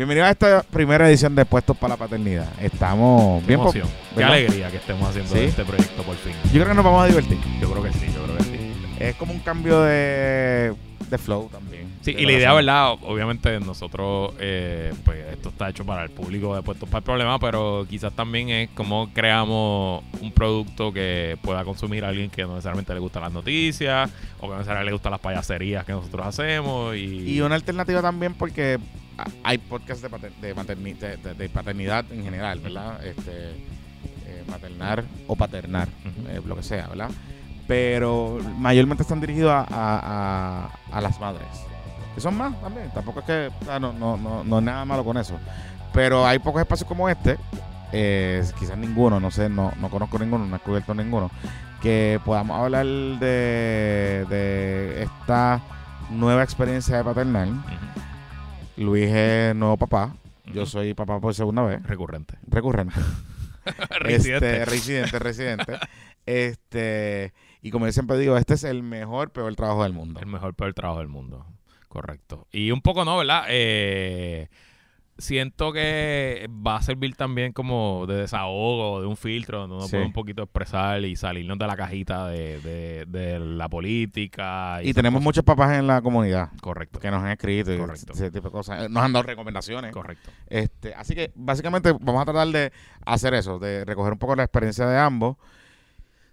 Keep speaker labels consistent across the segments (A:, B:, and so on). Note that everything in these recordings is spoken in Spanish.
A: Bienvenido a esta primera edición de Puestos para la Paternidad. Estamos
B: Qué
A: bien... po-
B: emoción. Qué alegría que estemos haciendo
A: Sí.
B: este proyecto por fin.
A: Yo creo que nos vamos a divertir.
B: Yo creo que sí, yo creo que sí.
A: Es como un cambio de, de flow también.
B: Sí, y la idea. ¿verdad? Obviamente nosotros, eh, pues esto está hecho para el público de Puestos para el Problema, pero quizás también es cómo creamos un producto que pueda consumir a alguien que no necesariamente le gustan las noticias o que no necesariamente le gustan las payaserías que nosotros hacemos. Y,
A: Y una alternativa también porque hay podcasts de, pater- de, materni- de- paternidad en general, ¿verdad? Este, eh, maternar o paternar, eh, lo que sea, ¿verdad? Pero mayormente están dirigidos a, a- a- a las madres. Que son más también. Tampoco es que o sea, no, no, no, no es nada malo con eso. Pero hay pocos espacios como este, eh, quizás ninguno, no sé, no, no conozco ninguno, no he cubierto ninguno, que podamos hablar de, de esta nueva experiencia de paternal.
B: Ujú.
A: Luis es nuevo papá. Yo soy papá por segunda vez.
B: recurrente.
A: Recurrente.
B: Residente.
A: Este, residente, residente. Este, y como yo siempre digo, este es el mejor, peor trabajo del mundo.
B: El mejor peor trabajo del mundo. Correcto. Y un poco no, ¿verdad? Eh, siento que va a servir también como de desahogo, de un filtro donde uno
A: Sí.
B: puede un poquito expresar y salirnos de la cajita de, de- de la política.
A: Y tenemos
B: cosas.
A: muchos papás en la comunidad
B: Correcto.
A: que nos han escrito y
B: Correcto.
A: ese tipo de cosas. Eh, Nos han dado recomendaciones.
B: Correcto.
A: Este, así que básicamente vamos a tratar de hacer eso, de recoger un poco la experiencia de ambos,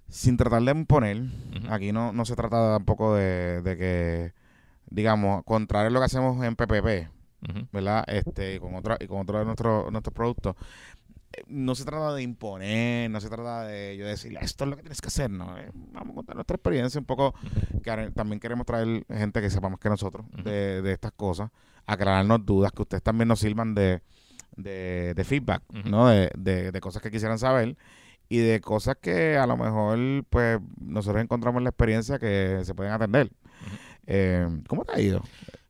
A: sin tratar de imponer. Aquí no, no se trata tampoco de, de que, digamos, contrario a lo que hacemos en PPP, ¿verdad? Este, y con otro, y con otro de nuestros nuestros productos. eh, No se trata de imponer, no se trata de yo decirle esto es lo que tienes que hacer, no. Eh, vamos a contar nuestra experiencia un poco. que también queremos traer gente que sepa más que nosotros de, de estas cosas, aclararnos dudas, que ustedes también nos sirvan de, de, de feedback. ¿no? De, de, de cosas que quisieran saber y de cosas que a lo mejor, pues, nosotros encontramos en la experiencia que se pueden atender. Eh, ¿Cómo te ha ido?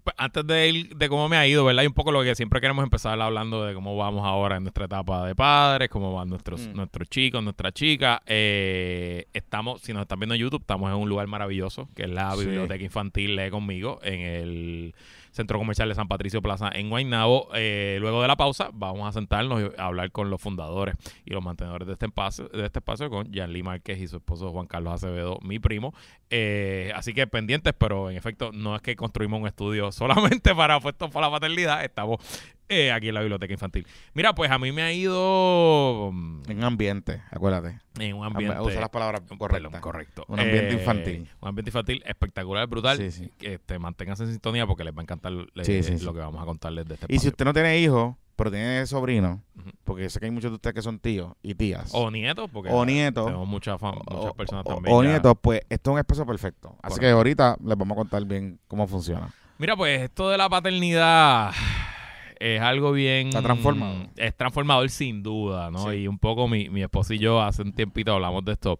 B: Pues antes de ir de cómo me ha ido, ¿verdad? Y un poco lo que siempre queremos empezar hablando de cómo vamos ahora en nuestra etapa de padres, cómo van nuestros,
A: Mm.
B: nuestros chicos, nuestras chicas. Eh, estamos, si nos están viendo en YouTube, estamos en un lugar maravilloso, que es la
A: Sí.
B: Biblioteca Infantil Lee Conmigo, en el Centro Comercial de San Patricio Plaza en Guaynabo. Eh, luego de la pausa, vamos a sentarnos y hablar con los fundadores y los mantenedores de este espacio, de este espacio con Lee Márquez y su esposo Juan Carlos Acevedo, mi primo. Eh, así que pendientes, pero en efecto no es que construimos un estudio solamente para puestos para la paternidad, estamos eh, aquí en la biblioteca infantil. Mira, pues a mí me ha ido mm,
A: En ambiente, acuérdate.
B: en un ambiente...
A: Usa las palabras
B: Perdón,
A: correctas.
B: correcto.
A: Un ambiente
B: Eh,
A: infantil.
B: Un ambiente infantil espectacular, brutal.
A: Sí, sí.
B: Que este, manténganse en sintonía porque les va a encantar
A: Sí,
B: lo que vamos a contarles de este
A: Y si usted no tiene hijos, pero tiene sobrinos,
B: Ujú.
A: porque yo sé que hay muchos de ustedes que son tíos y tías.
B: O nietos, porque
A: O nietos.
B: tenemos muchas, fam- muchas personas
A: o-
B: también.
A: o nietos, pues esto es un espacio perfecto. Así
B: Correcto.
A: que ahorita les vamos a contar bien cómo funciona.
B: Mira, pues esto de la paternidad es algo bien...
A: Está transformado.
B: Es transformador sin duda, ¿no?
A: Sí.
B: Y un poco mi, mi esposo y yo hace un tiempito hablamos de esto,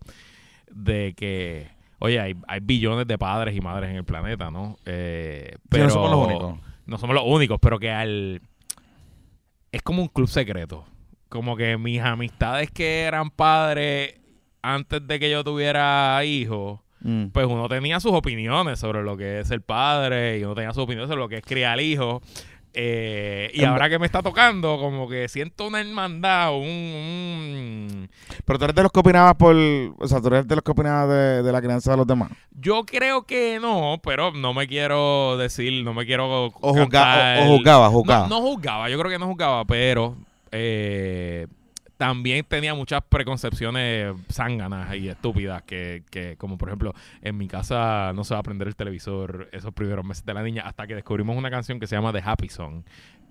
B: de que, oye, hay, hay billones de padres y madres en el planeta, ¿no? Eh,
A: Sí,
B: pero
A: no somos los únicos.
B: No somos los únicos, pero que al... Es como un club secreto. Como que mis amistades que eran padres antes de que yo tuviera hijos
A: Mm.
B: pues uno tenía sus opiniones sobre lo que es ser padre y uno tenía sus opiniones sobre lo que es criar hijos. Eh, y ahora que me está tocando, como que siento una hermandad, un... un-
A: Pero tú eres de los que opinabas por. O sea, tú eres de los que opinabas de, de la crianza de los demás.
B: Yo creo que no, pero no me quiero decir, no me quiero...
A: O, juzga, o, o juzgaba, juzgaba.
B: No, no juzgaba, yo creo que no juzgaba, pero eh, también tenía muchas preconcepciones zánganas y estúpidas que, que, como por ejemplo, en mi casa no se va a prender el televisor esos primeros meses de la niña hasta que descubrimos una canción que se llama The Happy Song.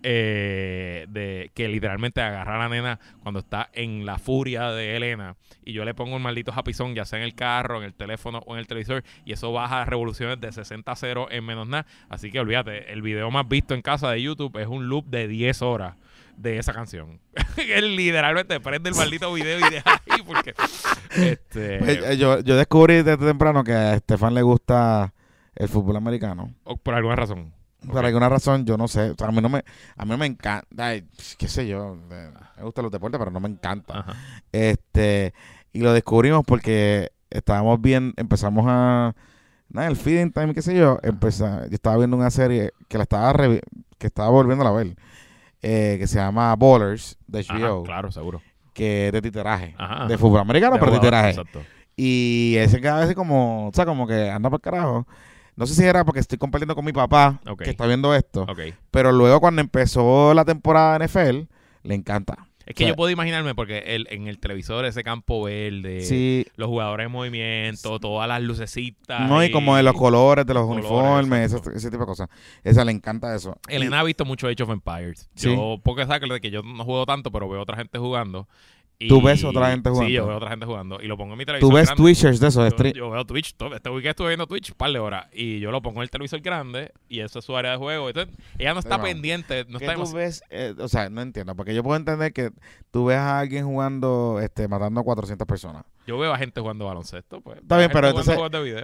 B: eh, de que literalmente agarra a la nena cuando está en la furia de Elena y yo le pongo un maldito happy song ya sea en el carro, en el teléfono o en el televisor y eso baja revoluciones de 60 a 0 en menos nada. Así que olvídate, el video más visto en casa de YouTube es un loop de 10 horas de esa canción. Él literalmente prende el maldito video y deja ahí porque este
A: Pues, eh, yo, yo descubrí desde temprano que a Estefan le gusta el fútbol americano.
B: o por alguna razón.
A: Por alguna razón, yo no sé. O sea, a mí no me, a mí no me encanta. Ay, qué sé yo. Me gustan los deportes, pero no me encanta.
B: Ajá.
A: Este, y lo descubrimos porque estábamos bien, empezamos a nada, el feeding time, qué sé yo, yo estaba viendo una serie que la estaba que estaba volviendo a ver. Eh, que se llama Ballers de
B: Ajá,
A: HBO,
B: claro, seguro.
A: que es de titeraje.
B: Ajá,
A: De fútbol americano,
B: De
A: pero
B: jugador,
A: titeraje.
B: Exacto.
A: Y ese cada vez como, o sea, como que anda por carajo. No sé si era porque estoy compartiendo con mi papá, que está viendo esto.
B: Ok.
A: Pero luego cuando empezó la temporada de NFL, le encanta.
B: Es que
A: O sea,
B: yo puedo imaginarme porque el, en el televisor ese campo verde,
A: Sí,
B: los jugadores en movimiento, todas las lucecitas.
A: no, y como de los colores de los
B: colores,
A: uniformes, ese, ese tipo de cosas. Esa le encanta eso.
B: Elena ha visto mucho Age of Empires.
A: Sí.
B: Yo, porque sabes que yo no juego tanto, pero veo otra gente jugando. Y-
A: ¿Tú ves otra gente jugando?
B: Sí, yo veo otra gente jugando. Y lo pongo en mi televisor.
A: tú ves
B: grande.
A: Twitchers de esos, de
B: Yo, yo veo Twitch, todo, este weekend estuve viendo Twitch un par de horas y yo lo pongo en el televisor grande y eso es su área de juego. Entonces, ella no está pendiente, no
A: ¿Qué
B: está
A: tú ves? Eh, o sea, no entiendo, porque yo puedo entender que tú ves a alguien jugando, este, matando a 400 personas.
B: Yo veo a gente jugando baloncesto, pues.
A: Está bien, pero entonces-.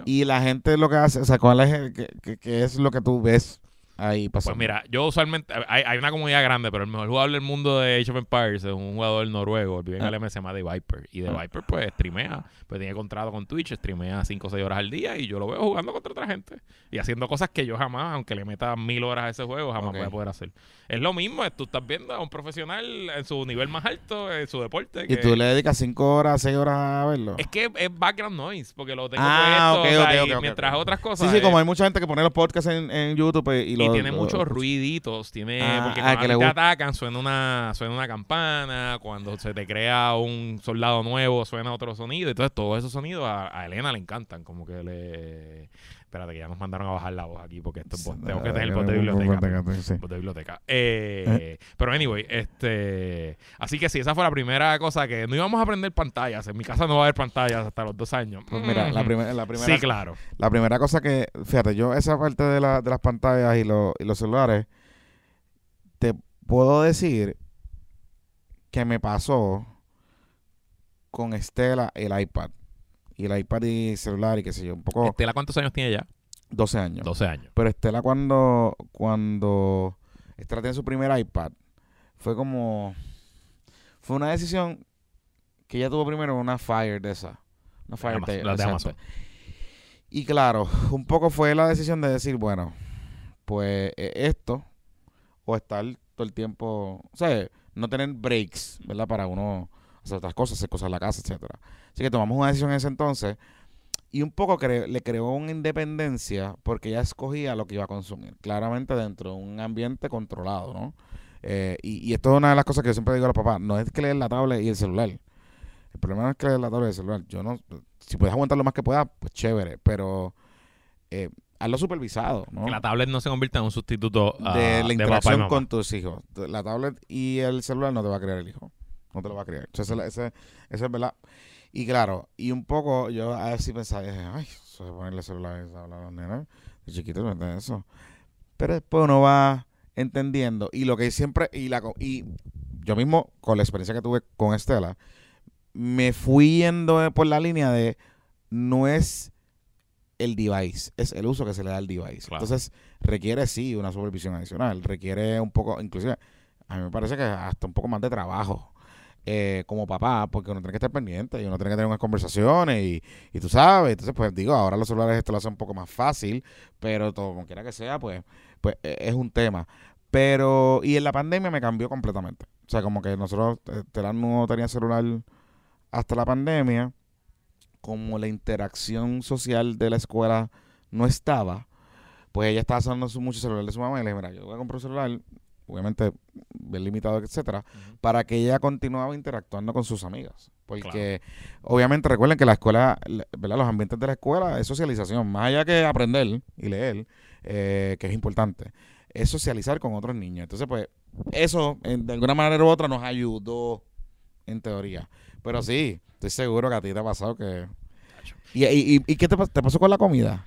A: Y la gente lo que hace, o sea, ¿cuál es, qué, qué- qué es lo que tú ves ahí pasando?
B: Pues mira, yo usualmente, hay, hay una comunidad grande, pero el mejor jugador del mundo de Age of Empires es un jugador noruego, vive en
A: Ah.
B: LM, se llama The Viper. Y The
A: Ah.
B: Viper, pues, streamea, pues tiene contrato con Twitch, streamea 5 o 6 horas al día y yo lo veo jugando contra otra gente. Y haciendo cosas que yo jamás, aunque le meta mil horas a ese juego, jamás voy a poder hacer. Es lo mismo, tú estás viendo a un profesional en su nivel más alto, en su deporte.
A: Y tú le dedicas 5 horas, 6 horas a verlo.
B: Es que es background noise, porque lo tengo
A: Ah,
B: puesto, mientras otras
A: Sí,
B: cosas.
A: sí, como
B: eh,
A: hay mucha gente que pone los podcasts en, en YouTube y,
B: y
A: lo-
B: tiene muchos ruiditos, tiene
A: Ah,
B: porque
A: ah,
B: cuando
A: que
B: te atacan suena una suena una campana, cuando se te crea un soldado nuevo suena otro sonido, entonces todos esos sonidos a, a Elena le encantan, como que le espérate que ya nos mandaron a bajar la voz aquí porque esto es tengo que tener el bot de biblioteca.
A: Sí.
B: bot de biblioteca. Eh, Pero anyway, este así que sí, esa fue la primera cosa que no íbamos a aprender pantallas. En mi casa no va a haber pantallas hasta los dos años.
A: Pues mira, la, primer- la primera
B: Sí, claro.
A: La primera cosa que, fíjate, yo esa parte de, la- de las pantallas y, lo- y los celulares, te puedo decir que me pasó con Estela el iPad. Y el iPad y celular y qué sé yo, un poco
B: Estela, ¿cuántos años tiene ya?
A: 12 años.
B: 12 años.
A: Pero Estela cuando, cuando Estela tiene su primer iPad, fue como, fue una decisión que ella tuvo primero una Fire de esa. Una Fire
B: Amazon, de. Amazon.
A: Y claro, un poco fue la decisión de decir, bueno, pues eh, esto, o estar todo el tiempo, o sea, no tener breaks, ¿verdad? Para uno hacer otras cosas, hacer cosas en la casa, etcétera. Así que tomamos una decisión en ese entonces y un poco cre- le creó una independencia porque ella escogía lo que iba a consumir, claramente dentro de un ambiente controlado, ¿no? Eh, y, y esto es una de las cosas que yo siempre digo a los papás, no es que leer la tablet y el celular. El problema no es que leer la tablet y el celular. Yo no, si puedes aguantar lo más que puedas, pues chévere, pero eh, hazlo supervisado, ¿no?
B: Que la tablet no se convierta en un sustituto ah,
A: de la interacción con tus hijos. La tablet y el celular no te va a crear el hijo. No te lo va a crear. Ese, ese, ese es verdad. Y claro, y un poco yo a ver si pensaba, dije, ay, eso de ponerle celular a los nenes, de chiquitos, no eso. Pero después uno va entendiendo. Y lo que siempre, y la y yo mismo, con la experiencia que tuve con Estela, me fui yendo por la línea de no es el device, es el uso que se le da al device.
B: Claro.
A: Entonces, requiere sí una supervisión adicional, requiere un poco, inclusive, a mí me parece que hasta un poco más de trabajo eh, como papá, porque uno tiene que estar pendiente y uno tiene que tener unas conversaciones y, y tú sabes, entonces pues digo, ahora los celulares esto lo hace un poco más fácil, pero todo como quiera que sea, pues, pues eh, es un tema. Pero, y en la pandemia me cambió completamente. O sea, como que nosotros, eh, Terán no tenía celular hasta la pandemia, como la interacción social de la escuela no estaba, pues ella estaba usando mucho celular de su mamá y le dije, mira, yo voy a comprar un celular, obviamente bien limitado, etcétera, para que ella continuaba interactuando con sus amigas. Porque obviamente recuerden que la escuela, la- ¿verdad? Los ambientes de la escuela es socialización, más allá que aprender y leer, eh, que es importante, es socializar con otros niños. Entonces, pues, eso en- de alguna manera u otra nos ayudó en teoría. Pero sí, estoy seguro que a ti te ha pasado que... ¿Y, y, y- y qué te pasó con la comida?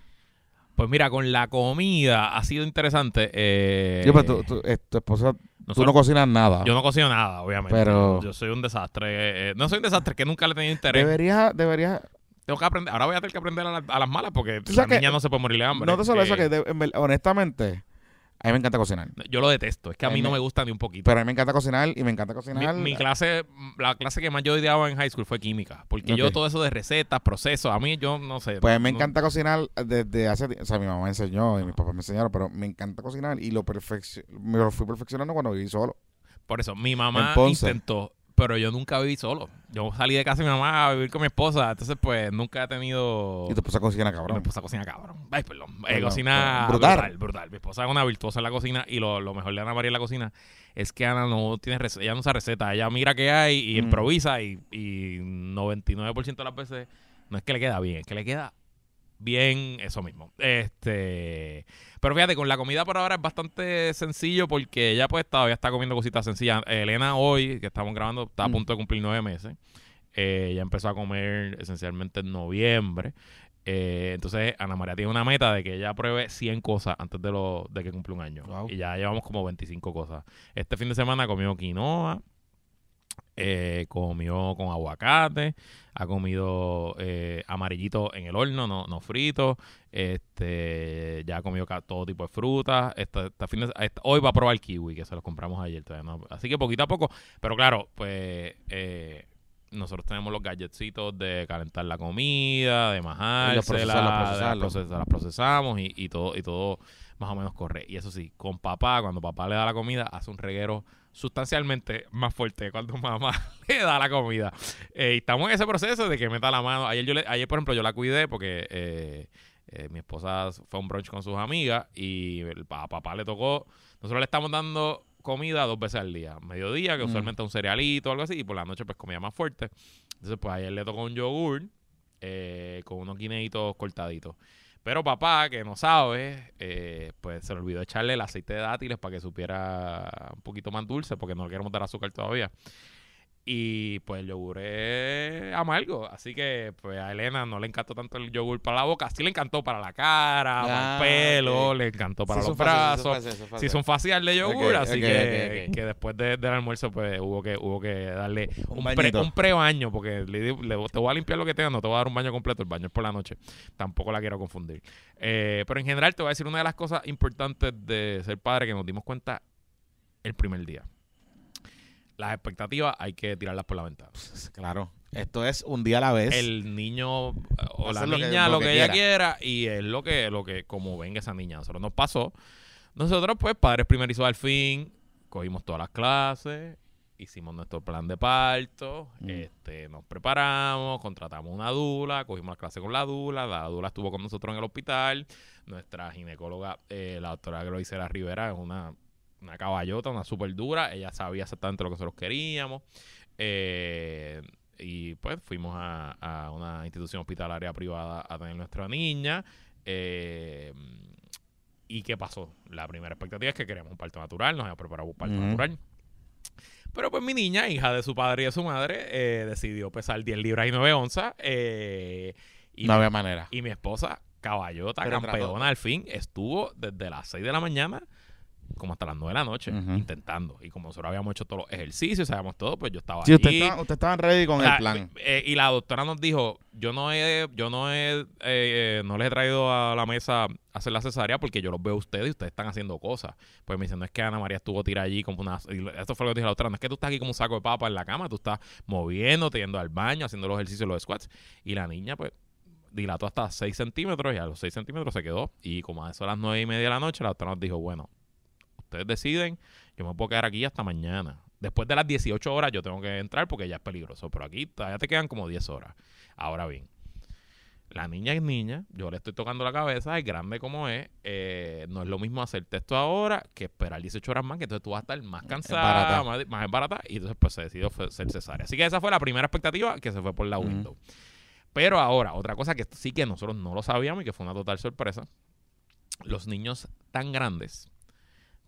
B: Pues mira, con la comida ha sido interesante. Eh,
A: Yo, pero tú, tú- eh, tu esposa, tú
B: nosotros-
A: no cocinas nada.
B: yo no cocino nada, obviamente.
A: Pero-
B: Yo soy un desastre. eh, no soy un desastre, que nunca le he tenido interés.
A: deberías, deberías
B: Tengo que aprender. Ahora voy a tener que aprender a, la- a las malas porque
A: Tú
B: la
A: que-
B: niña no se puede morir de hambre.
A: No te solo eso, que de- en ver- honestamente, a mí me encanta cocinar.
B: Yo lo detesto. Es que a
A: A
B: mí
A: mí
B: no
A: me-
B: gusta ni un poquito.
A: Pero a mí me encanta cocinar y me encanta cocinar.
B: mi clase, la clase que más yo odiaba en high school fue química. Porque yo todo eso de recetas, procesos, a mí yo no sé.
A: Pues a mí me
B: no-
A: encanta cocinar desde hace O sea, mi mamá me enseñó y mis papás me enseñaron, pero me encanta cocinar y lo, perfeccio- me lo fui perfeccionando cuando viví solo.
B: Por eso, mi mamá intentó, pero yo nunca viví solo. Yo salí de casa de mi mamá a vivir con mi esposa, entonces pues nunca he tenido...
A: Y tu esposa cocina,
B: Mi
A: cabrón.
B: esposa cocina cabrón. Ay, perdón. Eh, cocina
A: brutal.
B: brutal, Mi esposa es una virtuosa en la cocina y lo, lo mejor de Ana María en la cocina es que Ana no tiene receta, ella no usa receta, ella mira qué hay y
A: Mm.
B: improvisa y, y 99% de las veces no es que le queda bien, es que le queda bien eso mismo. Este, pero fíjate, con la comida por ahora es bastante sencillo porque ella pues todavía está comiendo cositas sencillas. Elena hoy, que estamos grabando, está a
A: Mm.
B: punto de cumplir nueve meses. Eh, ella empezó a comer esencialmente en noviembre. Eh, entonces, Ana María tiene una meta de que ella pruebe 100 cosas antes de, lo, de que cumple un año.
A: Wow.
B: Y ya llevamos como 25 cosas. Este fin de semana comió quinoa, eh, comió con aguacate, ha comido eh, amarillito en el horno, no, no frito, este, ya ha comido todo tipo de frutas. Este, este fin de- este- hoy va a probar kiwi, que se los compramos ayer. todavía no- Así que poquito a poco, pero claro, pues eh, nosotros tenemos los gadgetsitos de calentar la comida, de proces- las procesamos y, y todo y todo más o menos corre. Y eso sí, con papá, cuando papá le da la comida, hace un reguero sustancialmente más fuerte cuando mamá le da la comida. Eh, y estamos en ese proceso de que meta la mano. Ayer, yo le- ayer por ejemplo, yo la cuidé porque eh, eh, mi esposa fue a un brunch con sus amigas y el, a papá le tocó. Nosotros le estamos dando comida dos veces al día. Mediodía, que
A: Mm.
B: usualmente un cerealito o algo así, y por la noche pues comida más fuerte. Entonces, pues ayer le tocó un yogur eh, con unos guineitos cortaditos. Pero papá, que no sabe, eh, pues se le olvidó echarle el aceite de dátiles para que supiera un poquito más dulce, porque no le queremos dar azúcar todavía. Y pues el yogur es amargo. Así que pues a Elena no le encantó tanto el yogur para la boca. Sí le encantó para la cara, para
A: Ah,
B: el pelo,
A: ok.
B: le encantó para
A: Sí,
B: los brazos.
A: fáciles, son
B: Sí, son fáciles de yogur, así que, que después de- del almuerzo pues hubo que hubo que darle
A: Un
B: un, pre, un pre-baño, porque le, le- te voy a limpiar lo que tenga, no te voy a dar un baño completo, el baño es por la noche. Tampoco la quiero confundir. Eh, pero en general te voy a decir una de las cosas importantes de ser padre que nos dimos cuenta el primer día. Las expectativas hay que tirarlas por la ventana.
A: Claro. Esto es un día a la vez.
B: El niño o la
A: Hacer lo que-
B: niña
A: lo
B: lo
A: que
B: que, ella quiera y es lo que, lo que como venga esa niña. Nosotros nos pasó. Nosotros, pues, padres primerizos al fin, cogimos todas las clases, hicimos nuestro plan de parto,
A: Mm.
B: este, nos preparamos, contratamos una dula, cogimos la clase con la dula, la dula estuvo con nosotros en el hospital, nuestra ginecóloga, eh, la doctora Gloicera Rivera, es una, una caballota, una súper dura, ella sabía exactamente lo que nosotros queríamos. Eh, y pues fuimos a, a una institución hospitalaria privada a tener nuestra niña. Eh, ¿Y qué pasó? La primera expectativa es que queríamos un parto natural, nos habíamos preparado un parto natural. Pero pues mi niña, hija de su padre y de su madre, eh, decidió pesar 10 libras y 9 onzas. eh, y,
A: no había manera.
B: y mi esposa, caballota,
A: Pero
B: campeona
A: trató.
B: al fin, estuvo desde las 6 de la mañana como hasta las 9 de la noche intentando. Y como nosotros habíamos hecho todos los ejercicios, sabíamos todo, pues yo estaba
A: Sí, usted
B: allí.
A: estaba, usted estaban ready con el plan.
B: eh, y la doctora nos dijo, yo no he, yo no he, eh, eh, no les he traído a la mesa hacer la cesárea porque yo los veo a ustedes y ustedes están haciendo cosas. Pues me dicen, no es que Ana María estuvo tirada allí como una, esto fue lo que dijo la doctora, no es que tú estás aquí como un saco de papa en la cama, tú estás moviéndote, yendo al baño, haciendo los ejercicios, los squats. Y la niña, pues, dilató hasta 6 centímetros y a los 6 centímetros se quedó. Y como a eso a las 9 y media de la noche, la doctora nos dijo, bueno, ustedes deciden, yo me puedo quedar aquí hasta mañana. Después de las 18 horas yo tengo que entrar porque ya es peligroso, pero aquí todavía te quedan como 10 horas. Ahora bien, la niña es niña, yo le estoy tocando la cabeza, es grande como es, eh, no es lo mismo hacer esto ahora que esperar 18 horas más, que entonces tú vas a estar más cansada, más, más barata, y entonces pues se decidió ser cesárea. Así que esa fue la primera expectativa que se fue por la window. Pero ahora, otra cosa que sí que nosotros no lo sabíamos y que fue una total sorpresa, los niños tan grandes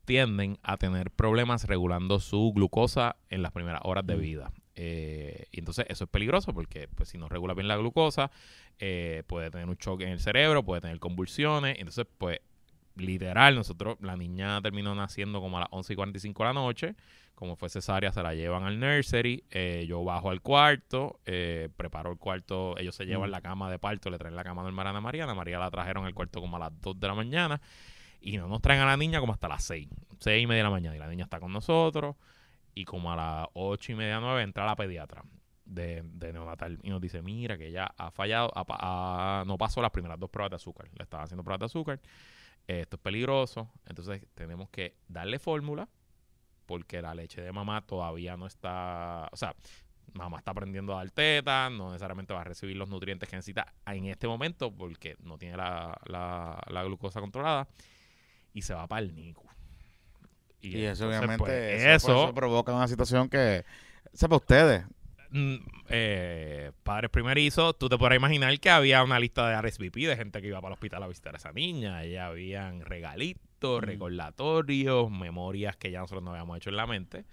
B: tienden a tener problemas regulando su glucosa en las primeras horas de
A: Mm.
B: vida. Eh, y entonces eso es peligroso porque pues, si no regula bien la glucosa, eh, puede tener un choque en el cerebro, puede tener convulsiones. Entonces, pues, literal, nosotros, la niña terminó naciendo como a las 11 y 45 de la noche. Como fue cesárea, se la llevan al nursery. eh, yo bajo al cuarto, eh, preparo el cuarto. Ellos se llevan
A: Mm.
B: la cama de parto, le traen la cama normal a Ana María. Ana María la trajeron al cuarto como a las 2 de la mañana. Y no nos traen a la niña como hasta las 6, 6 y media de la mañana. Y la niña está con nosotros. Y como a las 8 y media, 9 entra la pediatra de, de neonatal y nos dice, mira que ella ha fallado, no pasó las primeras dos pruebas de azúcar. Le estaban haciendo pruebas de azúcar. Esto es peligroso. Entonces tenemos que darle fórmula porque la leche de mamá todavía no está, o sea, mamá está aprendiendo a dar teta, no necesariamente va a recibir los nutrientes que necesita en este momento porque no tiene la, la glucosa controlada y se va para el NICU.
A: Y, eso
B: entonces,
A: obviamente
B: pues,
A: eso,
B: eso
A: eso provoca una situación que, sepa ustedes,
B: mm, eh, padres primerizos, tú te podrás imaginar que había una lista de RSVP de gente que iba para el hospital a visitar a esa niña. Y habían regalitos,
A: Mm.
B: recordatorios, memorias que ya nosotros no habíamos hecho en la mente.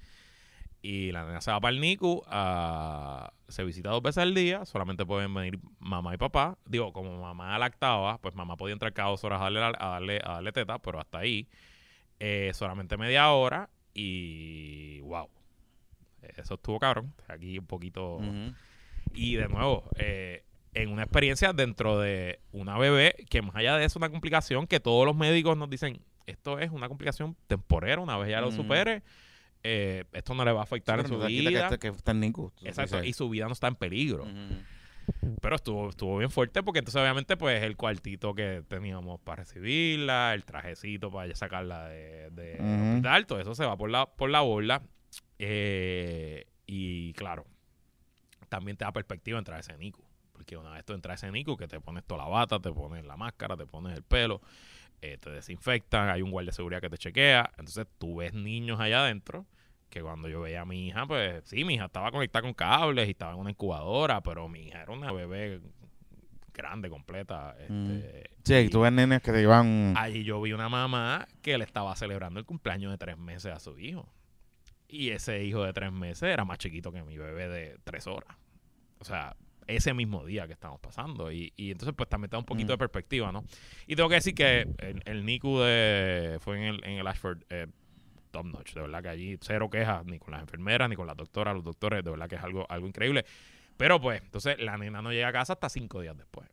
B: Y la nena se va para el NICU, a- se visita dos veces al día, solamente pueden venir mamá y papá. Digo, como mamá lactaba, pues mamá podía entrar cada dos horas a darle, a darle, a darle teta, pero hasta ahí eh, solamente media hora y wow. Eso estuvo cabrón. Aquí un poquito... Y de nuevo, eh, en una experiencia dentro de una bebé que más allá de eso una complicación que todos los médicos nos dicen, esto es una complicación temporera, una vez ya lo supere, eh, esto no le va a afectar en su vida.
A: Que, que está en NICU. tú
B: Exacto, y su vida no está en peligro. Pero estuvo, estuvo bien fuerte porque entonces obviamente pues el cuartito que teníamos para recibirla, el trajecito para sacarla de, de hospital, todo eso se va por la, por la borda. Eh, y claro, también te da perspectiva entrar a ese NICU. Porque una vez tú entras a ese NICU que te pones toda la bata, te pones la máscara, te pones el pelo, eh, te desinfectan, hay un guardia de seguridad que te chequea. Entonces tú ves niños allá adentro que cuando yo veía a mi hija, pues sí, mi hija estaba conectada con cables y estaba en una incubadora, pero mi hija era una bebé grande, completa. Este,
A: Sí,
B: y
A: tú ves nenes que te llevan...
B: Allí yo vi una mamá que le estaba celebrando el cumpleaños de tres meses a su hijo. Y ese hijo de tres meses era más chiquito que mi bebé de tres horas. O sea, ese mismo día que estamos pasando. Y, y entonces, pues también da un poquito
A: Mm.
B: de perspectiva, ¿no? Y tengo que decir que el, el NICU de, fue en el, en el Ashford eh, top notch. De verdad que allí cero quejas, ni con las enfermeras, ni con las doctoras, los doctores. De verdad que es algo, algo increíble. Pero pues, entonces la nena no llega a casa hasta cinco días después.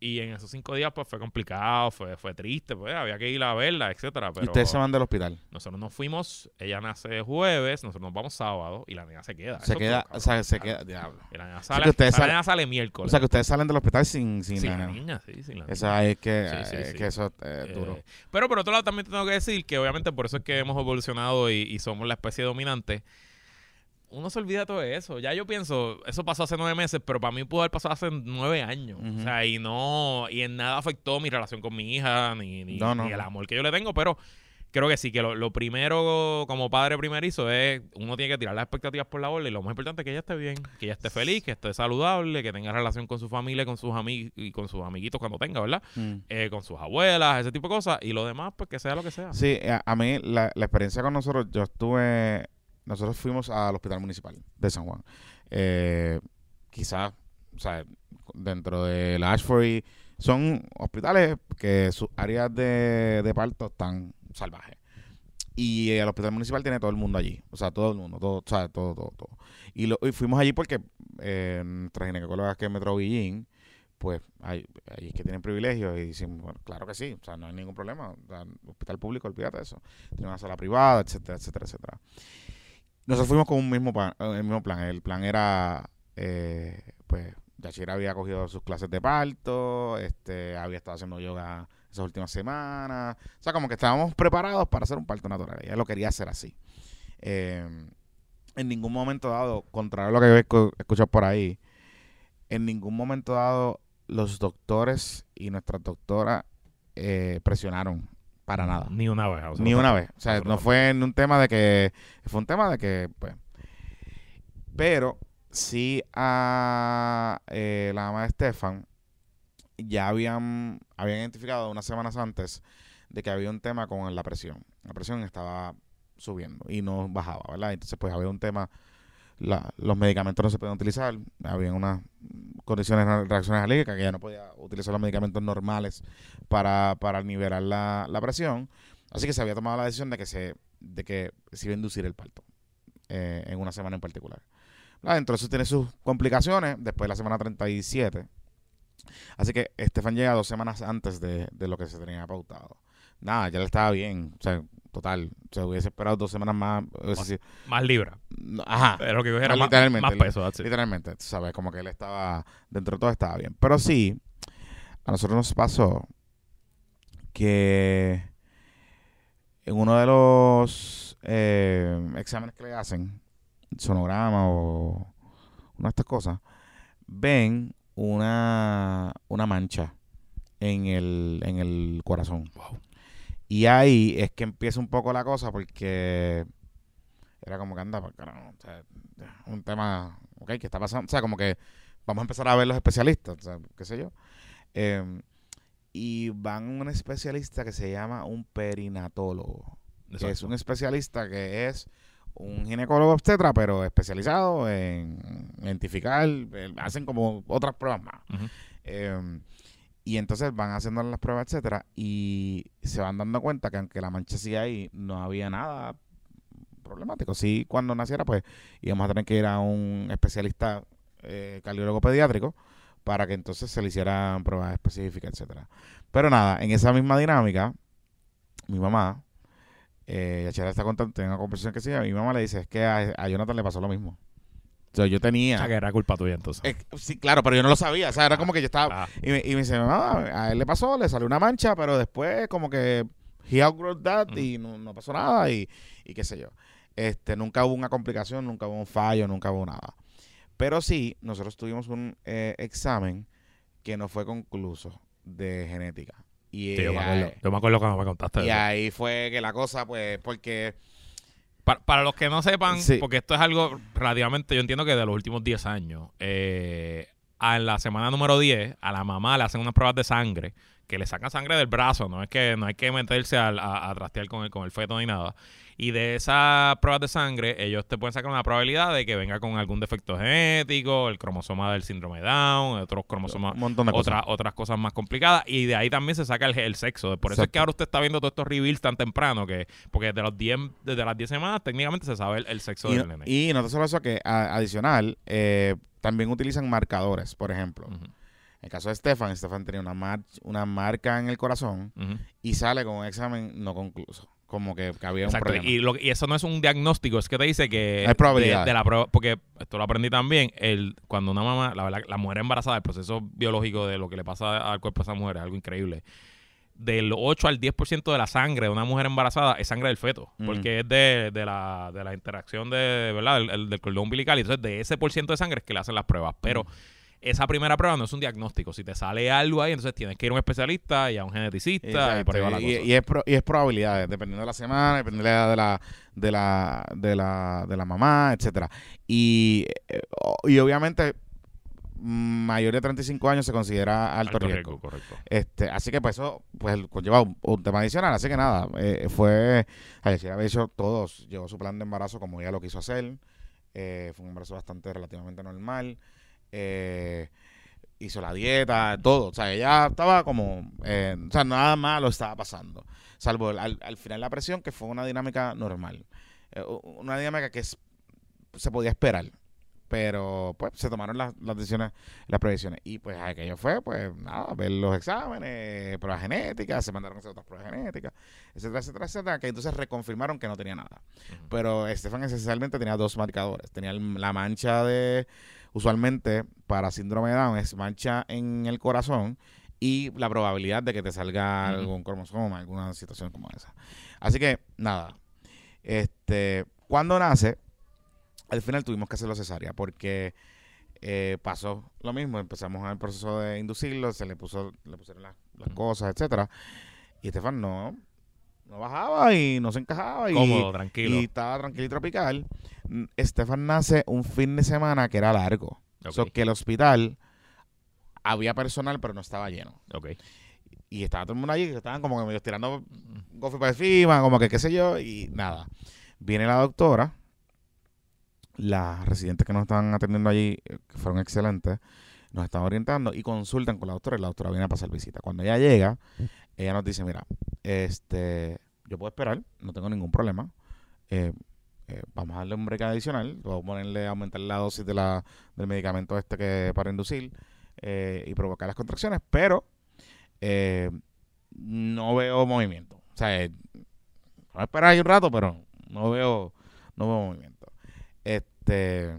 B: Y en esos cinco días, pues fue complicado, fue, fue triste, pues había que ir a verla, etcétera.
A: y
B: Pero
A: ustedes se van del hospital.
B: nosotros nos fuimos, ella nace jueves, nosotros nos vamos sábado y la nena se queda.
A: Se
B: Eso
A: queda, o sea, se queda, diablo.
B: Y la nena sale,
A: ustedes
B: la
A: salen-
B: nena sale
A: O
B: miércoles.
A: sea, que ustedes salen del hospital sin, sin,
B: sin
A: la nena.
B: niña, sí, sin la niña.
A: Esa es que,
B: Sí, sí,
A: eh,
B: sí.
A: que eso eh, es duro.
B: Eh, pero por otro lado también te tengo que decir que obviamente por eso es que hemos evolucionado y, y somos la especie dominante. Uno se olvida todo eso. Ya yo pienso, eso pasó hace nueve meses, pero para mí pudo haber pasado hace nueve años. O sea, y no, y en nada afectó mi relación con mi hija, ni, ni,
A: No, no.
B: ni el amor que yo le tengo, pero creo que sí, que lo, lo primero como padre primerizo es, uno tiene que tirar las expectativas por la borda y lo más importante es que ella esté bien, que ella esté feliz, que esté saludable, que tenga relación con su familia, con sus amigos y con sus amiguitos cuando tenga, ¿verdad?
A: Mm.
B: eh, con sus abuelas, ese tipo de cosas, y lo demás, pues que sea lo que sea.
A: Sí, a, a mí la, la experiencia con nosotros, yo estuve, nosotros fuimos al hospital municipal de San Juan. Eh, quizás, o sea, dentro del Ashford y- son hospitales que sus áreas de, de parto están salvajes. Y el hospital municipal tiene todo el mundo allí. O sea, todo el mundo, todo, sea, todo, todo, todo. Y, lo, fuimos allí porque eh, nuestra ginecóloga que es Metro Guillín, pues hay, hay que tienen privilegios y decimos, bueno, claro que sí, o sea, no hay ningún problema. O sea, hospital público, olvídate de eso. Tiene una sala privada, etcétera, etcétera, etcétera. Nosotros fuimos con un mismo plan, el mismo plan. El plan era, eh, pues, Yachira había cogido sus clases de parto, este, había estado haciendo yoga esas últimas semanas. O sea, como que estábamos preparados para hacer un parto natural. Ella lo quería hacer así. Eh, en ningún momento dado, contrario a lo que yo he escu- escuchado por ahí, en ningún momento dado los doctores y nuestras doctoras eh, presionaron para nada.
B: Ni una vez. o sea,
A: Ni una vez. O sea, no fue en un tema de que. Fue un tema de que, pues. Pero sí a eh, la mamá de Estefan ya habían, habían identificado unas semanas antes de que había un tema con la presión. La presión estaba subiendo y no bajaba, ¿verdad? Entonces, pues había un tema. Los medicamentos no se podían utilizar. Había unas condiciones, reacciones alérgicas que ya no podía utilizar los medicamentos normales para, para nivelar la, la presión. Así que se había tomado la decisión de que se, de que se iba a inducir el parto eh, en una semana en particular. Dentro de eso tiene sus complicaciones después de la semana 37. Así que Estefan llega dos semanas antes de, de lo que se tenía pautado. Nada, ya le estaba bien. O sea, total. Se hubiese esperado dos semanas más.
B: Más libra.
A: ajá.
B: Pero que
A: No,
B: más,
A: literalmente,
B: más peso.
A: Literalmente, tú sabes, como que él estaba, dentro de todo estaba bien. Pero sí, a nosotros nos pasó que en uno de los eh, exámenes que le hacen, sonograma o una de estas cosas, ven una, una mancha en el, en el corazón.
B: Wow.
A: Y ahí es que empieza un poco la cosa porque era como que anda, pues, carajo, o sea, un tema, ok, ¿qué está pasando? O sea, como que vamos a empezar a ver los especialistas, o sea, qué sé yo. Eh, y van a un especialista que se llama un perinatólogo, que es un especialista que es un ginecólogo obstetra, pero especializado en identificar, hacen como otras pruebas más. Eh, y entonces van haciendo las pruebas, etcétera, y se van dando cuenta que aunque la mancha sigue ahí, no había nada problemático. Sí, cuando naciera, pues íbamos a tener que ir a un especialista eh, cardiólogo pediátrico para que entonces se le hicieran pruebas específicas, etcétera. Pero nada, en esa misma dinámica, mi mamá, eh, Yachara está contando, tengo una conversación que sigue, mi mamá le dice, es que a Jonathan le pasó lo mismo. O sea, yo
B: O
A: tenía...
B: sea, que era culpa tuya entonces.
A: Eh, sí, claro, pero yo no lo sabía. O sea, era como que yo estaba.
B: Ah,
A: Y me, y me dice, mamá, a él le pasó, le salió una mancha, pero después como que he outgrew that y no, no pasó nada y, y qué sé yo. Este, nunca hubo una complicación, nunca hubo un fallo, nunca hubo nada. Pero sí, nosotros tuvimos un eh, examen que no fue concluso de genética. Y,
B: sí, yo, me
A: eh,
B: acuerdo, yo me acuerdo cuando me contaste
A: y
B: eso.
A: ahí fue que la cosa, pues, porque
B: Para, para los que no sepan,
A: Sí.
B: porque esto es algo relativamente, yo entiendo que de los últimos 10 años, eh, a la semana número 10, a la mamá le hacen unas pruebas de sangre, que le sacan sangre del brazo, no es que no hay que meterse al- a, a trastear con el, con el feto ni nada. Y de esas pruebas de sangre, ellos te pueden sacar una probabilidad de que venga con algún defecto genético, el cromosoma del síndrome Down, otros cromosomas,
A: un montón de cosas.
B: otras otras cosas más complicadas y de ahí también se saca el, el sexo. Por eso es que ahora usted está viendo todos estos reveals tan temprano que porque desde los 10 desde las 10 semanas técnicamente se sabe el, el sexo
A: Y,
B: del nene.
A: y no solo eso, que a- adicional, eh, también utilizan marcadores, por ejemplo. En el caso de Stefan, Stefan tenía una, mar- una marca en el corazón y sale con un examen no concluso. Como que, que había un problema.
B: y, lo- y eso no es un diagnóstico, es que te dice que
A: Hay probabilidades.
B: de, de la prueba, porque esto lo aprendí también, el, cuando una mamá, la, verdad, la mujer embarazada, el proceso biológico de lo que le pasa al cuerpo de esa mujer es algo increíble. Del 8 al 10% de la sangre de una mujer embarazada es sangre del feto,
A: Mm.
B: porque es de, de la, de la interacción de, ¿verdad? El, el- del cordón umbilical. Y entonces, de ese por ciento de sangre es que le hacen las pruebas. Pero
A: Mm.
B: Esa primera prueba no es un diagnóstico. Si te sale algo ahí, entonces tienes que ir a un especialista y a un geneticista y por ahí va la cosa.
A: y es pro- y es probabilidades, dependiendo de la semana, dependiendo de la, de la, de la, de la, de la mamá, etcétera. Y, eh, y obviamente, mayor de 35 años se considera alto,
B: Alto
A: riesgo.
B: riesgo, correcto.
A: Este, así que pues eso pues conlleva un, un tema adicional, así que nada, eh, fue, Ayesha había hecho todos, llevó su plan de embarazo como ella lo quiso hacer, eh, fue un embarazo bastante relativamente normal, eh, hizo la dieta, todo, o sea, ella estaba como, eh, o sea, nada malo estaba pasando, salvo al, al final la presión que fue una dinámica normal, Eh, una dinámica que es- se podía esperar. Pero pues se tomaron las, las decisiones, las previsiones. Y pues aquello fue, pues nada, ver los exámenes, pruebas genéticas, se mandaron a hacer otras pruebas genéticas, etcétera, etcétera, etcétera, que entonces reconfirmaron que no tenía nada. Pero Estefan esencialmente tenía dos marcadores. Tenía la mancha de, usualmente para síndrome de Down, es mancha en el corazón y la probabilidad de que te salga algún cromosoma, alguna situación como esa. Así que, nada. Este, cuando nace, al final tuvimos que hacerlo cesárea porque eh, pasó lo mismo. Empezamos el proceso de inducirlo, se le puso, le pusieron las, las cosas, etcétera. Y Estefan no, no bajaba y no se encajaba. Y,
B: Cómodo, tranquilo.
A: y estaba tranquilo y tropical. Mm, Estefan nace un fin de semana que era largo.
B: Ok.
A: So que el hospital había personal, pero no estaba lleno.
B: Ok.
A: Y estaba todo el mundo allí, que estaban como que medio tirando gofio para encima, como que qué sé yo, y nada. Viene la doctora, las residentes que nos estaban atendiendo allí, eh, que fueron excelentes, nos estaban orientando y consultan con la doctora y la doctora viene a pasar visita. Cuando ella llega, ella nos dice, mira, este, yo puedo esperar, no tengo ningún problema. eh, eh, vamos a darle un break adicional, vamos a ponerle, aumentar la dosis de la, del medicamento este que para inducir eh, y provocar las contracciones, pero no veo movimiento. O sea, vamos a esperar ahí un rato, pero no veo, no veo movimiento. Este,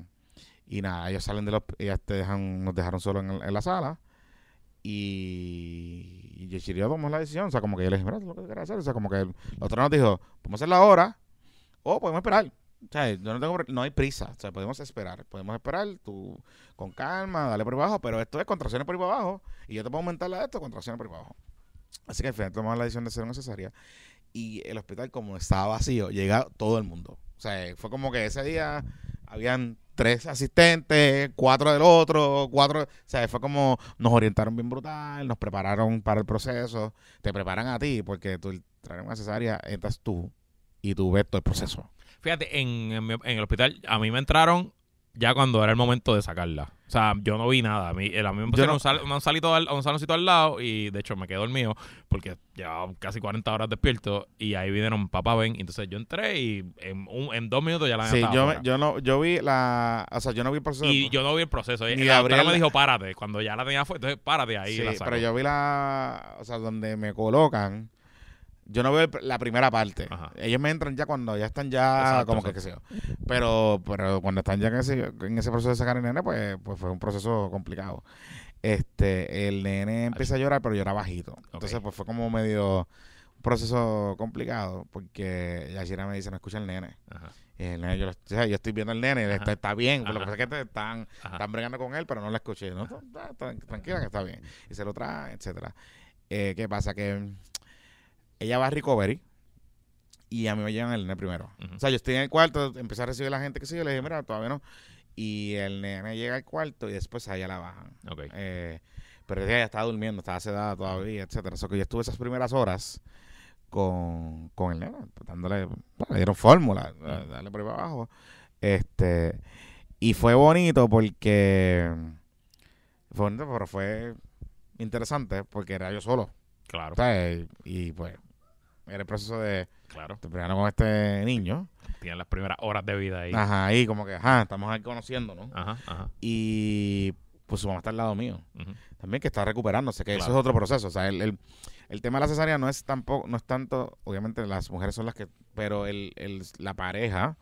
A: y nada, ellos salen de los, ellas te dejan, nos dejaron solo en la sala Y, Yeshiria tomó la decisión. O sea, como que yo le dije, mira, lo que quieres hacer. O sea, como que otro nos dijo, podemos hacerlo ahora o podemos esperar. O sea, yo no tengo, no hay prisa. O sea, podemos esperar. Podemos esperar, tú con calma, dale por abajo. Pero esto es contracciones por abajo. Y yo te puedo aumentar la de esto, contracciones por abajo. Así que al final tomamos la decisión de hacer una cesárea. Y el hospital, como estaba vacío, llega todo el mundo. O sea, fue como que ese día habían tres asistentes, cuatro del otro, cuatro, o sea, fue como nos orientaron bien brutal, nos prepararon para el proceso, te preparan a ti porque tú traes una cesárea, entras tú y tú ves todo el proceso.
B: Fíjate, en, en en el hospital a mí me entraron ya cuando era el momento de sacarla. O sea, yo no vi nada. A mí, a mí me pusieron
A: no-
B: un, sal- un salito al- un saloncito al lado y de hecho me quedé dormido porque llevaba casi 40 horas despierto y ahí vinieron papá ven. Entonces yo entré y en, un- en dos minutos ya la
A: Sí, yo,
B: afuera.
A: yo no, yo vi la, o sea, yo no vi el proceso.
B: Y yo no vi el proceso.
A: Ni
B: la doctora
A: Gabriel-
B: me dijo, párate. Cuando ya la tenía afuera, entonces párate ahí.
A: Sí,
B: la
A: pero yo vi la, o sea, donde me colocan. Yo no veo la primera parte.
B: Ajá.
A: Ellos me entran ya cuando ya están ya,
B: Exacto,
A: como que qué sé yo. Pero, pero cuando están ya en ese, en ese proceso de sacar el nene, pues, pues fue un proceso complicado. Este, el nene empieza a llorar, pero llora bajito. Entonces, pues fue como medio un proceso complicado, porque Yashira me dice, no escucha el nene.
B: Ajá,
A: Y el nene, yo, lo- o sea, yo estoy viendo al nene, está, está bien, pero lo que pasa es que te están, están bregando con él, pero no lo escuché. No, tranquila que está bien. Y se lo trae, etcétera. Eh, ¿Qué pasa? Que ella va a recovery y a mí me llevan el nene primero. O sea, yo estoy en el cuarto, empecé a recibir a la gente que sí, yo le dije, mira, todavía no. Y el nene llega al cuarto y después a ella la bajan.
B: Ok.
A: Eh, pero ella estaba durmiendo, estaba sedada todavía, etcétera. So que yo estuve esas primeras horas con, con el nene, pues, dándole, bueno, le dieron fórmula, da- darle por ahí para abajo. Este, y fue bonito porque fue bonito, pero fue interesante porque era yo solo.
B: Claro,
A: ¿sabes? Y pues era el proceso de
B: claro.
A: te pegaron con este niño.
B: Tienen las primeras horas de vida ahí.
A: Ajá, ahí como que, ajá, estamos ahí conociéndonos.
B: Ajá, ajá.
A: Y pues su mamá está al lado mío. también que está recuperándose, que eso es otro proceso. O sea, el, el, el tema de la cesárea no es tampoco, no es tanto, obviamente las mujeres son las que, pero el, el, la pareja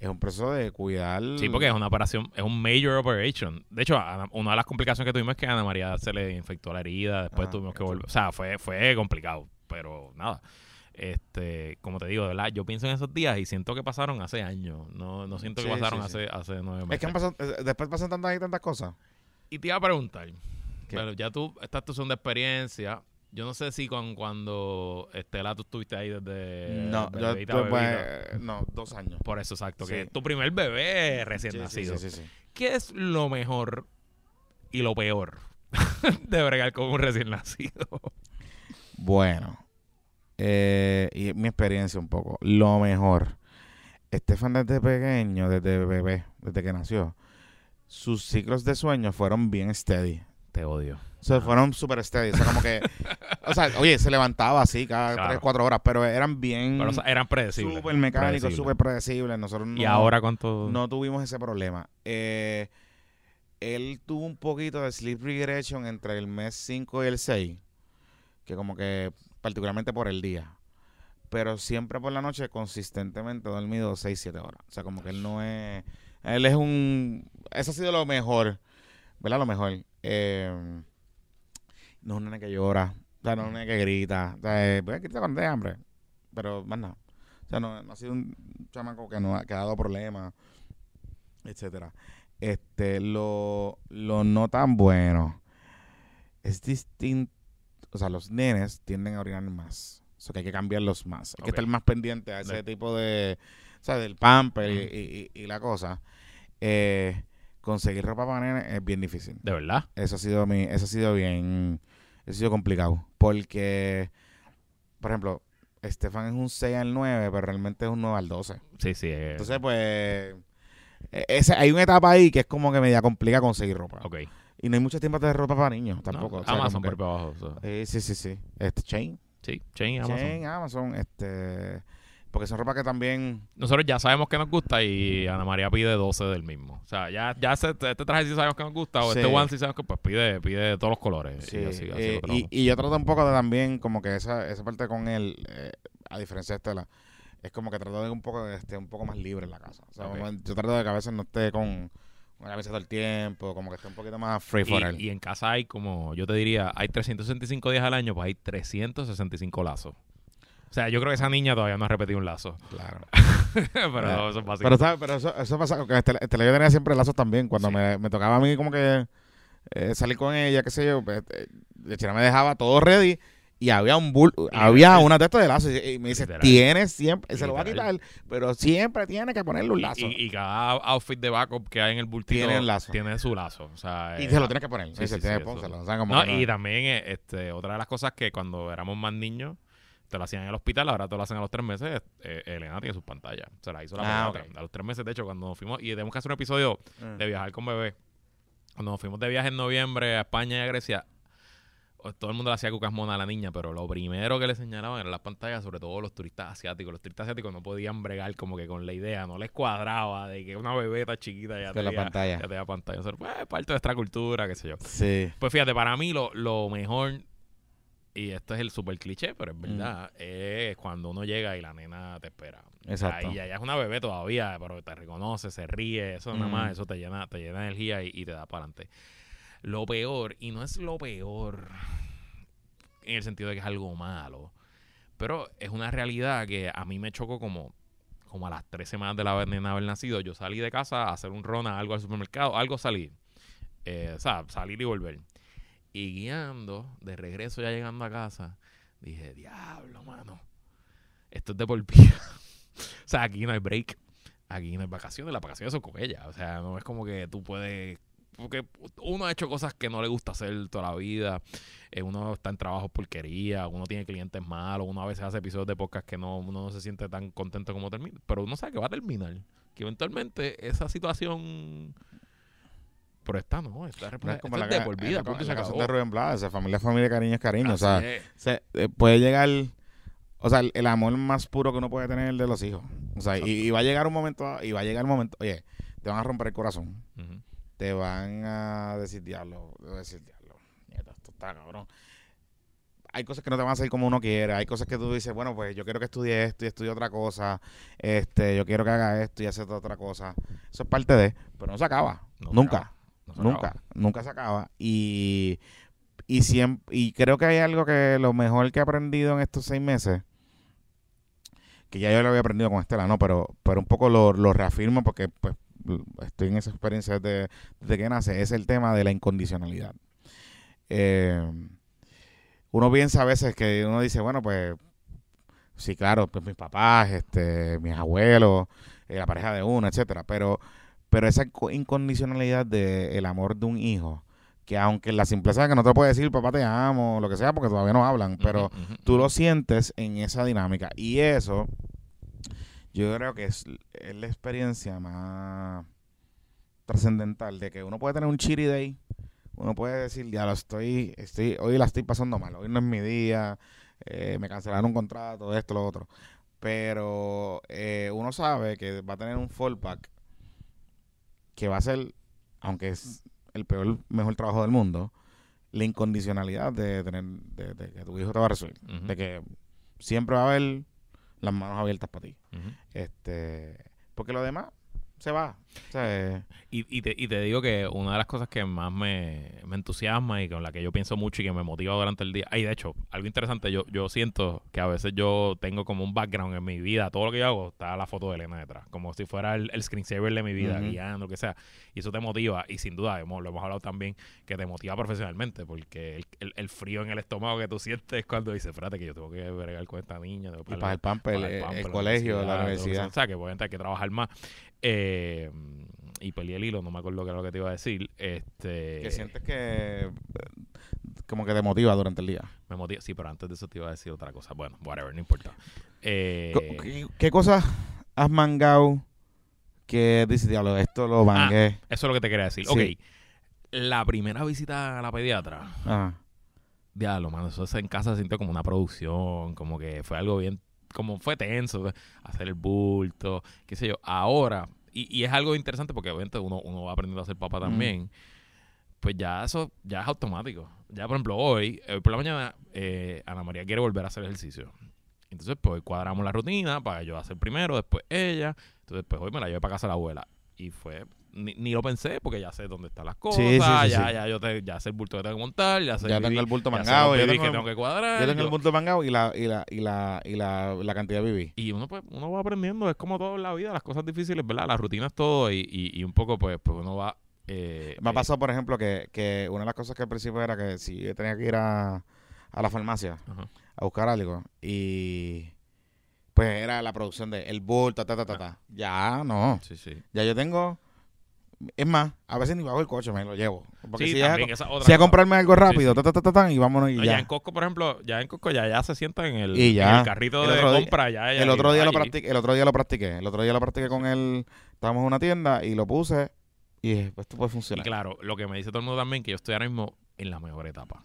A: es un proceso de cuidar.
B: Sí, porque es una operación, es un major operation. De hecho, una de las complicaciones que tuvimos es que a Ana María se le infectó la herida, después
A: Ah,
B: tuvimos que volver. O sea, fue, fue complicado, pero nada. Este, como te digo, de verdad, yo pienso en esos días y siento que pasaron hace años. No, no siento que
A: Sí,
B: pasaron
A: sí, sí.
B: hace, hace nueve meses.
A: Es que han pasado, eh, después pasan tantas y tantas cosas.
B: Y te iba a preguntar,
A: ¿Qué?
B: pero ya tú, esta es tu segunda experiencia. Yo no sé si con, cuando Estela tú estuviste ahí desde
A: no, yo,
B: bebita, bebita.
A: pues, no, dos años.
B: Por eso, exacto. Que tu primer bebé recién nacido.
A: sí, sí, sí.
B: ¿Qué es lo mejor y lo peor de bregar con un recién nacido?
A: Bueno, eh, y mi experiencia un poco. Lo mejor. Estefan desde pequeño, desde bebé, desde que nació, sus ciclos de sueño fueron bien steady.
B: Te odio.
A: O sea, fueron super steady. O sea, como que. o sea, oye, se levantaba así cada
B: Claro.
A: 3, 4 horas, pero eran bien.
B: Pero o sea, eran predecibles.
A: súper mecánicos, súper predecibles. Nosotros no,
B: ¿Y ahora cuánto?
A: no tuvimos ese problema. Eh, él tuvo un poquito de sleep regression entre el mes 5 y el 6, que como que particularmente por el día. Pero siempre por la noche consistentemente dormido 6, 7 horas. O sea, como que él no es... Él es un... Eso ha sido lo mejor, ¿verdad? Lo mejor. Eh, no es un nene que llora, o sea, no es un nene que grita. O sea, eh, pues, grita cuando hay hambre, pero más nada. O sea, no, ha sido un chamaco que no ha dado problemas, etcétera. Este, lo, lo no tan bueno es distinto. O sea, los nenes tienden a orinar más. O sea, que hay que cambiarlos más. Hay que estar más pendiente a ese tipo de. O sea, del pamper y-
B: Ujú.
A: y, y- y la cosa. Eh, conseguir ropa para nene es bien difícil.
B: ¿De verdad?
A: Eso ha sido mi, eso ha sido bien, eso ha sido complicado. Porque, por ejemplo, Estefan es un 6 al 9, pero realmente es un 9 al 12.
B: Sí, sí. eh,
A: Entonces, pues, e- ese, hay una etapa ahí que es como que media complica conseguir ropa.
B: ok.
A: Y no hay muchas tiendas de ropa para niños tampoco.
B: No,
A: o sea,
B: Amazon por abajo. o sea.
A: Eh, sí, sí, sí. Este, Chain.
B: Sí, Chain Amazon.
A: Chain, Amazon, este... Porque son ropa que también...
B: Nosotros ya sabemos que nos gusta y Ana María pide 12 del mismo. O sea, ya, ya este traje sí sabemos que nos gusta o
A: Sí.
B: este one sí sabemos que pues pide, pide de todos los colores.
A: Sí,
B: y así, así
A: eh,
B: lo
A: y, yo trato un poco de también como que esa, esa parte con él, eh, a diferencia de Estela, es como que trato de un poco de esté un poco más libre en la casa. O sea,
B: Ok.
A: como yo trato de que a veces no esté con, con una camisa todo el tiempo, como que esté un poquito más free for all.
B: Y, y en casa hay como, yo te diría, hay 365 días al año, pues hay 365 lazos. O sea, yo creo que esa niña todavía no ha repetido un lazo.
A: Claro.
B: pero eso es básico.
A: Pero, ¿sabes? Pero eso, eso pasa, que este, este, yo tenía siempre lazos también. Cuando
B: Sí.
A: me, me tocaba a mí como que eh, salir con ella, qué sé yo, pues, eh, me dejaba todo ready y había un bull, había una de estos de lazos y, me dice, tienes siempre, se lo va a quitar, pero siempre tiene que ponerle un lazo.
B: Y, y cada outfit de backup que hay en el bultito
A: Tiene el lazo.
B: tiene su lazo. O sea,
A: Y
B: eh,
A: se lo tienes que poner.
B: sí,
A: Sí,
B: sí,
A: tiene
B: sí,
A: que pónselo,
B: No,
A: no-
B: y también eh, este, otra de las cosas que cuando éramos más niños te lo hacían en el hospital, ahora te lo hacen a los tres meses. eh, Elena tiene sus pantallas. Se la hizo la
A: Ah.
B: A los tres meses, de hecho, cuando nos fuimos, y tenemos que hacer un episodio
A: Mm.
B: de viajar con bebé. Cuando nos fuimos de viaje en noviembre a España y a Grecia, todo el mundo le hacía cucas mona a la niña, pero lo primero que le señalaban eran las pantallas, sobre todo los turistas asiáticos. Los turistas asiáticos no podían bregar como que con la idea, no les cuadraba de que una bebeta chiquita ya
A: Que la
B: tenía
A: pantalla.
B: Ya tenía pantalla. O sea, pues, parte de nuestra cultura, qué sé yo.
A: Sí.
B: Pues fíjate, para mí lo, lo mejor, y esto es el super cliché, pero es
A: Mm.
B: verdad, es cuando uno llega y la nena te espera.
A: Exacto.
B: Y ella es una bebé todavía, pero te reconoce, se ríe, eso nada
A: Mm.
B: más, eso te llena, te llena de energía y, y te da para adelante. Lo peor, y no es lo peor en el sentido de que es algo malo, pero es una realidad que a mí me chocó como, como a las tres semanas de la haber nacido. Yo salí de casa a hacer un ron a algo al supermercado, algo salí. Eh, o sea, salir y volver. Y guiando, de regreso ya llegando a casa, dije, diablo, mano. Esto es de por vida. o sea, aquí no hay break. Aquí no hay vacaciones. Las vacaciones son con ella. O sea, no es como que tú puedes... Porque uno ha hecho cosas que no le gusta hacer toda la vida. Eh, uno está en trabajo porquería. Uno tiene clientes malos. Uno a veces hace episodios de podcast que no, uno no se siente tan contento como termina. Pero uno sabe que va a terminar. Que eventualmente esa situación... Pero esta no. Esta,
A: No es como
B: esta
A: la,
B: es de por vida.
A: la, la canción de Rubén Blades, esa familia, familia, cariño es cariño. o
B: Así
A: sea,
B: es.
A: se, eh, puede llegar, o sea, el, el amor más puro que uno puede tener es el de los hijos. O sea, y, y va a llegar un momento, y va a llegar un momento, oye, te van a romper el corazón,
B: Ujú.
A: Te van a decir diablo, te van a decir diablo, nieta, esto está cabrón. Hay cosas que no te van a salir como uno quiere, hay cosas que tú dices, bueno, pues yo quiero que estudie esto y estudie otra cosa, este, yo quiero que haga esto y hace otra cosa. Eso es parte de, pero no se acaba,
B: No se
A: nunca.
B: acaba. No se
A: Nunca,
B: acaba.
A: nunca se acaba. Y, y, siempre, y creo que hay algo que lo mejor que he aprendido en estos seis meses, que ya yo lo había aprendido con Estela, ¿no? Pero, pero un poco lo, lo reafirmo porque pues estoy en esa experiencia desde, desde que nace, es el tema de la incondicionalidad. Eh, uno piensa a veces que uno dice, bueno, pues sí, claro, pues mis papás, este, mis abuelos, eh, la pareja de uno, etcétera, pero pero esa inco- incondicionalidad del amor de un hijo, que aunque la simpleza de que no te puede decir papá te amo, lo que sea, porque todavía no hablan, pero
B: ujú,
A: tú lo sientes en esa dinámica. Y eso, yo creo que es, es la experiencia más trascendental de que uno puede tener un chiri day, uno puede decir, ya lo estoy, estoy, hoy la estoy pasando mal, hoy no es mi día, eh, me cancelaron un contrato, esto, lo otro. Pero eh, uno sabe que va a tener un fallback que va a ser, aunque es el peor, mejor trabajo del mundo, la incondicionalidad de tener, de, de que tu hijo te va a recibir. De que siempre va a haber las manos abiertas para ti. Este, porque lo demás se va.
B: Y, y, te, y te digo que una de las cosas que más me, me entusiasma y con la que yo pienso mucho y que me motiva durante el día. Y de hecho, algo interesante, yo, yo siento que a veces yo tengo como un background en mi vida. Todo lo que yo hago está la foto de Elena detrás. Como si fuera el, el screensaver de mi vida, guiando, lo que sea. Y eso te motiva. Y sin duda, hemos, lo hemos hablado también, que te motiva profesionalmente. Porque el, el- el frío en el estómago que tú sientes cuando dices, espérate, que yo tengo que bregar con esta niña. tengo que
A: y para el pamper,
B: para
A: el,
B: la
A: colegio, la universidad.
B: sea. O sea, que voy a tener que trabajar más. Eh, y peleé el hilo, no me acuerdo qué era lo que te iba a decir. Este,
A: Que sientes que eh, como que te motiva durante el día.
B: Me motiva. Sí, pero antes de eso te iba a decir otra cosa. Bueno, whatever, no importa. Eh,
A: ¿Qué, qué cosas has mangado que dices, diablo, esto lo mangué?
B: eso es lo que te quería decir.
A: Sí.
B: Ok. La primera visita a la pediatra.
A: Ajá.
B: Diablo, mano, eso en casa se sintió como una producción, como que fue algo bien, como fue tenso, hacer el bulto, qué sé yo. Ahora, y, y es algo interesante porque obviamente uno, uno va aprendiendo a ser papá también, pues ya eso ya es automático. Ya, por ejemplo, hoy, hoy por la mañana, eh, Ana María quiere volver a hacer ejercicio. Entonces, pues cuadramos la rutina para yo hacer primero, después ella. Entonces, pues hoy me la llevé para casa la abuela. Y fue, ni, ni lo pensé porque ya sé dónde están las cosas,
A: Sí, sí, sí,
B: ya, ya, yo te- ya sé el bulto que tengo que montar, ya sé
A: Ya tengo el bulto
B: ya sé
A: mangado,
B: BB
A: tengo
B: que tengo que cuadrar.
A: Yo tengo
B: yo-
A: el bulto mangado y la, y la, y la, y la, la cantidad de BB.
B: Y uno, pues, uno va aprendiendo, es como todo en la vida, las cosas difíciles, ¿verdad? Las rutinas, todo, y, y, y un poco, pues, pues uno va... eh,
A: Me ha
B: eh,
A: pasado, por ejemplo, que, que una de las cosas que al principio era que si yo tenía que ir a, a la farmacia a buscar algo y pues era la producción de el bulto, ta, ta, ta, ta. Ya no.
B: Sí, sí.
A: Ya yo tengo. Es más, a veces ni bajo el coche, me lo llevo. Porque
B: Sí,
A: si, es a,
B: también, esa otra
A: si a
B: cosa.
A: comprarme algo rápido,
B: sí.
A: ta, ta, ta, ta, ta, y vámonos y
B: No, ya.
A: ya.
B: en Costco, por ejemplo, ya en Costco ya, ya se sienta en el,
A: Y
B: en
A: ya.
B: el carrito
A: El
B: de
A: día-
B: compra. Ya, ya,
A: El
B: y
A: otro día lo practiqué, el otro día lo practiqué. El otro día lo practiqué con él. Estábamos en una tienda y lo puse y dije, pues esto puede
B: Y
A: funcionar.
B: claro, lo que me dice todo el mundo también, que yo estoy ahora mismo en la mejor etapa.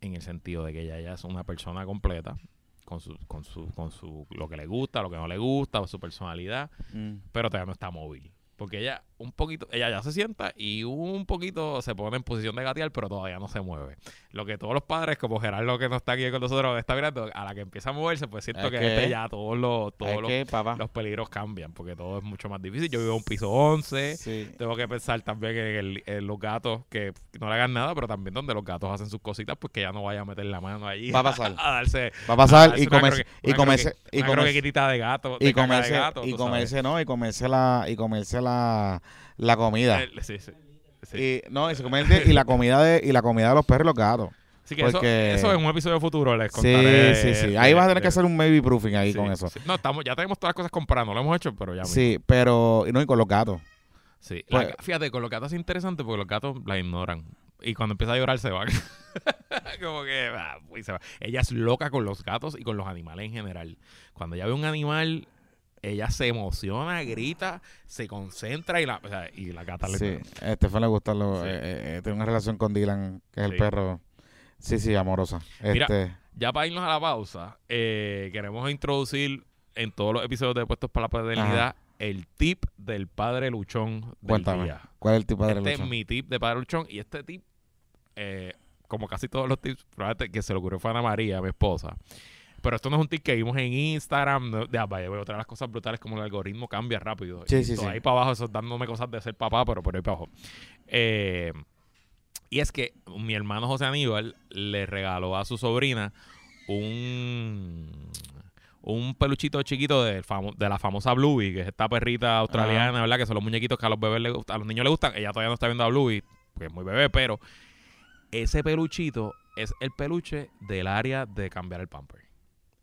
B: En el sentido de que ella ya es una persona completa. Con su, con su, con su, lo que le gusta, lo que no le gusta, su personalidad.
A: Mm.
B: pero todavía no está móvil. Porque ella un poquito, ella ya se sienta y un poquito se pone en posición de gatear, pero todavía no se mueve. Lo que todos los padres, como Gerardo que no está aquí con nosotros, está mirando, a la que empieza a moverse, pues siento
A: Es
B: que,
A: que-
B: este ya todos los, todos los,
A: que,
B: los peligros cambian, porque todo es mucho más difícil. Yo vivo en un piso 11,
A: Sí.
B: tengo que pensar también en, el- en los gatos, que no le hagan nada, pero también donde los gatos hacen sus cositas, pues que ya no vaya a meter la mano allí.
A: Va a pasar.
B: A darse,
A: Va a pasar y comerse, y comerse, y comerse,
B: croquetita de gato,
A: y
B: de gato,
A: comerse, no, y comerse la, y comerse la, la comida.
B: El- sí, sí, sí.
A: Y, no, y se y la comida de, y la comida de los perros y los gatos.
B: Así que eso,
A: Porque-
B: eso en un episodio futuro les
A: Sí,
B: contaré.
A: sí, sí.
B: de-
A: Ahí vas a tener que hacer un maybe proofing ahí
B: sí,
A: con eso.
B: sí. No, estamos, ya tenemos todas las cosas compradas, no lo hemos hecho, pero ya mismo.
A: Sí, pero, y no, y con los gatos.
B: Sí.
A: Pues-
B: La- fíjate, con los gatos es interesante porque los gatos la ignoran. Y cuando empieza a llorar se van. Como que ah, uy, se va. Ella es loca con los gatos y con los animales en general. Cuando ella ve un animal, ella se emociona, grita, se concentra y la, o sea, y la gata le
A: Sí, a Estefan le gusta lo,
B: Sí.
A: eh, eh, eh, tiene una relación con Dylan, que es
B: Sí.
A: el perro. Sí, sí, amorosa.
B: Mira,
A: Este,
B: Ya para irnos a la pausa, eh, queremos introducir en todos los episodios de Puestos para la Paternidad el tip del padre luchón del
A: cuéntame,
B: día.
A: ¿cuál es el tipo de
B: Este es
A: relación?
B: mi tip de padre luchón y este tip, eh, como casi todos los tips, probablemente que se le ocurrió fue a Ana María, mi esposa. Pero esto no es un tip que vimos en Instagram. No, ya, vaya, otra de las cosas brutales como el algoritmo cambia rápido.
A: Sí,
B: Y
A: sí,
B: todo
A: sí.
B: Ahí para abajo, eso dándome cosas de ser papá, pero por ahí para abajo. Eh, y es que mi hermano José Aníbal le regaló a su sobrina un un peluchito chiquito famo- de la famosa Bluey, que es esta perrita australiana, ¿verdad? Que son los muñequitos que a los bebés gustan, a los niños les gustan. Ella todavía no está viendo a Bluey, porque es muy bebé, pero ese peluchito es el peluche del área de cambiar el pamper.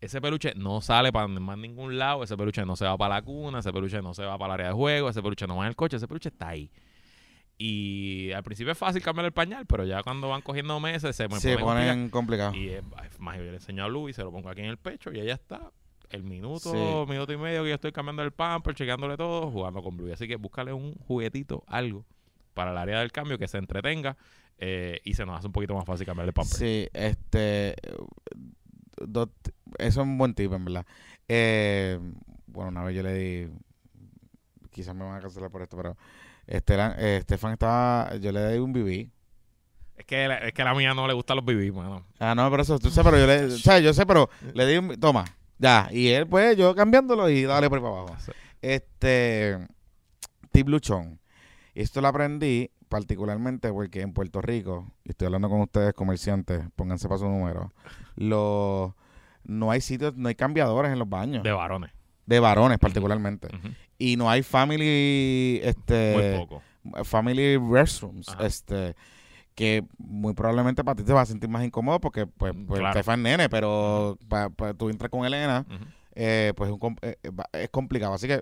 B: Ese peluche no sale para más ningún lado, ese peluche no se va para la cuna, ese peluche no se va para el área de juego, ese peluche no va en el coche, ese peluche está ahí. Y al principio es fácil cambiar el pañal, pero ya cuando van cogiendo meses se me
A: Se ponen complicados.
B: Y es, es más, yo le enseño a Luis, se lo pongo aquí en el pecho y ella está el minuto,
A: Sí.
B: minuto y medio que yo estoy cambiando el pamper, chequeándole todo, jugando con Blue. Así que búscale un juguetito, algo, para el área del cambio que se entretenga eh, y se nos hace un poquito más fácil cambiar el pamper.
A: Sí, este. Eso es un buen tip, en verdad. Eh, bueno, una vez yo le di. Quizás me van a cancelar por esto, pero. Estelan, eh, Estefan estaba. Yo le di un BB.
B: Es que, la- es que a la mía no le gustan los BB, mano.
A: Ah, no, pero eso, tú sabes, pero yo le. O sea, yo sé, pero le di un. Toma, ya. Y él, pues, yo cambiándolo y dale por ahí para abajo. Este. Tip Luchón. Esto lo aprendí particularmente porque en Puerto Rico, y estoy hablando con ustedes comerciantes, pónganse para su número, los, no hay sitios, no hay cambiadores en los baños.
B: De
A: De,
B: varones.
A: varones particularmente. Y no hay family, este,
B: Muy poco.
A: family restrooms,
B: Ajá.
A: este, que muy probablemente para ti te vas a sentir más incómodo porque pues, pues
B: Claro.
A: te nene, pero pa- pa- tú entras con Elena, eh, pues es, un eh, eh, es complicado. Así que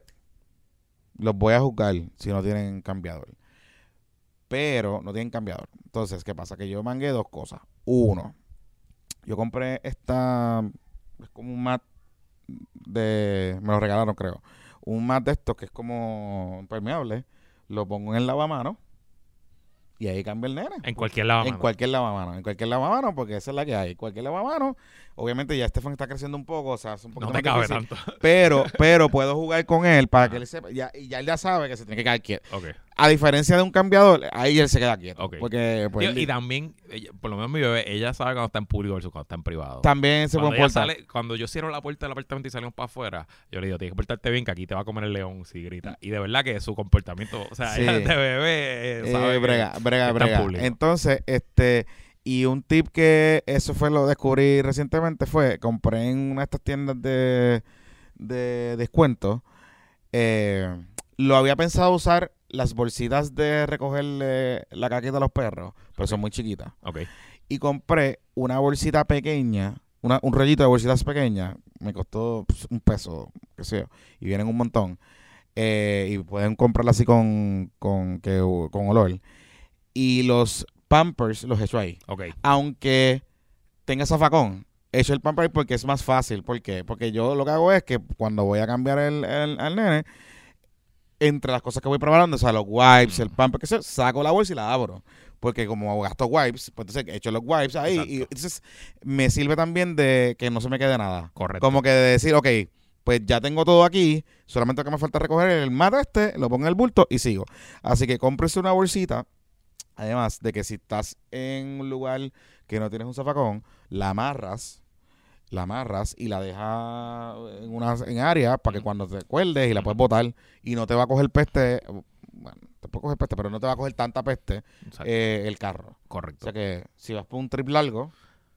A: los voy a juzgar si no tienen cambiador. Pero no tienen cambiador. Entonces, ¿qué pasa? Que yo mangué dos cosas. Uno, yo compré esta, es como un mat de, me lo regalaron creo, un mat de estos que es como impermeable, lo pongo en el lavamano y ahí cambia el nene.
B: En cualquier lado.
A: En cualquier lavamano, en cualquier lavamano, porque esa es la que hay. Cualquier lavamano, obviamente ya Estefan está creciendo un poco, o sea, es un poquito
B: No te
A: más
B: cabe
A: difícil,
B: tanto.
A: pero, pero puedo jugar con él para que él sepa, ya, y ya él ya sabe que se tiene que caer quieto.
B: ok.
A: A diferencia de un cambiador, ahí él se queda quieto. Porque pues,
B: y también, ella- por lo menos mi bebé, ella sabe cuando está en público versus cuando está en privado.
A: también se puede
B: sale- cuando yo cierro la puerta del apartamento y salimos para afuera, yo le digo, tienes que portarte bien que aquí te va a comer el león si grita. Y de verdad que su comportamiento, o sea,
A: Sí.
B: ella de bebé eh,
A: Eh,
B: sabe que-
A: brega, brega,
B: está en
A: brega.
B: público.
A: Entonces, este, y un tip que eso fue lo descubrí recientemente fue, compré en una de estas tiendas de, de descuento, eh, lo había pensado usar las bolsitas de recogerle la caquita a los perros, pero son muy chiquitas.
B: Ok.
A: Y compré una bolsita pequeña, una, un rollito de bolsitas pequeñas, me costó pues, un peso, qué sé yo, y vienen un montón. Eh, y pueden comprarla así con, con, que, con olor. Y los Pampers los he hecho ahí.
B: Ok.
A: Aunque tenga zafacón, he hecho el Pamper porque es más fácil. ¿Por qué? Porque yo lo que hago es que cuando voy a cambiar el, el- al nene, entre las cosas que voy preparando, o sea, los wipes, el Pamper, que sé, saco la bolsa y la abro. Porque como gasto wipes, pues entonces he hecho los wipes ahí. Y entonces me sirve también de que no se me quede nada.
B: Correcto.
A: Como que de decir, ok, pues ya tengo todo aquí, solamente lo que me falta recoger el mate este, lo pongo en el bulto y sigo. Así que cómprese una bolsita, además de que si estás en un lugar que no tienes un zafacón, la amarras, la amarras y la dejas en una en área para que cuando te cueldes y la puedes botar y no te va a coger peste, bueno, te puede coger peste, pero no te va a coger tanta peste eh, el carro. O
B: Correcto.
A: sea que si vas por un trip largo,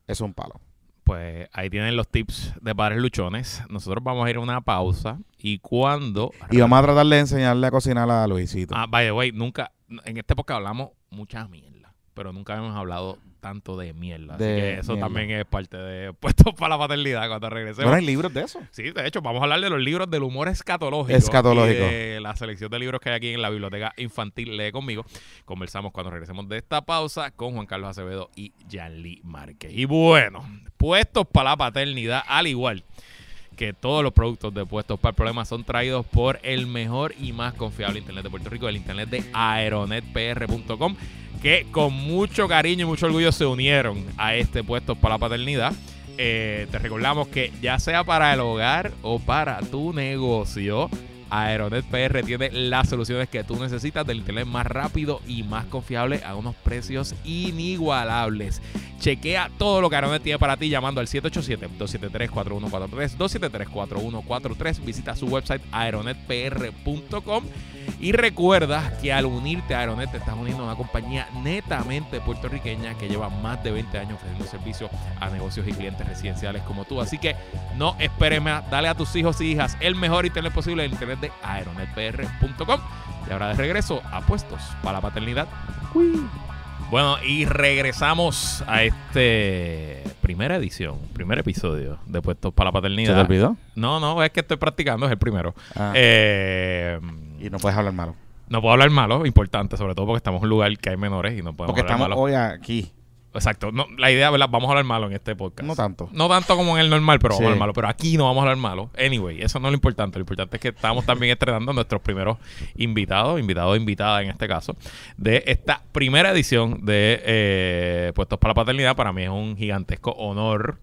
A: es un palo.
B: Pues ahí tienen los tips de padres luchones. Nosotros vamos a ir a una pausa y cuando...
A: Y vamos a tratar de enseñarle a cocinar a Luisito.
B: Ah, by the way, nunca... En este podcast hablamos mucha mierda, pero nunca hemos hablado tanto de mierda. Así que eso
A: mierda.
B: también es parte de puestos para la paternidad cuando regresemos.
A: ¿No hay libros de eso?
B: Sí, de hecho, vamos a hablar de los libros del humor escatológico.
A: Escatológico.
B: Y de la selección de libros que hay aquí en la biblioteca infantil Lee conmigo. Conversamos cuando regresemos de esta pausa con Juan Carlos Acevedo y Yanli Márquez. Y bueno, puestos para la paternidad, al igual que todos los productos de Puestos para el Problema son traídos por el mejor y más confiable Internet de Puerto Rico, el Internet de aeronetpr.com, que con mucho cariño y mucho orgullo se unieron a este Puestos para la Paternidad. Eh, te recordamos que ya sea para el hogar o para tu negocio, Aeronet PR tiene las soluciones que tú necesitas del internet más rápido y más confiable a unos precios inigualables. Chequea todo lo que Aeronet tiene para ti llamando al 787-273-4143, 273-4143. Visita su website aeronetpr.com y recuerda que al unirte a Aeronet te estás uniendo a una compañía netamente puertorriqueña que lleva más de 20 años ofreciendo servicios a negocios y clientes residenciales como tú. Así que no esperes más, dale a tus hijos y hijas el mejor internet posible, el internet de aeronetpr.com. Y ahora de regreso a puestos para la paternidad. Bueno, y regresamos a este primera edición, primer episodio de Puestos para la
A: ¿Se
B: Paternidad.
A: te olvidó?
B: No, no, es que estoy practicando, es el primero.
A: Ah,
B: Eh,
A: y no puedes hablar malo.
B: no puedo hablar malo, importante, sobre todo porque estamos en un lugar que hay menores y no podemos
A: Porque
B: hablar
A: estamos
B: malo.
A: hoy aquí.
B: Exacto. No, la idea, ¿verdad? Vamos a hablar malo en este podcast.
A: No tanto.
B: No tanto como en el normal, pero vamos a hablar malo. Pero aquí no vamos a hablar malo. Anyway, eso no es lo importante. Lo importante es que estamos también estrenando a nuestros primeros invitados, invitados e invitada en este caso, de esta primera edición de eh, Puestos para la Paternidad. Para mí es un gigantesco honor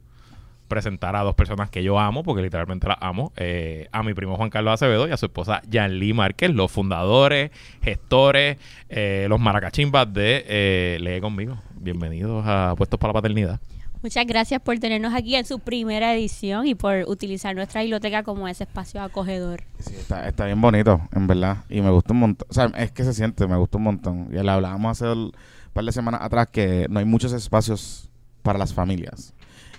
B: presentar a dos personas que yo amo, porque literalmente las amo, eh, a mi primo Juan Carlos Acevedo y a su esposa Yanli Márquez, los fundadores, gestores, eh, los maracachimbas de eh, Lee conmigo. Bienvenidos a Puestos para la Paternidad.
C: Muchas gracias por tenernos aquí en su primera edición y por utilizar nuestra biblioteca como ese espacio acogedor.
A: Sí, está, está bien bonito, en verdad. Y me gusta un montón. O sea, es que se siente, me gusta un montón. Y le hablábamos hace un par de semanas atrás que no hay muchos espacios para las familias.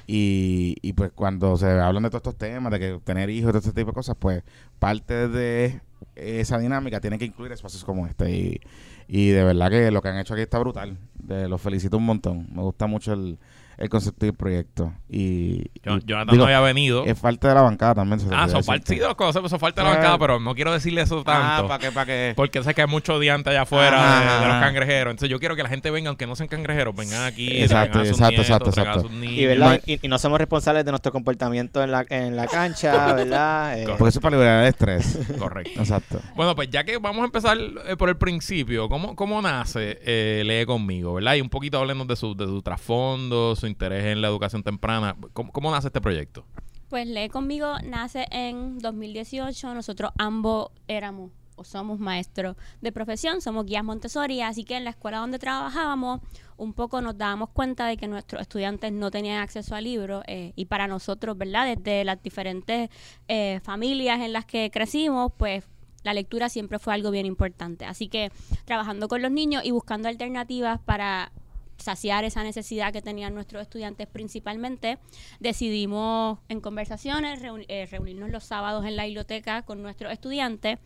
A: Y, y pues cuando se hablan de todos estos temas, de que tener hijos, de este tipo de cosas, pues parte de esa dinámica tiene que incluir espacios como este. Y, y de verdad que lo que han hecho aquí está brutal. De, los felicito un montón. Me gusta mucho el, el concepto y el proyecto. Y,
B: Yo,
A: y
B: Jonathan
A: digo,
B: no había venido.
A: es parte de la bancada también. se
B: Ah, son sí, dos cosas, son falta de la
A: Ah.
B: bancada, pero no quiero decirle eso
A: Ah,
B: tanto.
A: ¿para qué? ¿Para qué?
B: porque sé que hay mucho diante allá afuera
A: Ajá,
B: de, de los cangrejeros. Entonces yo quiero que la gente venga, aunque no sean cangrejeros, vengan aquí,
A: Exacto,
B: sus
A: exacto,
B: nietos,
A: exacto,
B: traigan a
A: exacto.
B: sus niños.
D: Y, ¿verdad? Y, y no somos responsables de nuestro comportamiento en la, en la cancha, ¿verdad? Eh,
A: Porque eso es para liberar el estrés.
B: Correcto.
A: Exacto.
B: Bueno, pues ya que vamos a empezar eh, por el principio, ¿cómo, cómo nace eh, Lee conmigo, verdad? Y un poquito háblenos de su, de su trasfondo, su interés en la educación temprana. ¿Cómo, nace este proyecto?
C: Pues Lee conmigo nace en 2018. Nosotros ambos éramos o somos maestros de profesión, somos guías Montessori, así que en la escuela donde trabajábamos un poco nos dábamos cuenta de que nuestros estudiantes no tenían acceso a libros eh, y para nosotros, ¿verdad? Desde las diferentes eh, familias en las que crecimos, pues la lectura siempre fue algo bien importante. Así que trabajando con los niños y buscando alternativas para saciar esa necesidad que tenían nuestros estudiantes principalmente, decidimos en conversaciones reuni- eh, reunirnos los sábados en la biblioteca con nuestros estudiantes,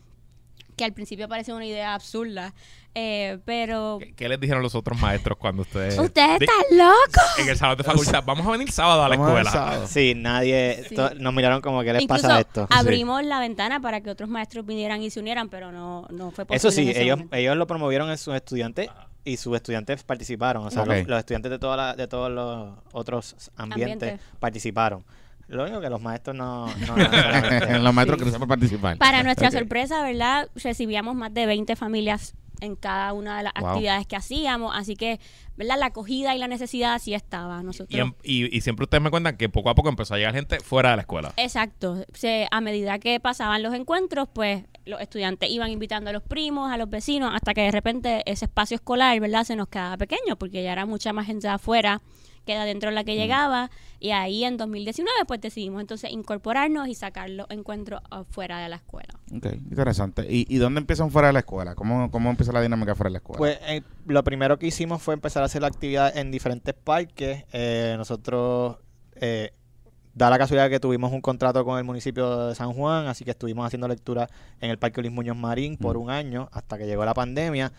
C: que al principio parecía una idea absurda, eh, pero...
B: ¿Qué, qué les dijeron los otros maestros cuando ustedes...
C: ¡Ustedes están locos!
B: En el salón de facultad. Vamos a venir sábado a la
A: Vamos
B: escuela.
D: Sí, nadie.
C: Sí.
D: to- nos miraron como que les
C: Incluso
D: pasa esto.
C: abrimos la ventana para que otros maestros vinieran y se unieran, pero no, no fue posible.
D: Eso sí, ellos,
C: momento.
D: ellos lo promovieron en sus estudiantes y sus estudiantes participaron. O sea, los, los estudiantes de, toda la- de todos los otros ambientes
C: Ambiente.
D: participaron. Lo único que los maestros no... no
A: los maestros
C: Sí.
A: que no saben participar.
C: Para nuestra sorpresa, ¿verdad? Recibíamos más de 20 familias en cada una de las
A: Wow.
C: actividades que hacíamos, así que, ¿verdad? La acogida y la necesidad sí estaba. Nosotros
B: Y, en- y- y siempre ustedes me cuentan que poco a poco empezó a llegar gente fuera de la escuela.
C: Exacto. Se, a medida que pasaban los encuentros, pues los estudiantes iban invitando a los primos, a los vecinos, hasta que de repente ese espacio escolar, ¿verdad? Se nos quedaba pequeño porque ya era mucha más gente de afuera que de adentro la que llegaba. Y ahí en 2019, pues decidimos entonces incorporarnos y sacar los encuentros afuera de la escuela.
A: Ok, interesante. ¿Y, ¿Y dónde empiezan fuera de la escuela? ¿Cómo, cómo empieza la dinámica fuera de la escuela?
D: Pues eh, lo primero que hicimos fue empezar a hacer la actividad en diferentes parques. Eh, nosotros, eh, da la casualidad que tuvimos un contrato con el municipio de San Juan, así que estuvimos haciendo lectura en el Parque Luis Muñoz Marín por un año hasta que llegó la pandemia.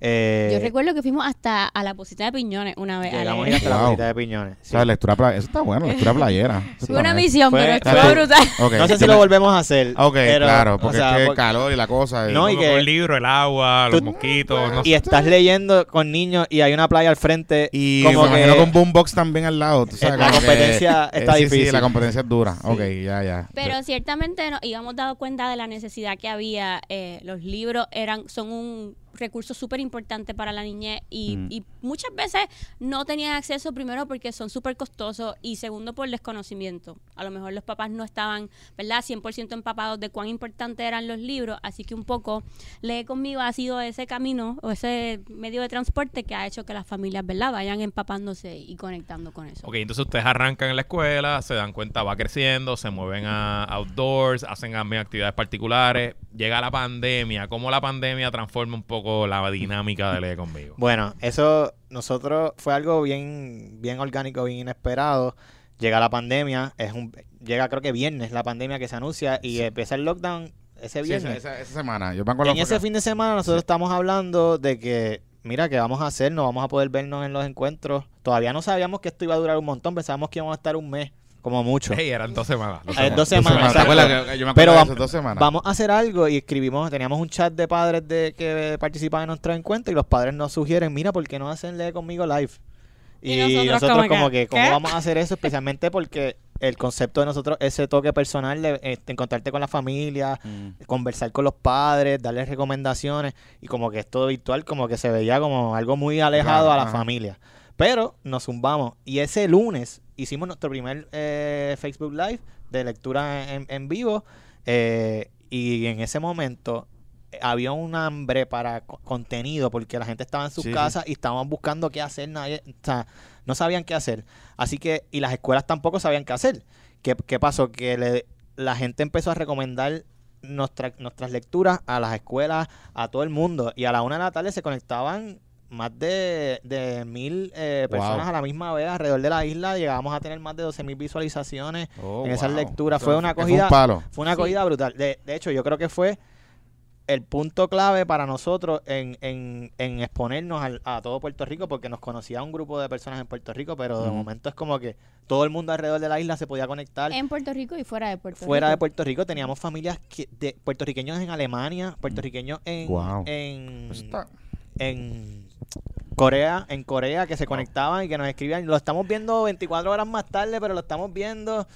D: Eh,
C: Yo recuerdo que fuimos hasta a la posita de piñones una vez. a
D: llegamos a hasta la bolita de piñones.
A: o
D: sí.
A: sea, lectura. Eso está bueno, lectura playera. Eso
C: Fue una
A: nice.
C: misión,
D: Fue-
C: pero estuvo
A: bien.
C: brutal.
D: No sé si lo volvemos a hacer.
A: Ok,
D: pero,
A: claro,
D: o
A: porque
D: sea,
A: es que el calor y la cosa. y-
D: No, y que-
B: el libro, el agua, los
D: Tú-
B: mosquitos, no
D: y
B: sé.
D: estás leyendo con niños y hay una playa al frente.
A: Y
D: como
A: me imagino
D: que
A: con Boombox también al lado. tú sabes,
D: la
A: que-
D: competencia
A: eh,
D: está
A: sí, Sí,
D: difícil.
A: la competencia es dura. Ok, ya, ya.
C: Pero ciertamente nos íbamos dado cuenta de la necesidad que había. eh, los libros eran son un recurso súper importante para la niñez y,
A: Mm.
C: y muchas veces no tenían acceso primero porque son súper costosos y segundo por desconocimiento. A lo mejor los papás no estaban, ¿verdad?, 100% empapados de cuán importantes eran los libros, así que un poco Lee conmigo ha sido ese camino o ese medio de transporte que ha hecho que las familias, ¿verdad?, vayan empapándose y conectando con eso.
B: Ok, entonces ustedes arrancan en la escuela, se dan cuenta, va creciendo, se mueven a outdoors, hacen también actividades particulares. Llega la pandemia. ¿Cómo la pandemia transforma un poco la dinámica de Lee conmigo?
D: Bueno, eso nosotros fue algo bien, bien orgánico, bien inesperado. Llega la pandemia, es un, llega creo que viernes la pandemia que se anuncia y empieza el lockdown ese
A: Sí,
D: viernes.
A: esa, esa- esa semana. Yo
D: en ese fin de semana nosotros estamos hablando de que, mira, ¿qué vamos a hacer? No vamos a poder vernos en los encuentros. Todavía no sabíamos que esto iba a durar un montón, pensábamos que íbamos a estar un mes, como mucho.
B: Hey, eran dos semanas. dos
D: Eh,
B: semanas.
D: dos semanas,
A: ¿Te
D: exacto.
A: acuerdas que- que yo me acuerdo
D: Pero
A: de dos semanas.
D: Vamos a hacer algo y escribimos, teníamos un chat de padres de que participaban en nuestro encuentro y los padres nos sugieren, mira, ¿por qué no hacen Lee conmigo live? Y,
C: Y nosotros
D: nosotros,
C: como
D: como
C: que,
D: que, ¿cómo vamos a hacer eso? Especialmente porque el concepto de nosotros, ese toque personal de eh, encontrarte con la familia,
A: Mm.
D: conversar con los padres, darles recomendaciones y como que esto virtual como que se veía como algo muy alejado
A: Claro,
D: a la
A: ajá.
D: familia. Pero nos zumbamos y ese lunes hicimos nuestro primer eh, Facebook Live de lectura en, en vivo eh, y en ese momento eh, había un hambre para co- contenido porque la gente estaba en sus
A: sí.
D: casas y estaban buscando qué hacer, nadie, o sea, no sabían qué hacer. Así que, y las escuelas tampoco sabían qué hacer. ¿Qué, qué pasó? Que le- la gente empezó a recomendar nuestra- nuestras lecturas a las escuelas, a todo el mundo. Y a la una de la tarde se conectaban más de, de mil eh,
A: Wow.
D: personas a la misma vez alrededor de la isla. Llegábamos a tener más de 12 mil visualizaciones.
A: Oh,
D: en esas
A: wow.
D: lecturas. Fue una acogida-
A: un palo.
D: Fue una
C: Sí.
D: acogida brutal. De, de hecho, yo creo que fue el punto clave para nosotros en, en, en exponernos al- a todo Puerto Rico, porque nos conocía un grupo de personas en Puerto Rico, pero de momento es como que todo el mundo alrededor de la isla se podía conectar.
C: En Puerto Rico y fuera de Puerto
D: Fuera de
C: Rico.
D: Puerto Rico teníamos familias que, de puertorriqueños en Alemania, puertorriqueños en,
A: Wow.
D: en,
A: está-
D: en Corea, en Corea que se conectaban y que nos escribían. Lo estamos viendo 24 horas más tarde, pero lo estamos viendo.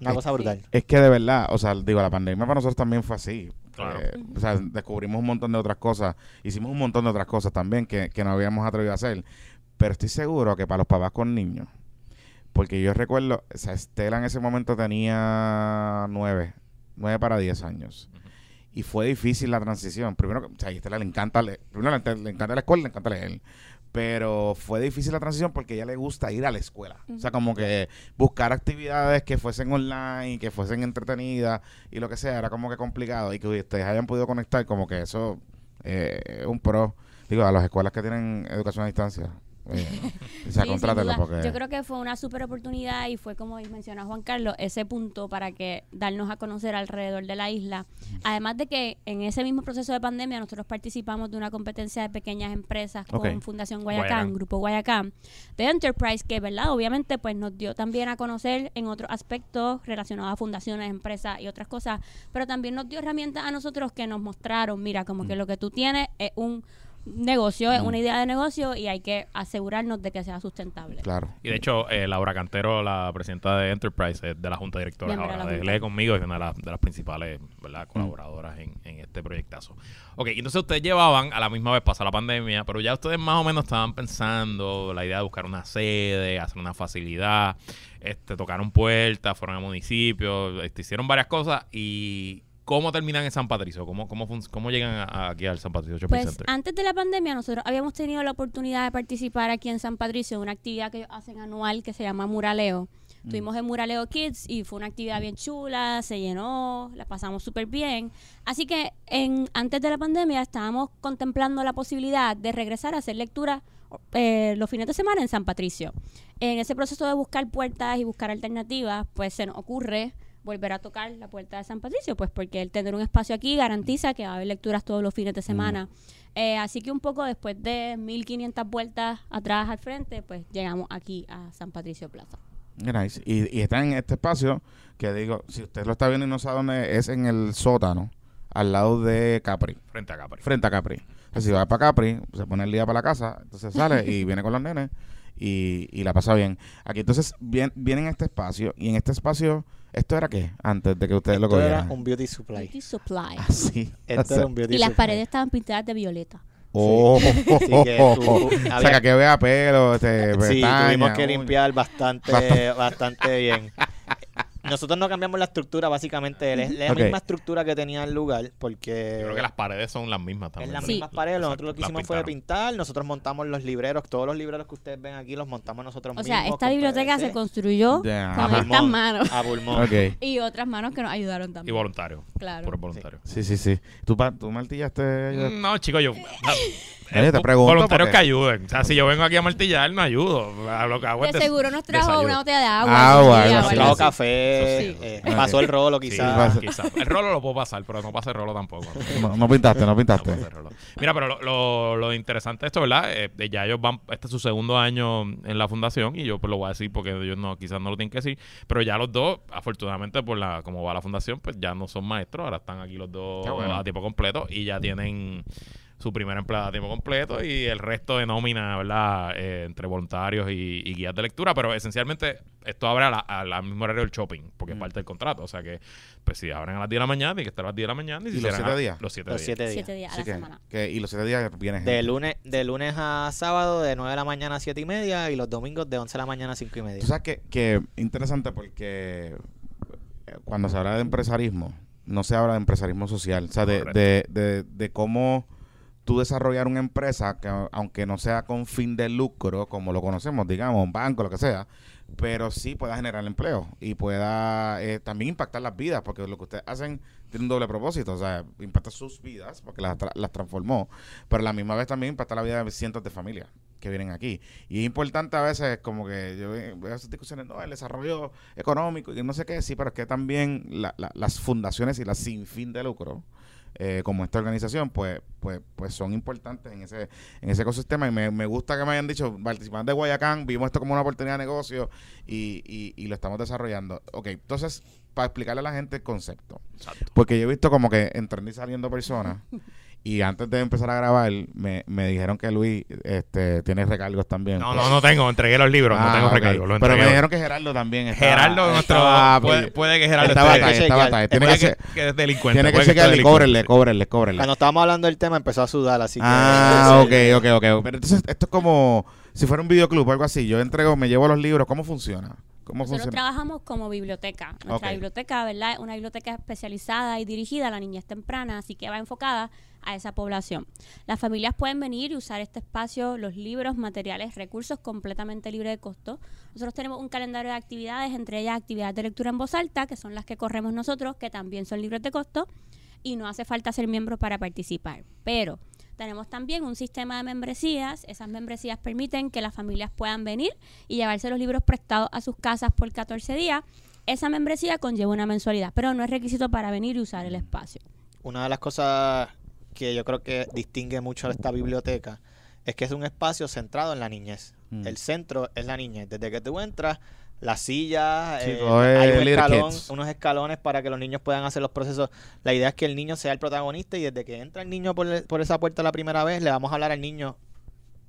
D: Una cosa brutal.
A: Es que de verdad, o sea, digo, la pandemia para nosotros también fue así.
B: Claro.
A: Eh, o sea, descubrimos un montón de otras cosas. Hicimos un montón de otras cosas también que, que no habíamos atrevido a hacer. Pero estoy seguro que para los papás con niños, porque yo recuerdo, o sea, Estela en ese momento tenía nueve, nueve para diez años. Y fue difícil la transición. Primero, o sea, a Estela le encanta leer. Primero le, le encanta la escuela, le encanta leer. Pero fue difícil la transición porque a ella le gusta ir a la escuela. O sea, como que buscar actividades que fuesen online, que fuesen entretenidas y lo que sea, era como que complicado. Y que ustedes hayan podido conectar, como que eso eh, es un pro. Digo, a las escuelas que tienen educación a distancia. Eh, o sea,
C: Sí,
A: porque...
C: Yo creo que fue una super oportunidad y fue como menciona Juan Carlos, ese punto para que darnos a conocer alrededor de la isla. Además de que en ese mismo proceso de pandemia nosotros participamos de una competencia de pequeñas empresas con. Fundación Guayacán,
B: Guayacán.
C: Grupo Guayacán, de Enterprise, que verdad, obviamente pues nos dio también a conocer en otros aspectos relacionados a fundaciones, empresas y otras cosas, pero también nos dio herramientas a nosotros que nos mostraron, mira, como que lo que tú tienes es un negocio, es
A: Mm.
C: una idea de negocio y hay que asegurarnos de que sea sustentable.
A: Claro.
B: Y de hecho, eh, Laura Cantero, la presidenta de Enterprise, es de la Junta de Directores
C: Miembro de
B: ahora.
C: la.
B: Lee conmigo es una de las, de las principales ¿verdad? colaboradoras en, en este proyectazo. Ok, entonces ustedes llevaban a la misma vez pasar la pandemia, pero ya ustedes más o menos estaban pensando la idea de buscar una sede, hacer una facilidad, este, tocaron puertas, fueron a municipios, este, hicieron varias cosas y... ¿Cómo terminan en San Patricio? ¿Cómo, cómo, cómo llegan a- aquí al San Patricio Shopping
C: Pues
B: Center?
C: antes de la pandemia nosotros habíamos tenido la oportunidad de participar aquí en San Patricio en una actividad que ellos hacen anual que se llama Muraleo. Tuvimos el Muraleo Kids y fue una actividad bien chula, se llenó, la pasamos súper bien. Así que en, antes de la pandemia estábamos contemplando la posibilidad de regresar a hacer lectura eh, los fines de semana en San Patricio. En ese proceso de buscar puertas y buscar alternativas, pues se nos ocurre volver a tocar la puerta de San Patricio, pues porque el tener un espacio aquí garantiza que va a haber lecturas todos los fines de semana. Eh, así que un poco después de 1500 vueltas atrás al frente, pues llegamos aquí a San Patricio Plaza.
A: Nice. Y, y está en este espacio que digo, si usted lo está viendo y no sabe dónde es, en el sótano, al lado de Capri,
B: Frente a Capri.
A: frente a Capri. Entonces, si va para Capri, se pone el día para la casa, entonces sale y viene con los nenes y, y la pasa bien. Aquí entonces viene, viene en este espacio y en este espacio, ¿esto era qué? Antes de que ustedes lo
D: Esto era
A: cogieran.
D: un beauty supply.
C: Beauty Supply.
A: Así.
D: Esto era un beauty
C: Y las
D: supply.
C: paredes estaban pintadas de violeta.
A: Oh,
D: que tú-
A: o sea, que aquí vea pelo, este,
D: Sí,
A: pestañas,
D: tuvimos que
A: uñas.
D: limpiar Bastante.
A: bastante
D: bien. Nosotros no cambiamos la estructura, básicamente. Es la misma estructura que tenía el lugar, porque
B: Yo creo que las paredes son las mismas
D: es
B: también.
D: las
C: Sí.
D: mismas paredes. Nosotros lo que hicimos
B: las
D: fue pintar. Nosotros montamos los libreros. Todos los libreros que ustedes ven aquí los montamos nosotros
C: O
D: mismos.
C: sea, esta biblioteca se construyó con
D: a
C: estas manos
D: A pulmón.
C: Y otras manos que nos ayudaron
B: Y
C: también.
B: voluntario.
C: Claro.
B: Puro voluntario.
A: Sí, sí, sí. ¿Tú, pa- tú martillaste?
B: No, chicos, yo.
A: Te pregunto
B: Voluntarios
A: porque-
B: que ayuden. O sea, si yo vengo aquí a martillar, no ayudo. A lo que hago
C: De seguro nos trajo
B: desayuno.
C: una botella de agua.
A: Agua, algo
D: Trajo
C: así.
D: café,
C: Sí.
D: eh, pasó el rolo
B: Sí,
D: quizás.
B: El rolo lo puedo pasar, pero no pasa el rolo tampoco.
A: No, no pintaste, no pintaste.
B: Mira, pero lo, lo, lo interesante de esto, ¿verdad? Eh, eh, ya ellos van, este es su segundo año en la fundación y yo pues lo voy a decir porque ellos no, quizás no lo tienen que decir, pero ya los dos, afortunadamente por la como va la fundación, pues ya no son maestros, ahora están aquí los dos
A: bueno.
B: a tiempo completo y ya tienen su primera empleada a tiempo completo y el resto de nómina, ¿verdad? Eh, entre voluntarios y, y guías de lectura, pero esencialmente esto abre a la- al mismo horario del shopping, porque es
A: Mm.
B: parte del contrato, o sea que, pues si abren a las 10 de la mañana, tiene que estar a las 10 de la mañana y, si
A: ¿Y los
B: cierran
A: siete
B: a-
A: días?
B: Los 7
D: Los
B: días.
D: siete días.
C: Siete días a
A: Así
C: la
A: que,
C: semana.
A: que- y los siete días viene gente.
D: De lunes, de lunes a sábado, de 9 de la mañana a 7 y media, y los domingos de 11 de la mañana a 5 y media.
A: Tú sabes que, que interesante porque eh, cuando se habla de empresarismo, no se habla de empresarismo social. O sea, de, de, de, de cómo tú desarrollar una empresa que aunque no sea con fin de lucro, como lo conocemos, digamos, un banco, lo que sea, pero sí pueda generar empleo y pueda eh, también impactar las vidas, porque lo que ustedes hacen tiene un doble propósito, o sea, impacta sus vidas, porque las, las transformó, pero a la misma vez también impacta la vida de cientos de familias que vienen aquí. Y es importante a veces como que yo ve- veo esas discusiones, no, el desarrollo económico y no sé qué, sí, pero es que también la- la- las fundaciones y las sin fin de lucro, eh, como esta organización, pues, pues, pues son importantes en ese, en ese ecosistema. Y me, me gusta que me hayan dicho, participantes de Guayacán, vimos esto como una oportunidad de negocio y, y, y lo estamos desarrollando. Ok, entonces, para explicarle a la gente el concepto.
B: Exacto.
A: Porque yo he visto como que entrando y saliendo personas. Y antes de empezar a grabar, me, me dijeron que Luis este, tiene recargos también.
B: No, no, no tengo. Entregué los libros,
A: Ah,
B: no tengo
A: ok.
B: recargos. Los
A: Pero me dijeron que Gerardo también. estaba-
B: Gerardo, nuestro.
A: estaba-
B: puede, puede que Gerardo
A: estaba
B: esté-
A: ahí, estaba
D: chequear.
A: ahí. Tiene que,
B: que,
A: che-
B: que es delincuente.
A: tiene que chequearle,
B: delincuente,
A: cóbrenle, cóbrenle, cóbrenle.
D: Cuando estábamos hablando del tema empezó a sudar, así que...
A: Ah, ok, ok, ok. Pero entonces esto es como si fuera un videoclub o algo así. Yo entrego, me llevo los libros. ¿Cómo funciona? ¿Cómo
C: Nosotros
A: funciona?
C: trabajamos como biblioteca. Nuestra biblioteca, ¿verdad? Es una biblioteca especializada y dirigida a la niñez temprana, así que va enfocada a esa población. Las familias pueden venir y usar este espacio, los libros, materiales, recursos completamente libre de costo. Nosotros tenemos un calendario de actividades, entre ellas actividades de lectura en voz alta, que son las que corremos nosotros, que también son libres de costo, y no hace falta ser miembro para participar. Pero tenemos también un sistema de membresías. Esas membresías permiten que las familias puedan venir y llevarse los libros prestados a sus casas por 14 días. Esa membresía conlleva una mensualidad, pero no es requisito para venir y usar el espacio.
D: Una de las cosas que yo creo que distingue mucho a esta biblioteca es que es un espacio centrado en la niñez.
A: Mm.
D: El centro es la niñez. Desde que tú entras, las sillas,
A: Sí,
D: eh,
A: todo es
D: hay un
A: Little
D: escalón, unos escalones para que los niños puedan hacer los procesos. La idea es que el niño sea el protagonista y desde que entra el niño por, por esa puerta la primera vez, le vamos a hablar al niño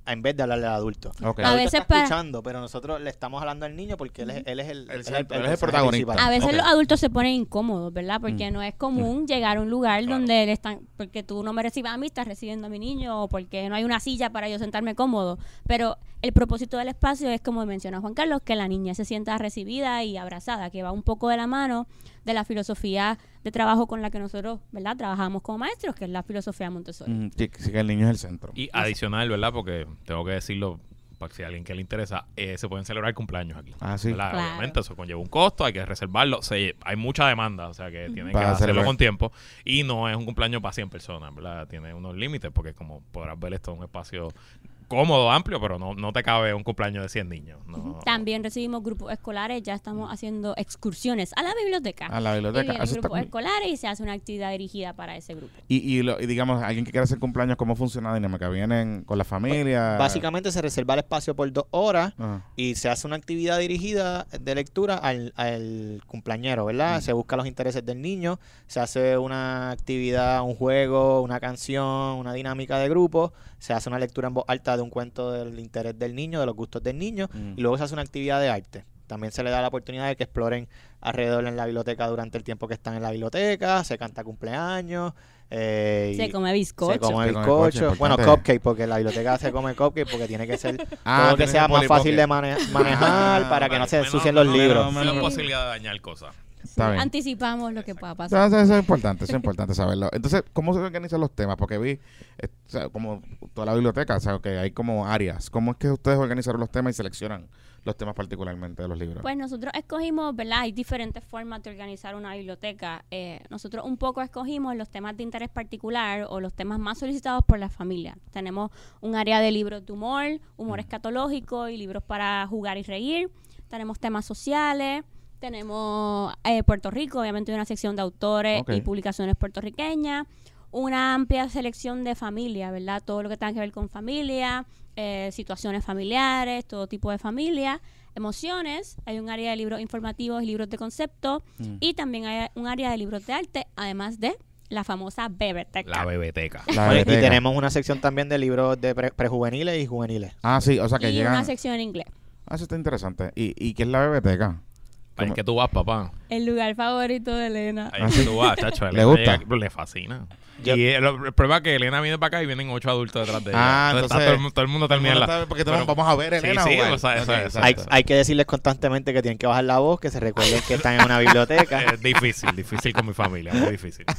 D: en vez de hablarle al adulto.
A: Ok.
D: El
C: A veces
D: está escuchando, pero nosotros le estamos hablando al niño porque él es, él es el, él
A: él es protagonista.
D: principal.
C: A veces los adultos se ponen incómodos, ¿verdad? Porque
A: Mm.
C: no es común llegar a un lugar
B: Claro.
C: donde le están, porque tú no me recibas a mí, estás recibiendo a mi niño, o porque no hay una silla para yo sentarme cómodo. Pero el propósito del espacio es, como menciona Juan Carlos, que la niña se sienta recibida y abrazada, que va un poco de la mano de la filosofía de trabajo con la que nosotros, ¿verdad? Trabajamos como maestros, que es la filosofía Montessori.
A: Mm, sí, sí que el niño es el centro.
B: Y adicional, ¿verdad? Porque tengo que decirlo, para si a alguien que le interesa, eh, se pueden celebrar cumpleaños aquí.
A: Ah, sí.
C: Claro.
B: Obviamente eso conlleva un costo, hay que reservarlo. Se- hay mucha demanda, o sea que tienen que hacerlo
A: celebrar.
B: con tiempo. Y no es un cumpleaños para 100 personas, ¿verdad? Tiene unos límites porque como podrás ver esto es un espacio cómodo, amplio, pero no, no te cabe un cumpleaños de 100 niños. No,
C: También recibimos grupos escolares, ya estamos haciendo excursiones a la biblioteca.
A: A la
C: Y
A: biblioteca. está
C: grupos escolares y se hace una actividad dirigida para ese grupo.
A: Y, y, lo- y digamos, alguien que quiera hacer cumpleaños, ¿cómo funciona la dinámica? ¿Vienen con la familia?
D: Básicamente se reserva el espacio por dos horas y se hace una actividad dirigida de lectura al, al cumpleañero, ¿verdad?
A: Mm.
D: Se busca los intereses del niño, se hace una actividad, un juego, una canción, una dinámica de grupo, se hace una lectura en voz alta de un cuento del interés del niño, de los gustos del niño,
A: Mm.
D: y luego se hace una actividad de arte. También se le da la oportunidad de que exploren alrededor en la biblioteca durante el tiempo que están en la biblioteca, se canta cumpleaños, eh,
C: Se come bizcocho.
D: se come
A: Se come
D: bizcocho. Bueno, cupcake, porque en la biblioteca se come cupcake porque tiene que ser
A: Ah,
D: todo que sea más fácil de mane- manejar
A: Ah,
D: para que no
B: Menos-
D: se
B: menos-
D: ensucien los
B: menos-
D: libros.
B: Menos
A: Sí.
B: posibilidad de dañar cosas.
A: Está bien.
C: Anticipamos lo que pueda pasar.
A: Eso, eso es importante, eso es importante saberlo. Entonces, ¿cómo se organizan los temas? Porque vi, eh, o sea, como toda la biblioteca, o sea, que hay como áreas. ¿Cómo es que ustedes organizaron los temas y seleccionan los temas particularmente de los libros?
C: Pues nosotros escogimos, ¿verdad? Hay diferentes formas de organizar una biblioteca. Eh, nosotros un poco escogimos los temas de interés particular o los temas más solicitados por la familia. Tenemos un área de libros de humor, humor escatológico y libros para jugar y reír. Tenemos temas sociales. Tenemos eh, Puerto Rico, obviamente una sección de autores y publicaciones puertorriqueñas. Una amplia selección de familia, ¿verdad? Todo lo que tenga que ver con familia, eh, situaciones familiares, todo tipo de familia, emociones. Hay un área de libros informativos y libros de concepto.
A: Mm.
C: Y también hay un área de libros de arte, además de la famosa biblioteca.
B: La bebeteca.
A: La
D: Oye, y tenemos una sección también de libros de pre- prejuveniles y juveniles.
A: Ah, sí, o sea que
C: y
A: llegan...
C: una sección en inglés.
A: Ah, eso está interesante. ¿Y, y qué es la biblioteca?
B: Ahí es que tú vas, papá.
C: El lugar favorito de Elena.
B: Ahí es que tú vas, chacho. a
A: ¿Le
B: Elena
A: gusta?
B: llega- le fascina.
D: Yo-
B: y el, el problema es que Elena viene para acá y vienen ocho adultos detrás de ella.
A: Ah,
B: está
A: entonces-
B: todo, el, mu- todo el mundo termina la...
A: Porque
B: pero-
A: vamos a ver,
B: Sí,
A: Elena.
B: sí,
A: jugar.
B: o sea, eso
A: Ok,
B: es,
A: exacto.
D: Hay, hay que decirles constantemente que tienen que bajar la voz, que se recuerden que están en una biblioteca.
B: Es difícil, difícil con mi familia, muy difícil.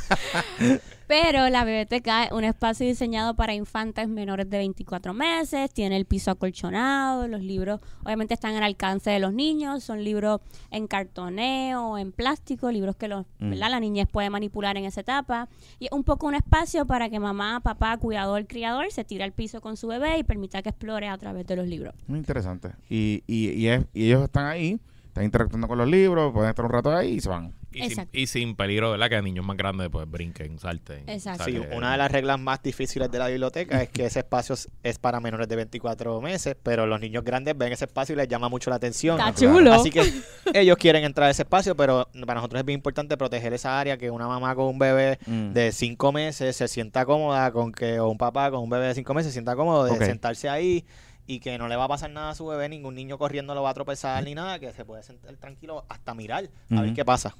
C: Pero la biblioteca es un espacio diseñado para infantes menores de 24 meses, tiene el piso acolchonado, los libros obviamente están al alcance de los niños, son libros en cartoneo, en plástico, libros que los,
A: Mm.
C: ¿verdad? la niñez puede manipular en esa etapa. Y es un poco un espacio para que mamá, papá, cuidador, criador se tire al piso con su bebé y permita que explore a través de los libros.
A: Muy interesante. Y, y, y, es- y ellos están ahí, están interactuando con los libros, pueden estar un rato ahí y se van.
B: Y sin, y sin peligro, ¿verdad? Que niños más grandes pues brinquen, salten.
C: Exacto.
D: Sí, una de las reglas más difíciles de la biblioteca es que ese espacio es- para menores de 24 meses, pero los niños grandes ven ese espacio y les llama mucho la atención.
C: Está chulo.
D: Así que ellos quieren entrar a ese espacio, pero para nosotros es bien importante proteger esa área, que una mamá con un bebé
A: Mm.
D: de 5 meses se sienta cómoda con que, o un papá con un bebé de 5 meses se sienta cómodo de sentarse ahí y que no le va a pasar nada a su bebé, ningún niño corriendo lo va a tropezar ni nada, que se puede sentar tranquilo hasta mirar a ver qué pasa.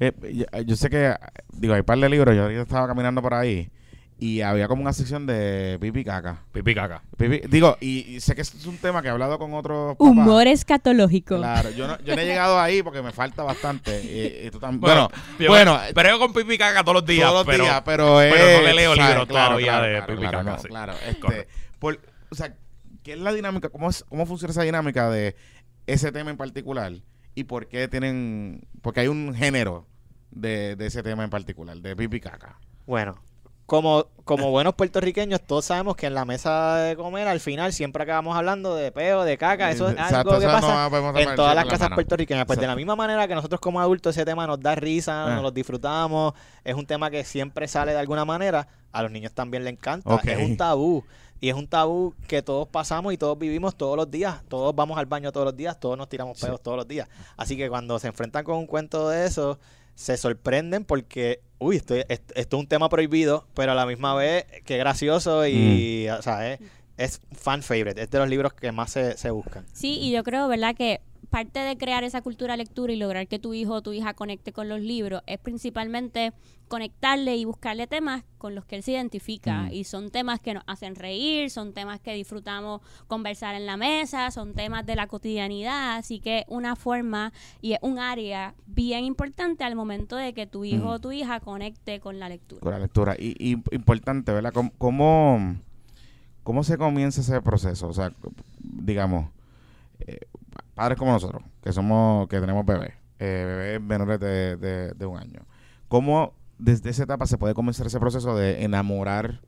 A: Eh, yo, yo sé que, digo, hay un par de libros, yo ahorita estaba caminando por ahí y había como una sección de pipi caca.
B: Pipi caca.
A: Pipi- digo, y, y sé que esto es un tema que he hablado con otros papás.
C: Humor escatológico.
A: Claro, yo no, yo no he llegado ahí porque me falta bastante. Y, y tú también.
B: Bueno,
A: Bueno,
B: yo-
A: bueno,
B: pero yo con pipi caca todos los días.
A: todos los
B: pero,
A: días, pero es.
B: pero no le leo libros todavía de pipi
A: claro,
B: caca,
A: no,
B: sí.
A: Claro, este, por- o sea, ¿qué es la dinámica? ¿Cómo, es, ¿Cómo funciona esa dinámica de ese tema en particular? ¿Y por qué tienen.? Porque hay un género de, de ese tema en particular, de pipi caca.
D: Bueno, como, como buenos puertorriqueños, todos sabemos que en la mesa de comer, al final, siempre acabamos hablando de peo, de caca. Eso es
A: Exacto,
D: algo que pasa
A: no
D: en todas las
A: la
D: casas
A: mano.
D: puertorriqueñas. Pues de la misma manera que nosotros como adultos ese tema nos da risa,
A: Ah.
D: nos lo disfrutamos, es un tema que siempre sale de alguna manera, a los niños también le encanta. Es un tabú. Y es un tabú que todos pasamos y todos vivimos todos los días. Todos vamos al baño todos los días, todos nos tiramos
A: Sí.
D: pedos todos los días. Así que cuando se enfrentan con un cuento de eso, se sorprenden porque, uy, esto, esto- esto es un tema prohibido, pero a la misma vez, qué gracioso y,
A: Mm.
D: o sea, es, es fan favorite. Es de los libros que más se, se buscan.
C: Sí, y yo creo, ¿verdad?, que parte de crear esa cultura de lectura y lograr que tu hijo o tu hija conecte con los libros es principalmente conectarle y buscarle temas con los que él se identifica.
A: Mm.
C: Y son temas que nos hacen reír, son temas que disfrutamos conversar en la mesa, son temas de la cotidianidad. Así que una forma y es un área bien importante al momento de que tu hijo
A: Mm.
C: o tu hija conecte con la lectura.
A: Con la lectura. Y, y importante, ¿verdad? ¿Cómo, cómo, cómo se comienza ese proceso? O sea, digamos, eh, padres como nosotros, que somos, que tenemos bebés, eh, bebés menores de, de- de un año. ¿Cómo desde esa etapa se puede comenzar ese proceso de enamorar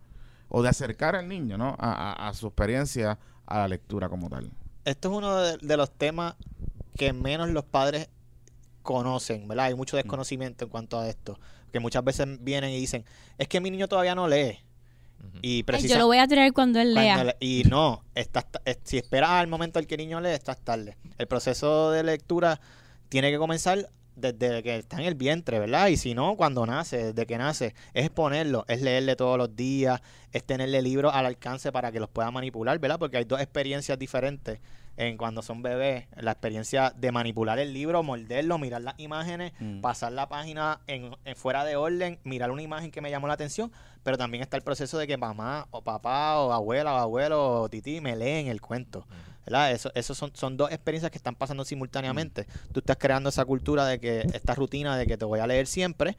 A: o de acercar al niño, ¿no? A, a- a su experiencia a la lectura como tal.
D: Esto es uno de, de los temas que menos los padres conocen, ¿verdad? Hay mucho desconocimiento en cuanto a esto. Que muchas veces vienen y dicen, es que mi niño todavía no lee. Y precisa-
C: yo lo voy a traer cuando él lea.
D: cuando le- y no, estás ta- es- si esperas al momento en que el niño lee, estás tarde. El proceso de lectura tiene que comenzar desde que está en el vientre, ¿verdad? Y si no, cuando nace, desde que nace, es exponerlo, es leerle todos los días, es tenerle libros al alcance para que los pueda manipular, ¿verdad? Porque hay dos experiencias diferentes en cuando son bebés. La experiencia de manipular el libro, morderlo, mirar las imágenes,
A: Mm.
D: pasar la página en, en fuera de orden, mirar una imagen que me llamó la atención, pero también está el proceso de que mamá o papá o abuela o abuelo o tití me leen el cuento. ¿verdad? Eso, eso son, son dos experiencias que están pasando simultáneamente. Tú estás creando esa cultura de que, esta rutina de que te voy a leer siempre,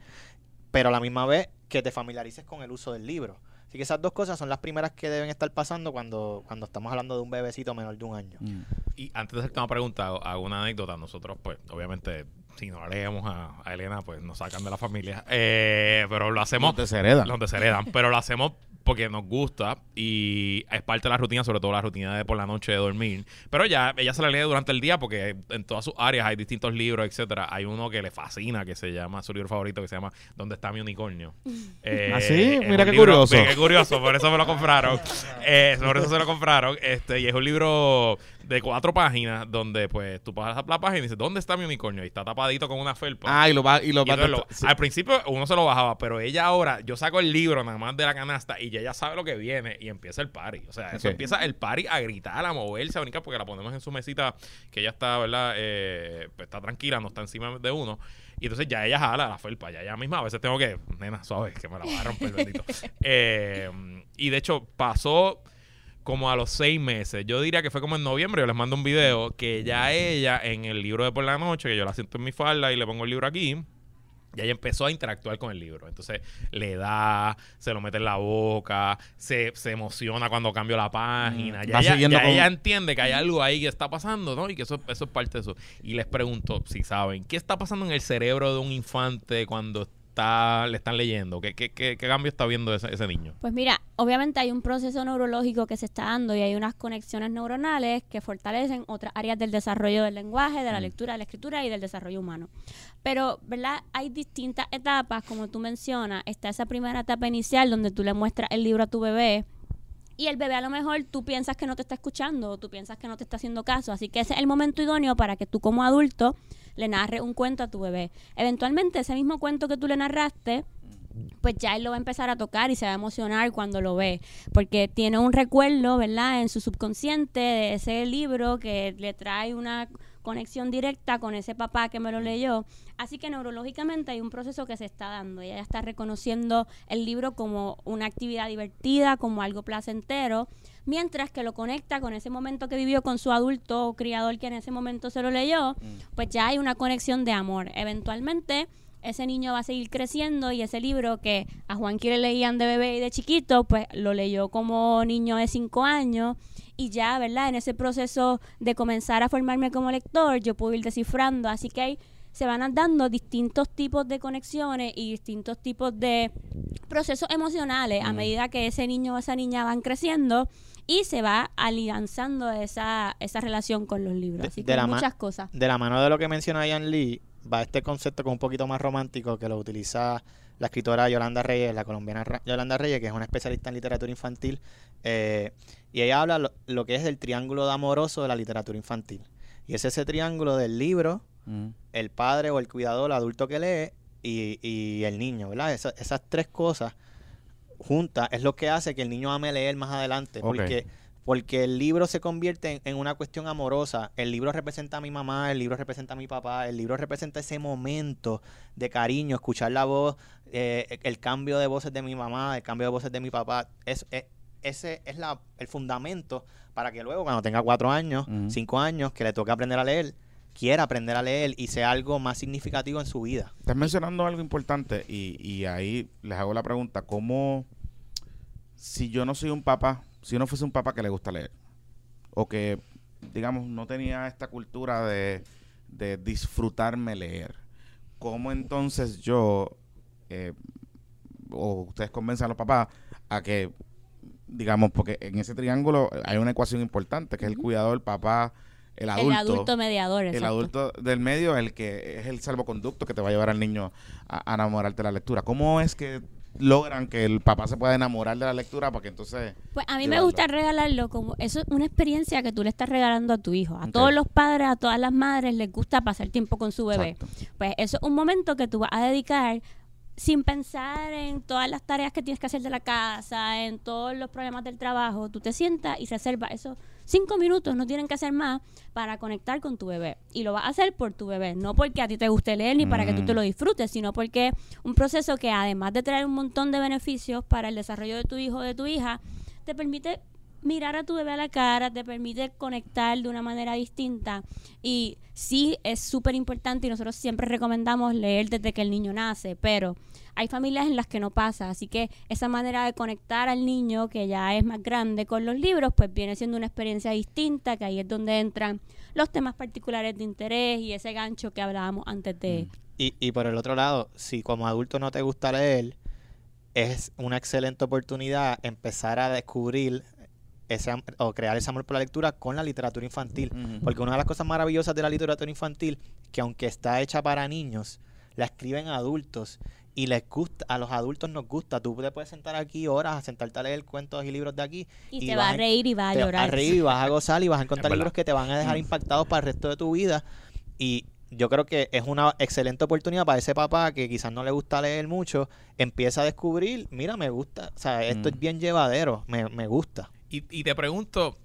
D: pero a la misma vez que te familiarices con el uso del libro. Así que esas dos cosas son las primeras que deben estar pasando cuando, cuando estamos hablando de un bebecito menor de un año.
A: Mm.
B: Y antes de hacerte una pregunta, hago una anécdota. Nosotros, pues, obviamente, si no leemos a, a Elena, pues nos sacan de la familia. Eh, pero lo hacemos.
A: Los desheredan.
B: Los desheredan. pero lo hacemos porque nos gusta y es parte de la rutina, sobre todo la rutina de por la noche de dormir. Pero ya, ella se la lee durante el día porque en todas sus áreas hay distintos libros, etcétera. Hay uno que le fascina, que se llama, su libro favorito, que se llama ¿Dónde está mi unicornio? Eh,
A: ¿Ah, sí? Mira qué
B: libro-
A: curioso.
B: Qué curioso, por eso me lo compraron. Eh, por eso se lo compraron. Este, y es un libro de cuatro páginas donde pues tú pasas la página y dices, ¿dónde está mi unicornio? Y está tapadito con una felpa.
A: Ah, y lo va, y lo
B: Y
A: va
B: entonces lo-
A: sí.
B: Al principio uno se lo bajaba, pero ella ahora, yo saco el libro nada más de la canasta y ya ella sabe lo que viene y empieza el party. O sea, eso empieza el party a gritar, a moverse, a brincar, porque la ponemos en su mesita, que ella está, ¿verdad? Eh, pues, está tranquila, no está encima de uno. Y entonces ya ella jala la felpa, ya ella misma. A veces tengo que, nena, suave, que me la va a romper, bendito. Eh, y de hecho, pasó como a los seis meses. Yo diría que fue como en noviembre. Yo les mando un video que ya ella, en el libro de por la noche, que yo la siento en mi falda y le pongo el libro aquí. Y ella empezó a interactuar con el libro. Entonces le da, se lo mete en la boca, se, se emociona cuando cambio la página.
A: Mm,
B: Ya, ella, ya
A: con-
B: ella entiende que hay algo ahí que está pasando, ¿no? Y que eso, eso es parte de eso. Y les pregunto, si saben, ¿qué está pasando en el cerebro de un infante cuando está, le están leyendo? ¿Qué, qué, qué, qué cambio está viendo ese, ese niño?
C: Pues mira, obviamente hay un proceso neurológico que se está dando y hay unas conexiones neuronales que fortalecen otras áreas del desarrollo del lenguaje, de la
A: Mm.
C: lectura, de la escritura y del desarrollo humano. Pero, ¿verdad? Hay distintas etapas, como tú mencionas. Está esa primera etapa inicial donde tú le muestras el libro a tu bebé y el bebé a lo mejor tú piensas que no te está escuchando o tú piensas que no te está haciendo caso. Así que ese es el momento idóneo para que tú como adulto le narres un cuento a tu bebé. Eventualmente ese mismo cuento que tú le narraste, pues ya él lo va a empezar a tocar y se va a emocionar cuando lo ve, porque tiene un recuerdo, ¿verdad?, en su subconsciente de ese libro que le trae una conexión directa con ese papá que me lo leyó. Así que neurológicamente hay un proceso que se está dando. Ella ya está reconociendo el libro como una actividad divertida, como algo placentero, mientras que lo conecta con ese momento que vivió con su adulto o criador que en ese momento se lo leyó, pues ya hay una conexión de amor. Eventualmente ese niño va a seguir creciendo y ese libro que a Juanqui le leían de bebé y de chiquito, pues lo leyó como niño de cinco años y ya, ¿verdad? En ese proceso de comenzar a formarme como lector, yo puedo ir descifrando, así que ahí se van dando distintos tipos de conexiones y distintos tipos de procesos emocionales a medida que ese niño o esa niña van creciendo y se va alianzando esa, esa relación con los libros.
D: De-
C: Así
D: de
C: que
D: la
C: muchas cosas.
D: De la mano de lo que menciona Ian Lee, va este concepto es un poquito más romántico que lo utiliza la escritora Yolanda Reyes, la colombiana Ra- Yolanda Reyes, que es una especialista en literatura infantil. eh, y ella habla lo, lo que es el triángulo de amoroso de la literatura infantil. Y es ese triángulo del libro,
A: Mm.
D: el padre o el cuidador, el adulto que lee y, y el niño, ¿verdad? Esa- esas tres cosas juntas es lo que hace que el niño ame leer más adelante. Porque, porque el libro se convierte en, en una cuestión amorosa. El libro representa a mi mamá, el libro representa a mi papá, el libro representa ese momento de cariño, escuchar la voz, eh, el cambio de voces de mi mamá, el cambio de voces de mi papá. Es, es- ese es la, el fundamento para que luego, cuando tenga cuatro años, cinco años, que le toque aprender a leer, quiera aprender a leer y sea algo más significativo en su vida.
A: Estás mencionando algo importante y, y ahí les hago la pregunta, ¿cómo, si yo no soy un papá, si yo no fuese un papá que le gusta leer, o que, digamos, no tenía esta cultura de, de disfrutarme leer, ¿cómo entonces yo, eh, o ustedes convencen a los papás a que, digamos, porque en ese triángulo hay una ecuación importante, que es el cuidador, el papá, el adulto.
C: el adulto mediador,
A: El adulto del medio, el que es el salvoconducto que te va a llevar al niño a, a enamorarte de la lectura. ¿Cómo es que logran que el papá se pueda enamorar de la lectura para que entonces...
C: Pues a mí me gusta regalarlo como eso es una experiencia que tú le estás regalando a tu hijo. A todos los padres, a todas las madres les gusta pasar tiempo con su bebé.
A: Exacto.
C: Pues eso es un momento que tú vas a dedicar sin pensar en todas las tareas que tienes que hacer de la casa, en todos los problemas del trabajo. Tú te sientas y reservas esos cinco minutos, no tienen que hacer más para conectar con tu bebé. Y lo vas a hacer por tu bebé, no porque a ti te guste leer ni para que tú
A: Mm.
C: te lo disfrutes, sino porque un proceso que además de traer un montón de beneficios para el desarrollo de tu hijo o de tu hija, te permite mirar a tu bebé a la cara, te permite conectar de una manera distinta. Y sí es súper importante y nosotros siempre recomendamos leer desde que el niño nace, pero hay familias en las que no pasa, así que esa manera de conectar al niño que ya es más grande con los libros, pues viene siendo una experiencia distinta, que ahí es donde entran los temas particulares de interés y ese gancho que hablábamos antes de...
D: Y, y por el otro lado, si como adulto no te gusta leer, es una excelente oportunidad empezar a descubrir ese o crear ese amor por la lectura con la literatura infantil. Porque una de las cosas maravillosas de la literatura infantil, que aunque está hecha para niños, la escriben adultos y les gusta, a los adultos nos gusta. Tú te puedes sentar aquí horas a sentarte a leer cuentos y libros de aquí
C: Y,
D: Y
C: te
D: vas
C: va
D: a-
C: reír y va a
D: te vas
C: llorar.
D: a reír y vas a gozar y vas a encontrar libros que te van a dejar impactados para el resto de tu vida. Y yo creo que es una excelente oportunidad para ese papá que quizás no le gusta leer mucho, empieza a descubrir, mira, me gusta, o sea, esto
A: Mm.
D: es bien llevadero, me, me gusta.
B: Y, y te pregunto,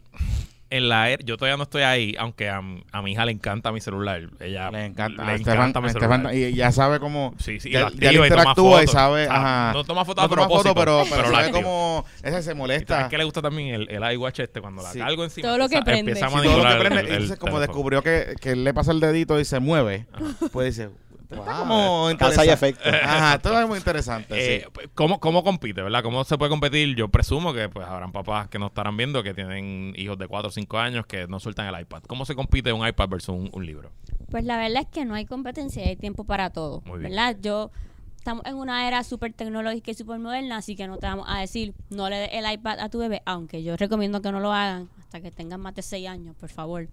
B: en la era- yo todavía no estoy ahí, aunque a, a mi hija le encanta mi celular. Ella
A: Le encanta.
B: le
A: a
B: encanta mi
A: a Estefan-
B: celular.
A: y ya sabe cómo...
B: Sí, sí, y
A: ya, ya
B: y
A: interactúa y sabe...
B: Ah,
A: ajá.
B: No toma fotos a
A: No toma
B: propósito,
A: foto, pero, pero,
B: la
A: sabe cómo... Ese se
B: ¿Y
A: molesta.
B: sabes qué le gusta también el, el iWatch este? Cuando la
A: Sí.
B: cargo encima.
C: Todo lo que prende.
B: Empieza a
A: Sí, todo lo que
B: manipular
A: prende,
B: el-
A: y
B: el
A: entonces como
B: teléfono.
A: descubrió que, que él le pasa el dedito y se mueve, pues dice... Está
D: Wow,
A: como
D: causa y efecto.
A: Ajá, todo es muy interesante.
B: Eh,
A: sí.
B: pues, ¿cómo, ¿Cómo compite, verdad? ¿Cómo se puede competir? Yo presumo que pues habrán papás que no estarán viendo que tienen hijos de 4 o 5 años que no sueltan el iPad. ¿Cómo se compite un iPad versus un, un libro?
C: Pues la verdad es que no hay competencia y hay tiempo para todo,
B: Muy bien.
C: ¿verdad? Yo estamos en una era súper tecnológica y súper moderna, así que no te vamos a decir no le des el iPad a tu bebé, aunque yo recomiendo que no lo hagan hasta que tengan más de 6 años, por favor.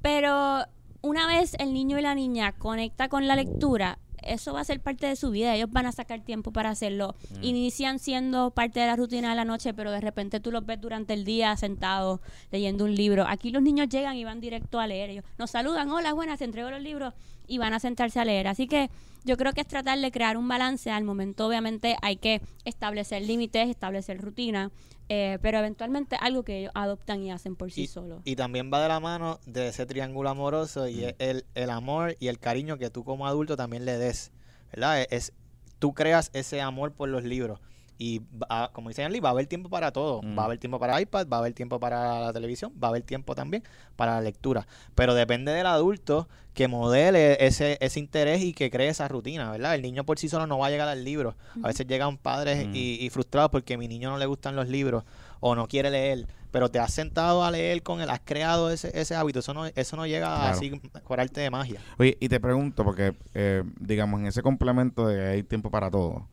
C: Pero una vez el niño y la niña conecta con la lectura, eso va a ser parte de su vida, ellos van a sacar tiempo para hacerlo. Inician siendo parte de la rutina de la noche, pero de repente tú los ves durante el día sentados leyendo un libro. Aquí los niños llegan y van directo a leer. Ellos nos saludan, hola, buenas, te entrego los libros y van a sentarse a leer. Así que yo creo que es tratar de crear un balance. Al momento, obviamente, hay que establecer límites, establecer rutina. Eh, pero eventualmente algo que ellos adoptan y hacen por sí
D: Y-
C: solos.
D: Y también va de la mano de ese triángulo amoroso y es el, el amor y el cariño que tú como adulto también le des. ¿Verdad? Es, es- tú creas ese amor por los libros. Y va- como dice Lee, va a haber tiempo para todo.
A: Mm.
D: Va a haber tiempo para iPad, va a haber tiempo para la televisión, va a haber tiempo también para la lectura. Pero depende del adulto que modele ese, ese interés y que cree esa rutina, ¿verdad? El niño por sí solo no va a llegar al libro. A veces llegan padres
A: Mm.
D: y, y frustrados porque a mi niño no le gustan los libros o no quiere leer. Pero te has sentado a leer con él, has creado ese, ese hábito. Eso no, eso no llega
A: Claro.
D: así por arte de magia.
A: Oye, y te pregunto, porque, eh, digamos, en ese complemento de hay tiempo para todo,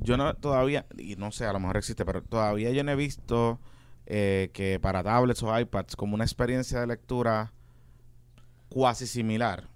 A: yo no todavía, y no sé, a lo mejor existe, pero todavía yo no he visto eh, que para tablets o iPads, como una experiencia de lectura cuasi similar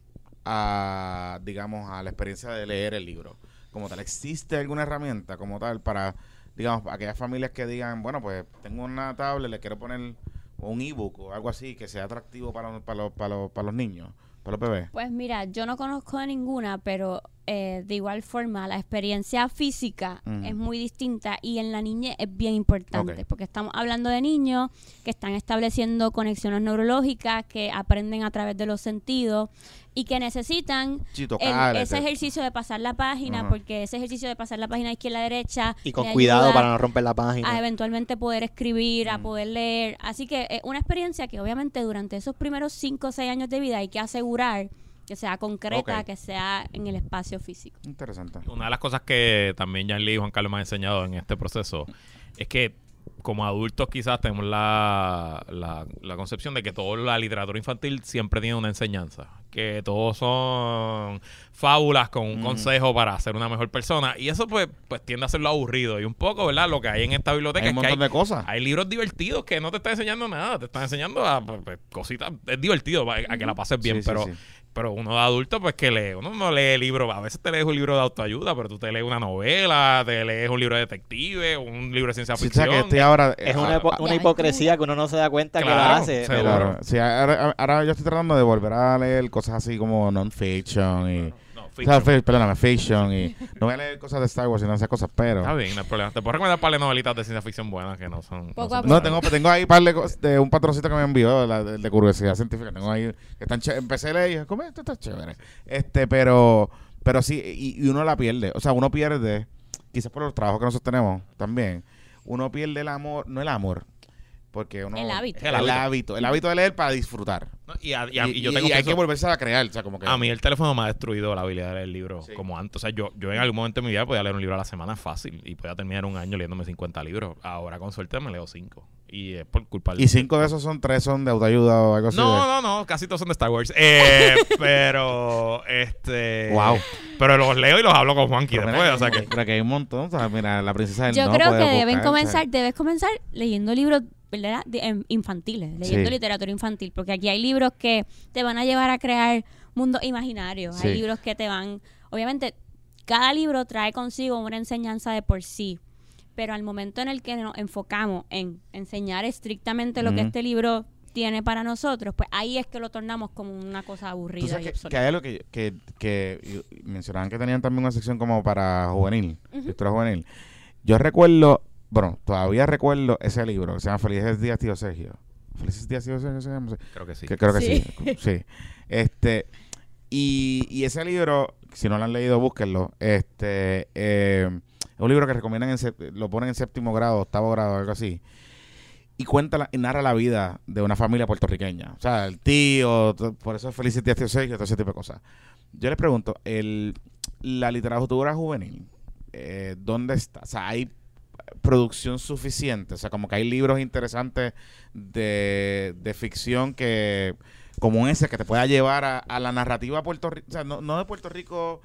A: a, digamos, a la experiencia de leer el libro. Como tal, ¿existe alguna herramienta como tal para, digamos, aquellas familias que digan, bueno, pues tengo una tablet, le quiero poner un ebook o algo así que sea atractivo para, para, los, para, los, para los niños, para?
C: Pues mira, yo no conozco de ninguna, pero eh, de igual forma la experiencia física es muy distinta y en la niñez es bien importante porque estamos hablando de niños que están estableciendo conexiones neurológicas, que aprenden a través de los sentidos y que necesitan
A: Sí,
C: el-
A: tocar,
C: ese ejercicio de pasar la página porque ese ejercicio de pasar la página izquierda a derecha
D: Y con cuidado para no romper la
C: a
D: página.
C: eventualmente poder escribir, a
A: Mm.
C: poder leer. Así que es una experiencia que obviamente durante esos primeros 5 o 6 años de vida hay que asegurar que sea concreta, que sea en el espacio físico.
A: Interesante.
B: Una de las cosas que también Jan Lee y Juan Carlos me han enseñado en este proceso es que como adultos quizás tenemos la, la, la concepción de que toda la literatura infantil siempre tiene una enseñanza, que todos son fábulas con un
A: Mm.
B: consejo para ser una mejor persona y eso pues, pues tiende a hacerlo aburrido y un poco, ¿verdad? Lo que hay en esta biblioteca
A: Hay un
B: es que hay,
A: de cosas.
B: hay libros divertidos que no te están enseñando nada, te están enseñando a pues, pues, cositas, es divertido a, a que la pases bien,
A: Sí,
B: pero
A: sí.
B: pero uno de adulto, pues que lee. Uno no lee libros. A veces te lees un libro de autoayuda, pero tú te lees una novela, te lees un libro de detective, un libro de ciencia
A: Sí, o sea,
B: ficción.
A: que estoy ahora...
D: Es
A: eh,
D: una,
A: ah,
D: hipo-
A: ah,
D: una
C: Ya,
D: hipocresía que uno no se da cuenta que la hace. pero-
A: Claro, sí, ahora, ahora yo estoy tratando de volver a leer cosas así como non-fiction y...
B: No,
A: O
B: fiction.
A: sea, perdóname, fiction y... No voy a leer cosas de Star Wars y no esas cosas, pero...
B: Está bien, no hay problema. Te puedo recomendar un par de novelitas de ciencia ficción buenas que no son.
C: Poco
B: son
C: a
A: No, tengo, tengo ahí un par de cosas de un patroncito que me envió la- de, de curiosidad científica. Tengo ahí que están empecé a leer y dije, ¿cómo esto está chévere? Este, pero pero sí y, y uno la pierde, o sea, uno pierde quizás por los trabajos que nosotros tenemos también. Uno pierde el amor, no el amor, porque uno
C: El hábito.
A: el, hábito, el hábito de leer para disfrutar.
B: No, y, a- y a-
A: Y,
B: y yo tengo
A: y hay
B: eso-
A: que volverse a crear, o sea, como que
B: A mí el teléfono me ha destruido la habilidad de leer el libro
A: Sí.
B: como antes. O sea, yo, yo en algún momento de mi vida podía leer un libro a la semana fácil y podía terminar un año leyéndome 50 libros. Ahora con suerte me leo 5. Y es por culpa del
A: y cinco de esos son tres son de autoayuda o algo así.
B: No,
A: de-
B: no, no, casi todos son de Star Wars. Eh, pero, este.
A: Wow.
B: Pero los leo y los hablo con Juanqui
A: Pero
B: después.
A: mira
B: O sea
A: que,
B: que.
A: que hay un montón, o sea, mira, la princesa del
C: Yo
A: no
C: creo que deben
A: buscar, o sea,
C: comenzar, debes comenzar leyendo libros ¿verdad? De- em, infantiles, leyendo
A: Sí.
C: literatura infantil, porque aquí hay libros que te van a llevar a crear mundos imaginarios,
A: Sí.
C: hay libros que te van, obviamente, cada libro trae consigo una enseñanza de por sí, pero al momento en el que nos enfocamos en enseñar estrictamente lo que este libro tiene para nosotros, pues ahí es que lo tornamos como una cosa
A: Tú
C: aburrida
A: sabes
C: y
A: que, hay algo que, que, mencionaban que tenían también una sección como para juvenil, lectura juvenil. Yo recuerdo, bueno, todavía recuerdo ese libro que se llama Felices Días Tío Sergio. Felices Días Tío Sergio se llama. Sí.
B: Creo que sí.
A: Que creo que
C: Sí.
A: sí. sí. Este, y, y ese libro, si no lo han leído, búsquenlo. Este, eh, es un libro que recomiendan, en, lo ponen en séptimo grado, octavo grado, algo así. Y cuenta, la- y narra la vida de una familia puertorriqueña. O sea, el tío, por eso es Felices Días Tío Sergio, todo ese tipo de cosas. Yo les pregunto, el, la literatura juvenil, eh, ¿dónde está? O sea, hay producción suficiente. O sea, como que hay libros interesantes de, de ficción que, como ese, que te pueda llevar a, a la narrativa Puerto Rico. O sea, no, no de Puerto Rico,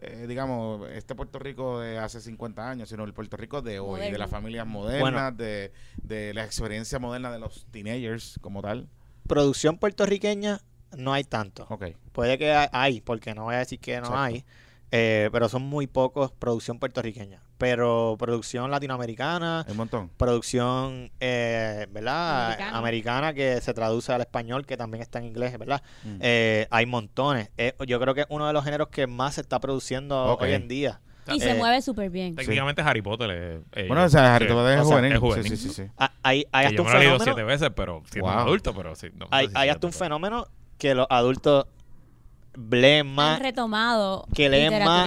A: eh, digamos, este Puerto Rico de hace 50 años, sino el Puerto Rico de hoy, de las familias modernas, de, de la experiencia moderna de los teenagers como tal.
D: Producción puertorriqueña no hay tanto.
A: Ok.
D: Puede que ha- hay, porque no voy a decir que no
A: Exacto.
D: hay, eh, pero son muy pocos producción puertorriqueña. Pero producción latinoamericana,
A: Hay un montón.
D: producción, eh, ¿verdad?
C: Americana.
D: Americana que se traduce al español, que también está en inglés, ¿verdad?
A: Mm.
D: Eh, hay montones. Eh, yo creo que es uno de los géneros que más se está produciendo hoy en día.
C: Y se
D: Eh,
C: mueve súper bien.
B: Técnicamente Harry Potter es... eh,
A: Bueno, o sea, Harry
B: sí,
A: Potter es juvenil.
B: es juvenil.
A: Sí, sí, sí, sí.
D: Ah, Hay, hasta
B: yo
D: un
B: me lo he leído
D: fenómeno,
B: siete veces, pero siendo
A: Wow.
B: adulto, pero sí. no, no
D: hay,
B: sé si
D: hay
B: siete,
D: hasta un
B: pero-
D: fenómeno que los adultos más.
C: Han retomado
D: que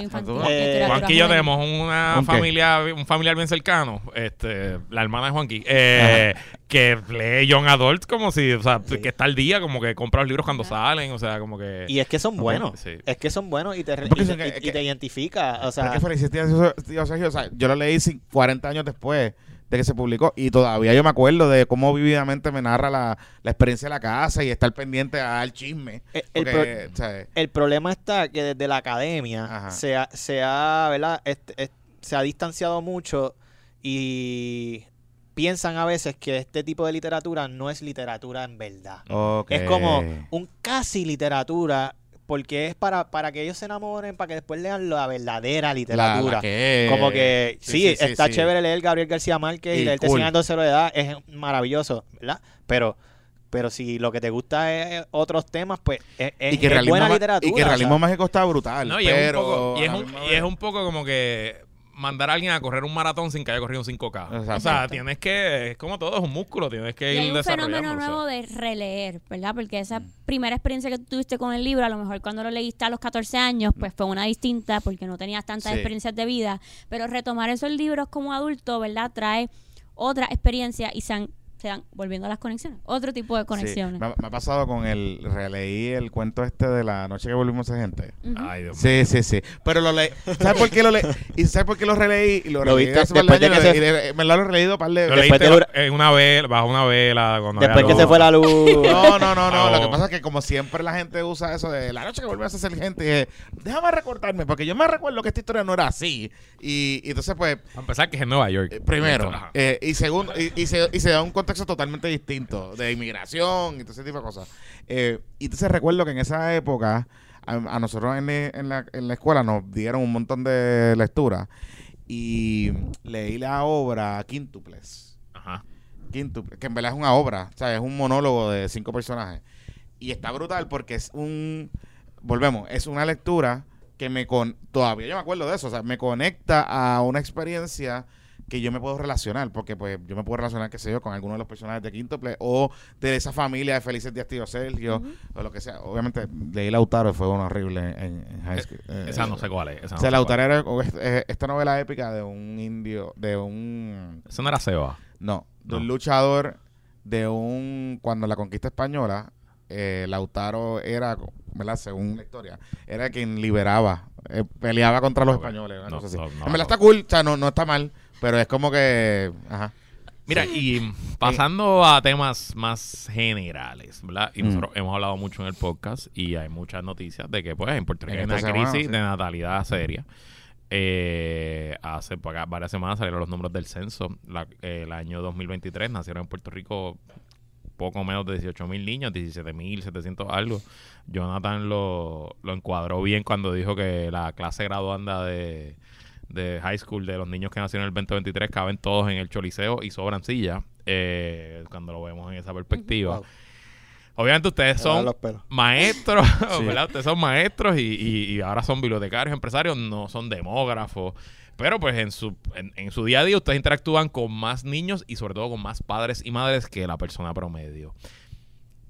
C: infantil,
A: eh,
B: Juanqui y yo tenemos una familia, un familiar bien cercano, este, la hermana de Juanqui, eh, que lee Young Adult como si, o sea,
D: Sí.
B: que está al día, como que compra los libros cuando
C: Ajá.
B: salen, o sea, como que...
D: Y es que son buenos.
B: Sí.
D: Es que son buenos y te, y
A: que-
D: y
A: que-
D: te identifica. O sea,
A: qué felicidad, tío, tío Sergio. O sea, yo lo leí cin- 40 años después de que se publicó y todavía yo me acuerdo de cómo vividamente me narra la, la experiencia de la casa y estar pendiente al chisme.
D: el, el
A: Porque,
D: pro-
A: o sea,
D: el problema está que desde la academia
A: Ajá.
D: se ha, se ha, ¿verdad? Este- es- se ha distanciado mucho y piensan a veces que este tipo de literatura no es literatura en verdad. Es como un casi literatura porque es para, para que ellos se enamoren, para que después lean la verdadera
A: La-
D: literatura.
A: la que-
D: Como que sí,
A: sí, sí,
D: está
A: sí.
D: chévere leer Gabriel García Márquez y,
A: Y
D: leerte
A: cool.
D: 100 años de edad, es maravilloso, ¿verdad? Pero pero si lo que te gusta es otros temas, pues es, es-
A: y que
D: es
A: realismo,
D: buena literatura.
A: y que
D: o sea,
A: realismo mágico está brutal.
B: No, y, es
A: pero
B: un poco, y, es
A: la
B: un,
A: misma
B: y es un poco como que mandar a alguien a correr un maratón sin que haya corrido un 5K. O sea, tienes que, es como todo, es un músculo, tienes que
C: Y hay
B: ir
C: un fenómeno
B: desarrollando. o sea.
C: nuevo de releer, ¿verdad? Porque esa
A: Mm.
C: primera experiencia que tú tuviste con el libro, a lo mejor cuando lo leíste a los 14 años, pues fue una distinta porque no tenías tantas
A: Sí.
C: experiencias de vida. Pero retomar esos libros como adulto, ¿verdad? Trae otra experiencia y se, han- se dan, volviendo a las conexiones, otro tipo de
A: Sí,
C: conexiones.
A: me, me ha pasado con el. Releí el cuento este de la noche que volvimos a ser gente.
B: Ay, Dios mío.
A: Sí, sí, sí. Pero lo leí. ¿Sabes por qué lo leí? ¿Y sabes por qué lo releí? Y lo,
D: Lo
A: releí
D: viste
A: hace
D: después de que
A: y
D: se-
A: le- me lo he releído par de
B: Lo
D: Después
B: leíste
D: de dura-
B: en una vela, bajo una vela. Cuando
D: Después que se fue la luz.
A: No, no, no, no.
B: Oh.
A: Lo que pasa es que como siempre la gente usa eso de la noche que volvemos a ser gente, dije, déjame recordarme, porque yo me recuerdo que esta historia no era así. Y, y entonces, pues,
B: A empezar que es en Nueva York.
A: eh, primero, eh, y segundo, y, y se, y se da un contexto totalmente distinto de inmigración y todo ese tipo de cosas. Eh, y entonces recuerdo que en esa época, a, a nosotros en, en la, en la escuela nos dieron un montón de lecturas y leí la obra Quíntuples.
B: Ajá.
A: Quíntuple, que en verdad es una obra, o sea, es un monólogo de cinco personajes. Y está brutal porque es un, volvemos, es una lectura que me con, todavía yo me acuerdo de eso, o sea, me conecta a una experiencia que yo me puedo relacionar, porque pues yo me puedo relacionar, qué sé yo, con alguno de los personajes de Quíntuple o de esa familia de Felices Días Tío Sergio, o lo que sea. Obviamente, leí Lautaro fue uno horrible en, en high school. Eh,
B: Esa no sé cuál es. Esa
A: O
B: no
A: sea,
B: sé
A: Lautaro era o es- eh, esta novela épica de un indio, de un
B: es. Eso no era Seba.
A: no, de
B: No.
A: un luchador de un. Cuando la conquista española, eh, Lautaro era, ¿verdad? Según la historia, era quien liberaba, eh, peleaba contra los españoles.
B: No, no, no,
A: en
B: no.
A: verdad está cool, o sea, no, no está mal, pero es como que. Ajá.
B: Mira, y pasando a temas más generales, ¿verdad? Y
A: Mm.
B: nosotros hemos hablado mucho en el podcast y hay muchas noticias de que, pues, en Puerto Rico hay
A: esta
B: una
A: semana,
B: crisis
A: sí.
B: de natalidad seria. Eh, hace varias semanas salieron los números del censo. La- eh, el año 2023 nacieron en Puerto Rico poco menos de 18 mil niños, 17 mil 700 algo. Jonathan lo, lo encuadró bien cuando dijo que la clase graduanda de, de high school de los niños que nacieron en el 2023 caben todos en el choliseo y sobran sillas. eh, cuando lo vemos en esa perspectiva.
D: Wow.
B: Obviamente ustedes son maestros,
A: Sí.
B: ¿verdad? Ustedes son maestros y, y- y ahora son bibliotecarios, empresarios, no son demógrafos. Pero pues en su, en, en su día a día ustedes interactúan con más niños y sobre todo con más padres y madres que la persona promedio.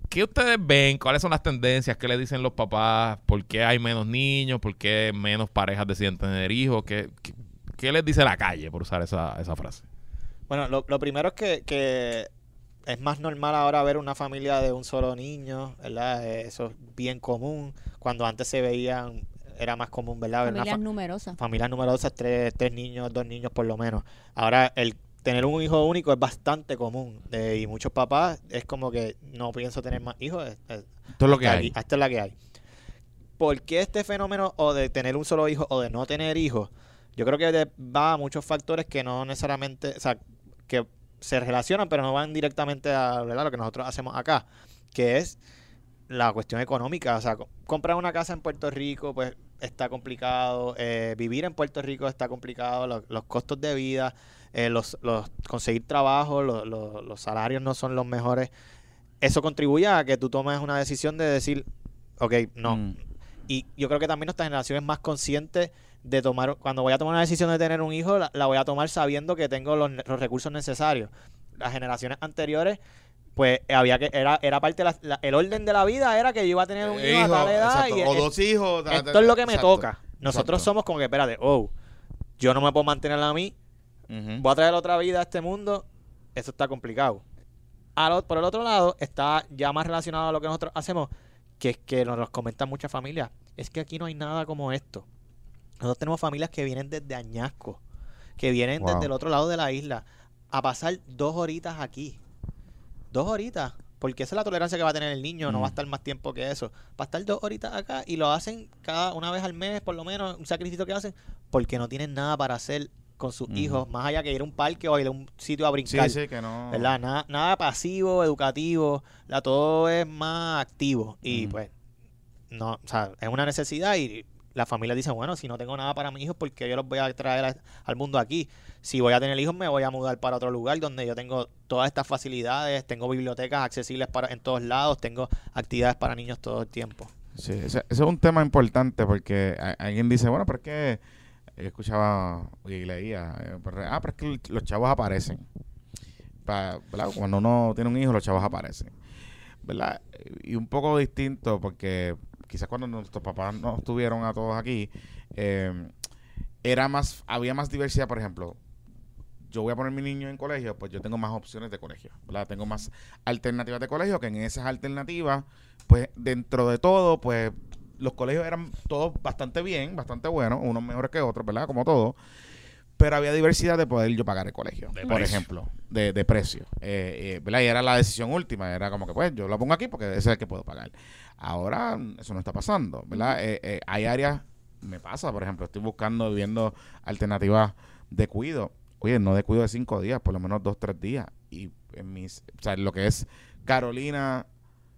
B: ¿Qué ustedes ven? ¿Cuáles son las tendencias? ¿Qué le dicen los papás? ¿Por qué hay menos niños? ¿Por qué menos parejas deciden tener hijos? ¿Qué, qué, qué les dice la calle, por usar esa, esa frase?
D: Bueno, lo, lo primero es que, que es más normal ahora ver una familia de un solo niño, ¿verdad? Eso es bien común. Cuando antes se veían, era más común, ¿verdad?
C: Familias
D: fa-
C: numerosas.
D: familias numerosas, tres, tres niños, dos niños por lo menos. Ahora, el tener un hijo único es bastante común. eh, y muchos papás es como que no pienso tener más hijos. es- es-
A: Esto es lo que
D: hasta
A: hay.
D: aquí- Esta es la que hay. ¿Por qué este fenómeno o de tener un solo hijo o de no tener hijos? Yo creo que de- va a muchos factores que no necesariamente, o sea, que se relacionan, pero no van directamente a ¿verdad? lo que nosotros hacemos acá, que es la cuestión económica. O sea, co- comprar una casa en Puerto Rico, pues está complicado. eh, vivir en Puerto Rico está complicado. lo- los costos de vida, eh, los, los conseguir trabajo, lo- lo- los salarios no son los mejores. Eso contribuye a que tú tomes una decisión de decir, ok, no.
A: Mm.
D: Y yo creo que también nuestra generación es más consciente de tomar, cuando voy a tomar una decisión de tener un hijo, la, la voy a tomar sabiendo que tengo los, los recursos necesarios. Las generaciones anteriores, pues había que, era, era parte de la- la- el orden de la vida era que yo iba a tener un hijo, a tal edad
A: exacto,
D: y
A: o dos hijos.
D: esto es lo que me
A: exacto,
D: toca. Nosotros
A: exacto.
D: somos como que, espérate, oh, yo no me puedo mantener a mí, voy a traer otra vida a este mundo, eso está complicado. Por el otro lado, está ya más relacionado a lo que nosotros hacemos, que es que nos lo comentan muchas familias. Es que aquí no hay nada como esto. Nosotros tenemos familias que vienen desde Añasco, que vienen
A: Wow.
D: desde el otro lado de la isla, a pasar dos horitas aquí. Dos horitas. Porque esa es la tolerancia que va a tener el niño, no
A: Mm.
D: va a estar más tiempo que eso. Va a estar dos horitas acá y lo hacen cada una vez al mes, por lo menos, un sacrificio que hacen, porque no tienen nada para hacer con sus hijos, más allá que ir a un parque o ir a un sitio a
A: Sí,
D: brincar.
A: sí, que no.
D: ¿Verdad? Nada, nada pasivo, educativo, la, todo es más activo. Y pues, no, o sea, es una necesidad y la familia dice, bueno, si no tengo nada para mis hijos, ¿por qué yo los voy a traer al mundo aquí? Si voy a tener hijos, me voy a mudar para otro lugar donde yo tengo todas estas facilidades, tengo bibliotecas accesibles para en todos lados, tengo actividades para niños todo el tiempo.
A: Sí, ese, es un tema importante porque alguien dice, bueno, pero es que yo escuchaba y leía, eh, pero, ah, pero es que los chavos aparecen. Cuando uno tiene un hijo, los chavos aparecen. ¿Verdad? Y un poco distinto porque quizás cuando nuestros papás nos tuvieron a todos aquí, eh, era más, había más diversidad, por ejemplo. Yo voy a poner mi niño en colegio, pues yo tengo más opciones de colegio, ¿verdad? Tengo más alternativas de colegio, que en esas alternativas, pues dentro de todo, pues los colegios eran todos bastante bien, bastante buenos, unos mejores que otros, ¿verdad? Como todo. Pero había diversidad de poder yo pagar el colegio,
B: De
A: por
B: precio.
A: ejemplo, de, de precio. Eh, eh, ¿verdad? Y era la decisión última, era como que, pues, yo lo pongo aquí porque ese es el que puedo pagar. Ahora eso no está pasando, ¿verdad? Eh, eh, hay áreas, me pasa, por ejemplo, estoy buscando, viendo alternativas de cuido. Oye, no de cuido de cinco días, por lo menos dos, tres días. Y en mis, o sea, lo que es Carolina,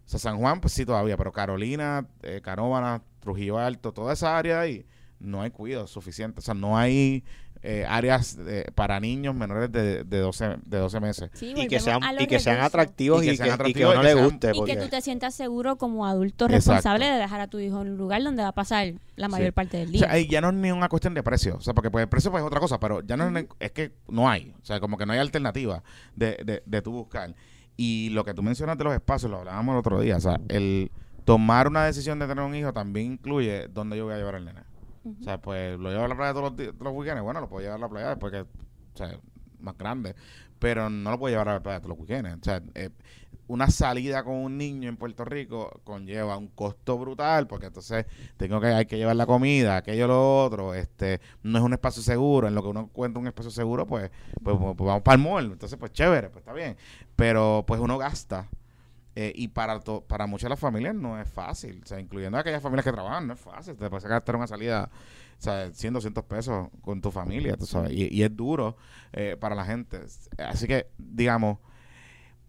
A: o sea, San Juan, pues sí todavía, pero Carolina, eh, Canóvana, Trujillo Alto, toda esa área ahí, no hay cuidado suficiente. O sea, no hay eh, áreas eh, para niños menores de, de, 12, de 12 meses.
C: Sí,
D: Y que sean, y que sean atractivos
A: Y
D: y
A: que
D: y
A: y que
D: le guste.
C: Y que tú te sientas seguro como adulto
A: Exacto.
C: responsable de dejar a tu hijo en un lugar donde va a pasar la mayor
A: Sí.
C: parte del
A: O
C: día.
A: sea, ahí ya no es ni una cuestión de precio. O sea, porque pues, el precio pues, es otra cosa, pero ya no es, que no hay. O sea, como que no hay alternativa de, de, de tú buscar. Y lo que tú mencionas de los espacios, lo hablábamos el otro día. O sea, el tomar una decisión de tener un hijo también incluye dónde yo voy a llevar al nene. O sea, pues lo llevo a la playa todos los, di- todos los weekends. Bueno, lo puedo llevar a la playa después que, o sea, más grande. Pero no lo puedo llevar a la playa todos los weekends. O sea, eh, una salida con un niño en Puerto Rico conlleva un costo brutal porque entonces tengo que hay que llevar la comida, aquello lo otro, este no es un espacio seguro, en lo que uno encuentra un espacio seguro, pues pues, pues, vamos para el mall, entonces pues chévere, pues está bien, pero pues uno gasta eh, y para to- para muchas de las familias no es fácil, o sea, incluyendo aquellas familias que trabajan, no es fácil, te puedes gastar una salida, o sea, 100, 200 pesos con tu familia, tú sabes, y, es duro eh, para la gente. Así que, digamos,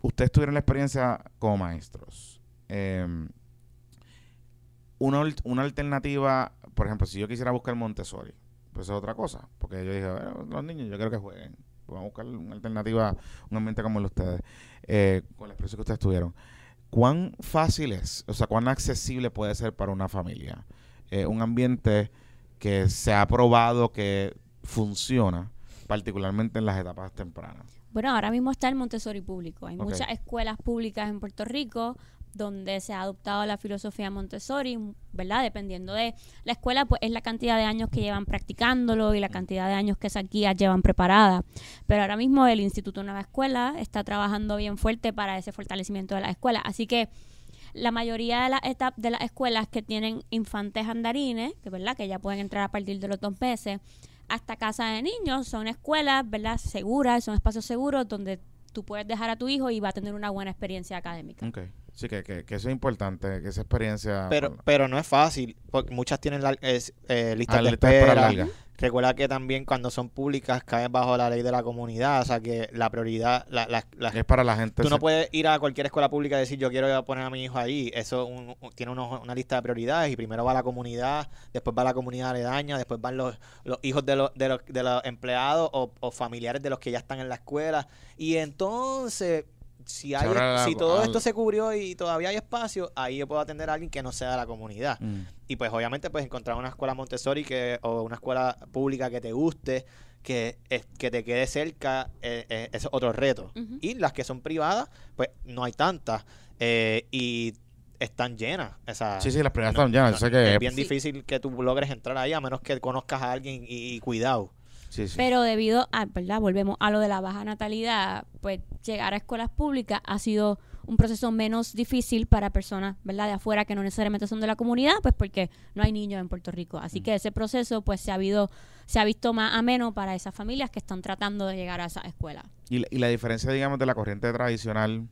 A: ustedes tuvieron la experiencia como maestros. Eh, una, una alternativa, por ejemplo, si yo quisiera buscar Montessori, pues es otra cosa, porque yo dije, bueno, los niños yo quiero que jueguen. Vamos a buscar una alternativa, un ambiente como el de ustedes, eh, con la experiencia que ustedes tuvieron. ¿Cuán fácil es, o sea, cuán accesible puede ser para una familia eh, un ambiente que se ha probado que funciona, particularmente en las etapas tempranas?
C: Bueno, ahora mismo está el Montessori público. Hay muchas escuelas públicas en Puerto Rico donde se ha adoptado la filosofía Montessori, ¿verdad? Dependiendo de la escuela, pues es la cantidad de años que llevan practicándolo y la cantidad de años que esas guías llevan preparadas. Pero ahora mismo el Instituto Nueva Escuela está trabajando bien fuerte para ese fortalecimiento de las escuelas. Así que la mayoría de las etap- de las escuelas que tienen infantes andarines, que verdad que ya pueden entrar a partir de los dos meses, hasta casa de niños, son escuelas, ¿verdad? Seguras, son espacios seguros donde tú puedes dejar a tu hijo y va a tener una buena experiencia académica.
A: Ok. Sí, que, que, que eso es importante, que esa experiencia...
D: Pero, pero no es fácil, porque muchas tienen lar- es, eh, listas
A: Ah,
D: de
A: lista de espera. larga.
D: Recuerda que también cuando son públicas caen bajo la ley de la comunidad, o sea que la prioridad, la, la- la-
A: Es para la gente...
D: tú no puedes ir a cualquier escuela pública y decir yo quiero poner a mi hijo ahí, eso un- un- tiene unos- una lista de prioridades y primero va la comunidad, después va la comunidad aledaña, después van los, los hijos de los, de los, de los empleados o, o familiares de los que ya están en la escuela. Y entonces si hay,
A: la-
D: si todo esto se cubrió y todavía hay espacio, ahí yo puedo atender a alguien que no sea de la comunidad.
A: Mm.
D: Y pues obviamente pues encontrar una escuela Montessori que, o una escuela pública que te guste, que, es- que te quede cerca, eh, eh, es otro reto. Y las que son privadas, pues no hay tantas. eh, y están llenas.
A: Sí, sí, las primeras
D: no-
A: están llenas.
D: no,
A: Yo sé que
D: es bien
C: Sí.
D: difícil que tú logres entrar ahí a menos que conozcas a alguien y, y cuidado.
A: Sí, sí.
C: Pero debido a, ¿verdad? Volvemos a lo de la baja natalidad, pues llegar a escuelas públicas ha sido un proceso menos difícil para personas, ¿verdad? De afuera que no necesariamente son de la comunidad, pues porque no hay niños en Puerto Rico. Así que ese proceso, pues se ha habido, se ha visto más ameno para esas familias que están tratando de llegar a esa escuela.
A: Y, la- y la diferencia, digamos, de la corriente tradicional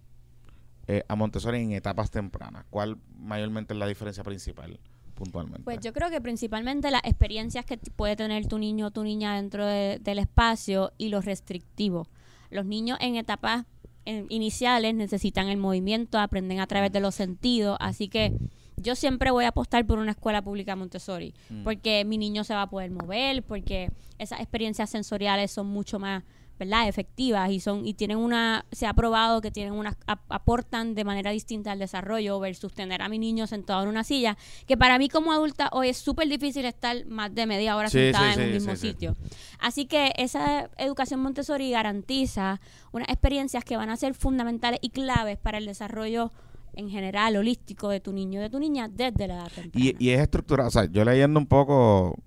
A: eh, a Montessori en etapas tempranas, ¿cuál mayormente es la diferencia principal, puntualmente?
C: Pues yo creo que principalmente las experiencias que puede tener tu niño o tu niña dentro de- del espacio y los restrictivos. Los niños en etapas en- iniciales necesitan el movimiento, aprenden a través de los sentidos, así que yo siempre voy a apostar por una escuela pública Montessori,
A: Mm.
C: porque mi niño se va a poder mover, porque esas experiencias sensoriales son mucho más ¿verdad? efectivas y son y tienen una se ha probado que tienen una ap- aportan de manera distinta al desarrollo versus tener a mi niño sentado en una silla que para mí como adulta hoy es súper difícil estar más de media hora
A: Sí,
C: sentada
A: sí,
C: en un mismo sitio. Así que esa educación Montessori garantiza unas experiencias que van a ser fundamentales y claves para el desarrollo en general holístico de tu niño o de tu niña desde la edad temprana.
A: Y, y es estructurado, o sea, yo leyendo un poco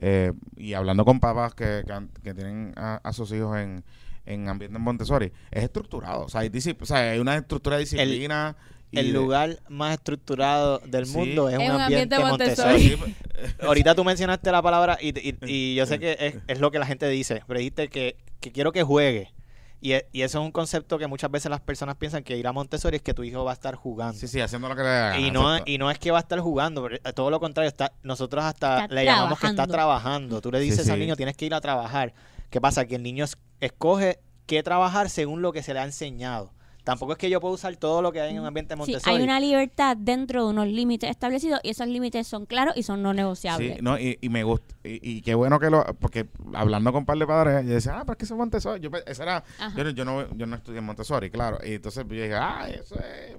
A: eh, y hablando con papás que, que, tienen a, a sus hijos en, en ambiente Montessori, es estructurado, o sea, hay, o sea, hay una estructura de disciplina.
D: El
A: de-
D: lugar más estructurado del
A: Sí.
D: mundo es,
C: Es
D: un ambiente,
C: ambiente
D: Montessori.
C: Montessori.
A: Sí,
D: Ahorita tú mencionaste la palabra y, y- y yo sé que es, es lo que la gente dice, pero dijiste que, que quiero que juegue. Y, e- y eso es un concepto que muchas veces las personas piensan que ir a Montessori es que tu hijo va a estar jugando.
A: sí, sí, haciendo lo que le la
D: Y no, y no es que va a estar jugando, eh, todo lo contrario, está, nosotros hasta
C: Está
D: le llamamos que está
C: trabajando.
D: Tú le dices
A: Sí,
D: al niño, tienes que ir a trabajar. ¿Qué pasa? Que el niño es- escoge qué trabajar según lo que se le ha enseñado. Tampoco es que yo pueda usar todo lo que hay en un ambiente
C: Sí,
D: Montessori.
C: hay una libertad dentro de unos límites establecidos y esos límites son claros y son no negociables.
A: Sí, no, y, y me gusta. Y, y qué bueno que lo. Porque hablando con un par de padres, yo decía, ah, pero es que eso es Montessori. Yo, esa era, yo, no- yo, no, yo no estudié en Montessori, claro. Y entonces yo dije, ah, eso es.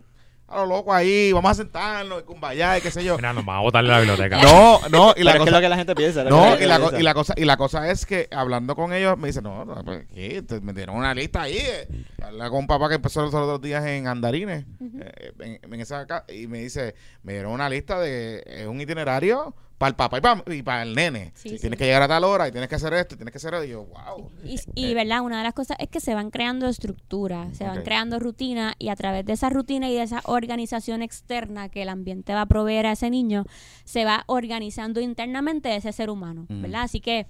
A: A lo loco ahí, vamos a sentarnos, y qué sé yo.
B: Mira, nos van a botar de la biblioteca.
A: No, no, y
D: Pero
A: la
D: es que es
A: cosa.
D: lo que la gente piensa. es que
A: No,
D: la
A: y
D: gente
A: la, co-
D: piensa.
A: y, la cosa, y la cosa es que hablando con ellos me dicen, no, no, pues, ¿qué? Te- me dieron una lista ahí. Eh. Hablaba con un papá que empezó los otros días en Andarines, eh, en, en esa y me dice, me dieron una lista de es un itinerario para el papá y para, y para el nene.
C: Sí,
A: tienes
C: sí.
A: que llegar a tal hora y tienes que hacer esto y tienes que hacer eso. Y yo, wow.
C: Y, y, verdad, una de las cosas es que se van creando estructuras, se van
A: Ok.
C: creando rutinas y a través de esa rutina y de esa organización externa que el ambiente va a proveer a ese niño, se va organizando internamente ese ser humano,
A: Mm.
C: ¿verdad? Así que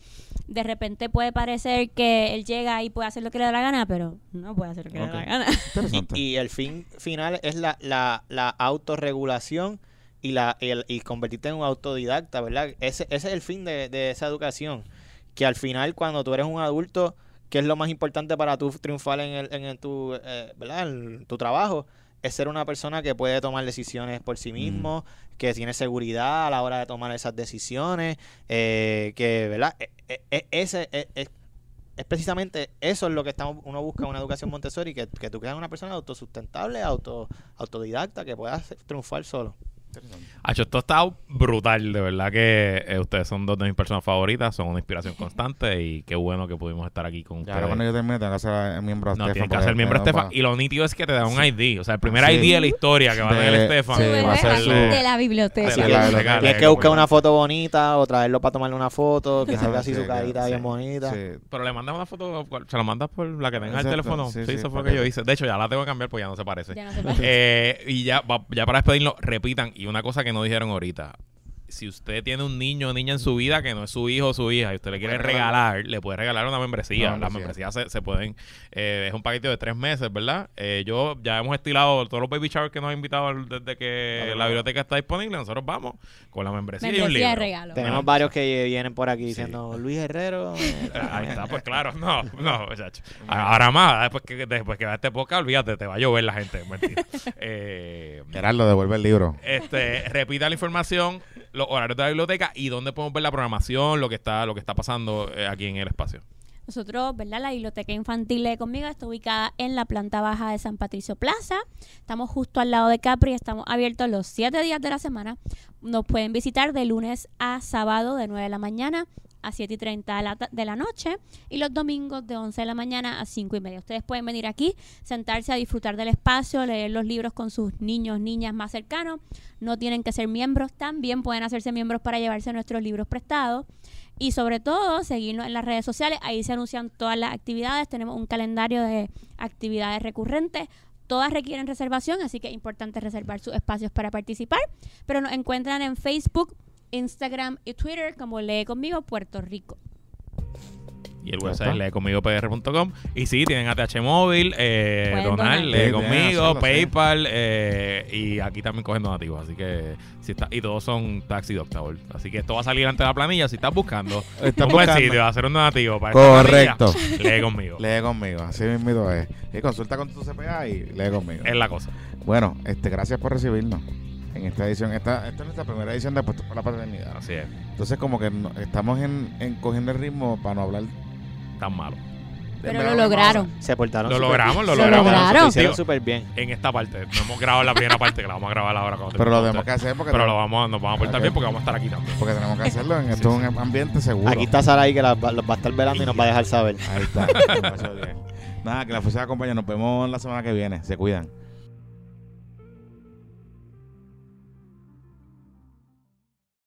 C: de repente puede parecer que él llega y puede hacer lo que le da la gana, pero no puede hacer lo que le
A: Ok.
C: da la gana.
A: Interesante.
D: Y, y el fin final es la, la, la autorregulación y, la, el- y convertirte en un autodidacta, ¿verdad? Ese, ese es el fin de, de esa educación. Que al final, cuando tú eres un adulto, que es lo más importante para tú triunfar en, el, en el tu, eh, ¿verdad? En tu trabajo, es ser una persona que puede tomar decisiones por sí mismo, que tiene seguridad a la hora de tomar esas decisiones, eh, que, ¿verdad? E- e- e- ese es, es- es precisamente eso es lo que estamos, uno busca en una educación Montessori, que, que tú seas una persona autosustentable, auto, autodidacta, que pueda triunfar solo.
B: Hacho, esto está brutal, de verdad que eh, ustedes son dos de mis personas favoritas, son una inspiración constante y qué bueno que pudimos estar aquí con
A: Ya,
B: ustedes.
A: ahora cuando yo termine, tengo que hacer miembro de
B: No,
A: Estefan,
B: tienes que
A: porque
B: hacer miembro
A: no
B: Estefan. Y lo nítido es que te da un ID. O sea, el primer
A: Sí.
B: ID de la historia que va a tener
A: De-
B: Estefan.
A: sí,
C: Su
A: va a
C: bebé
A: ser su-
C: de la biblioteca.
B: de
A: la
B: la-
A: biblioteca.
B: de-
D: Tienes que buscar una foto bonita o traerlo para tomarle una foto, que salga así
A: sí,
D: su carita
A: sí.
D: bien bonita.
A: Sí.
B: Pero le mandas una foto, se la mandas por la que tenga el
A: Exacto,
B: teléfono.
A: sí,
B: Sí,
A: sí,
B: eso fue lo
A: para
B: que yo hice. De hecho, ya la tengo que cambiar porque ya no se parece.
C: Ya no se puede.
B: Eh, y ya, va- ya para despedirnos, repitan. Y una cosa que no dijeron ahorita. Si usted tiene un niño o niña en su vida que no es su hijo o su hija y usted le quiere
A: regalar.
B: regalar, le puede regalar una membresía.
A: Una
B: Las
A: membresía.
B: membresías se, se pueden. eh, es un paquete de tres meses, ¿verdad? Eh, yo ya hemos estilado todos los baby showers que nos han invitado desde que
A: Claro,
B: la biblioteca está disponible. Nosotros vamos con la membresía, y un
C: de
B: libro.
C: regalo.
D: Tenemos
B: Ah,
D: varios que vienen por aquí diciendo Luis Herrero. eh,
B: Ahí está, pues claro, no, no, muchacho. Ahora más, después que, después que vea este podcast, olvídate, te va a llover la gente, mentira. Eh,
A: Gerardo, devuelve el libro.
B: este, repita la información, los horarios de la biblioteca y dónde podemos ver la programación, lo que está, lo que está pasando eh, aquí en el espacio.
C: Nosotros, ¿verdad? La biblioteca infantil de conmigo está ubicada en la planta baja de San Patricio Plaza. Estamos justo al lado de Capri, estamos abiertos los siete días de la semana. Nos pueden visitar de lunes a sábado de 9 de la mañana a 7 y 30 de la, de la noche y los domingos de 11 de la mañana a 5 y media. Ustedes pueden venir aquí, sentarse a disfrutar del espacio, leer los libros con sus niños, niñas más cercanos. No tienen que ser miembros, también pueden hacerse miembros para llevarse nuestros libros prestados. Y sobre todo, seguirnos en las redes sociales. Ahí se anuncian todas las actividades. Tenemos un calendario de actividades recurrentes. Todas requieren reservación, así que es importante reservar sus espacios para participar. Pero nos encuentran en Facebook, Instagram y Twitter como Lee Conmigo Puerto Rico.
B: Y el website es
A: está.
B: leecomigopr.com. Y sí, tienen ATH móvil, eh, donar,
C: donar.
B: lee conmigo,
A: hacerlo, sí.
B: PayPal, eh, y aquí también cogen donativos. Así que, si está, y todos son taxi deductible. Así que esto va a salir ante la planilla. Si estás buscando
A: Estás
B: un buen
A: buscando.
B: sitio, hacer un donativo para
A: Correcto.
B: planilla, lee conmigo.
A: Lee conmigo, así mismo es. Y consulta con tu CPA y lee conmigo.
B: Es la cosa.
A: Bueno, este, gracias por recibirnos en esta edición. Esta, esta es nuestra primera edición de Puestos por la Paternidad.
B: Así es.
A: Entonces, como que no- estamos en, en cogiendo el ritmo para no hablar.
B: Tan malo.
C: Pero lo lograron.
D: Se portaron
B: Lo
D: súper
B: logramos, lo
C: Lo
B: logramos.
C: lograron.
D: Lo hicieron súper bien.
B: en esta parte. No hemos grabado la primera parte, que la vamos a grabar ahora. cuando
A: Pero lo tenemos que hacer porque,
B: Pero lo vamos, nos vamos a portar bien porque vamos a estar aquí también.
A: porque tenemos que hacerlo. En
B: Sí,
A: esto
B: sí.
A: es un ambiente seguro.
D: Aquí está Sara ahí que los va a estar velando y nos va a dejar saber.
A: Ahí está. Nada, que la fuerza acompañe. Nos vemos la semana que viene. Se cuidan.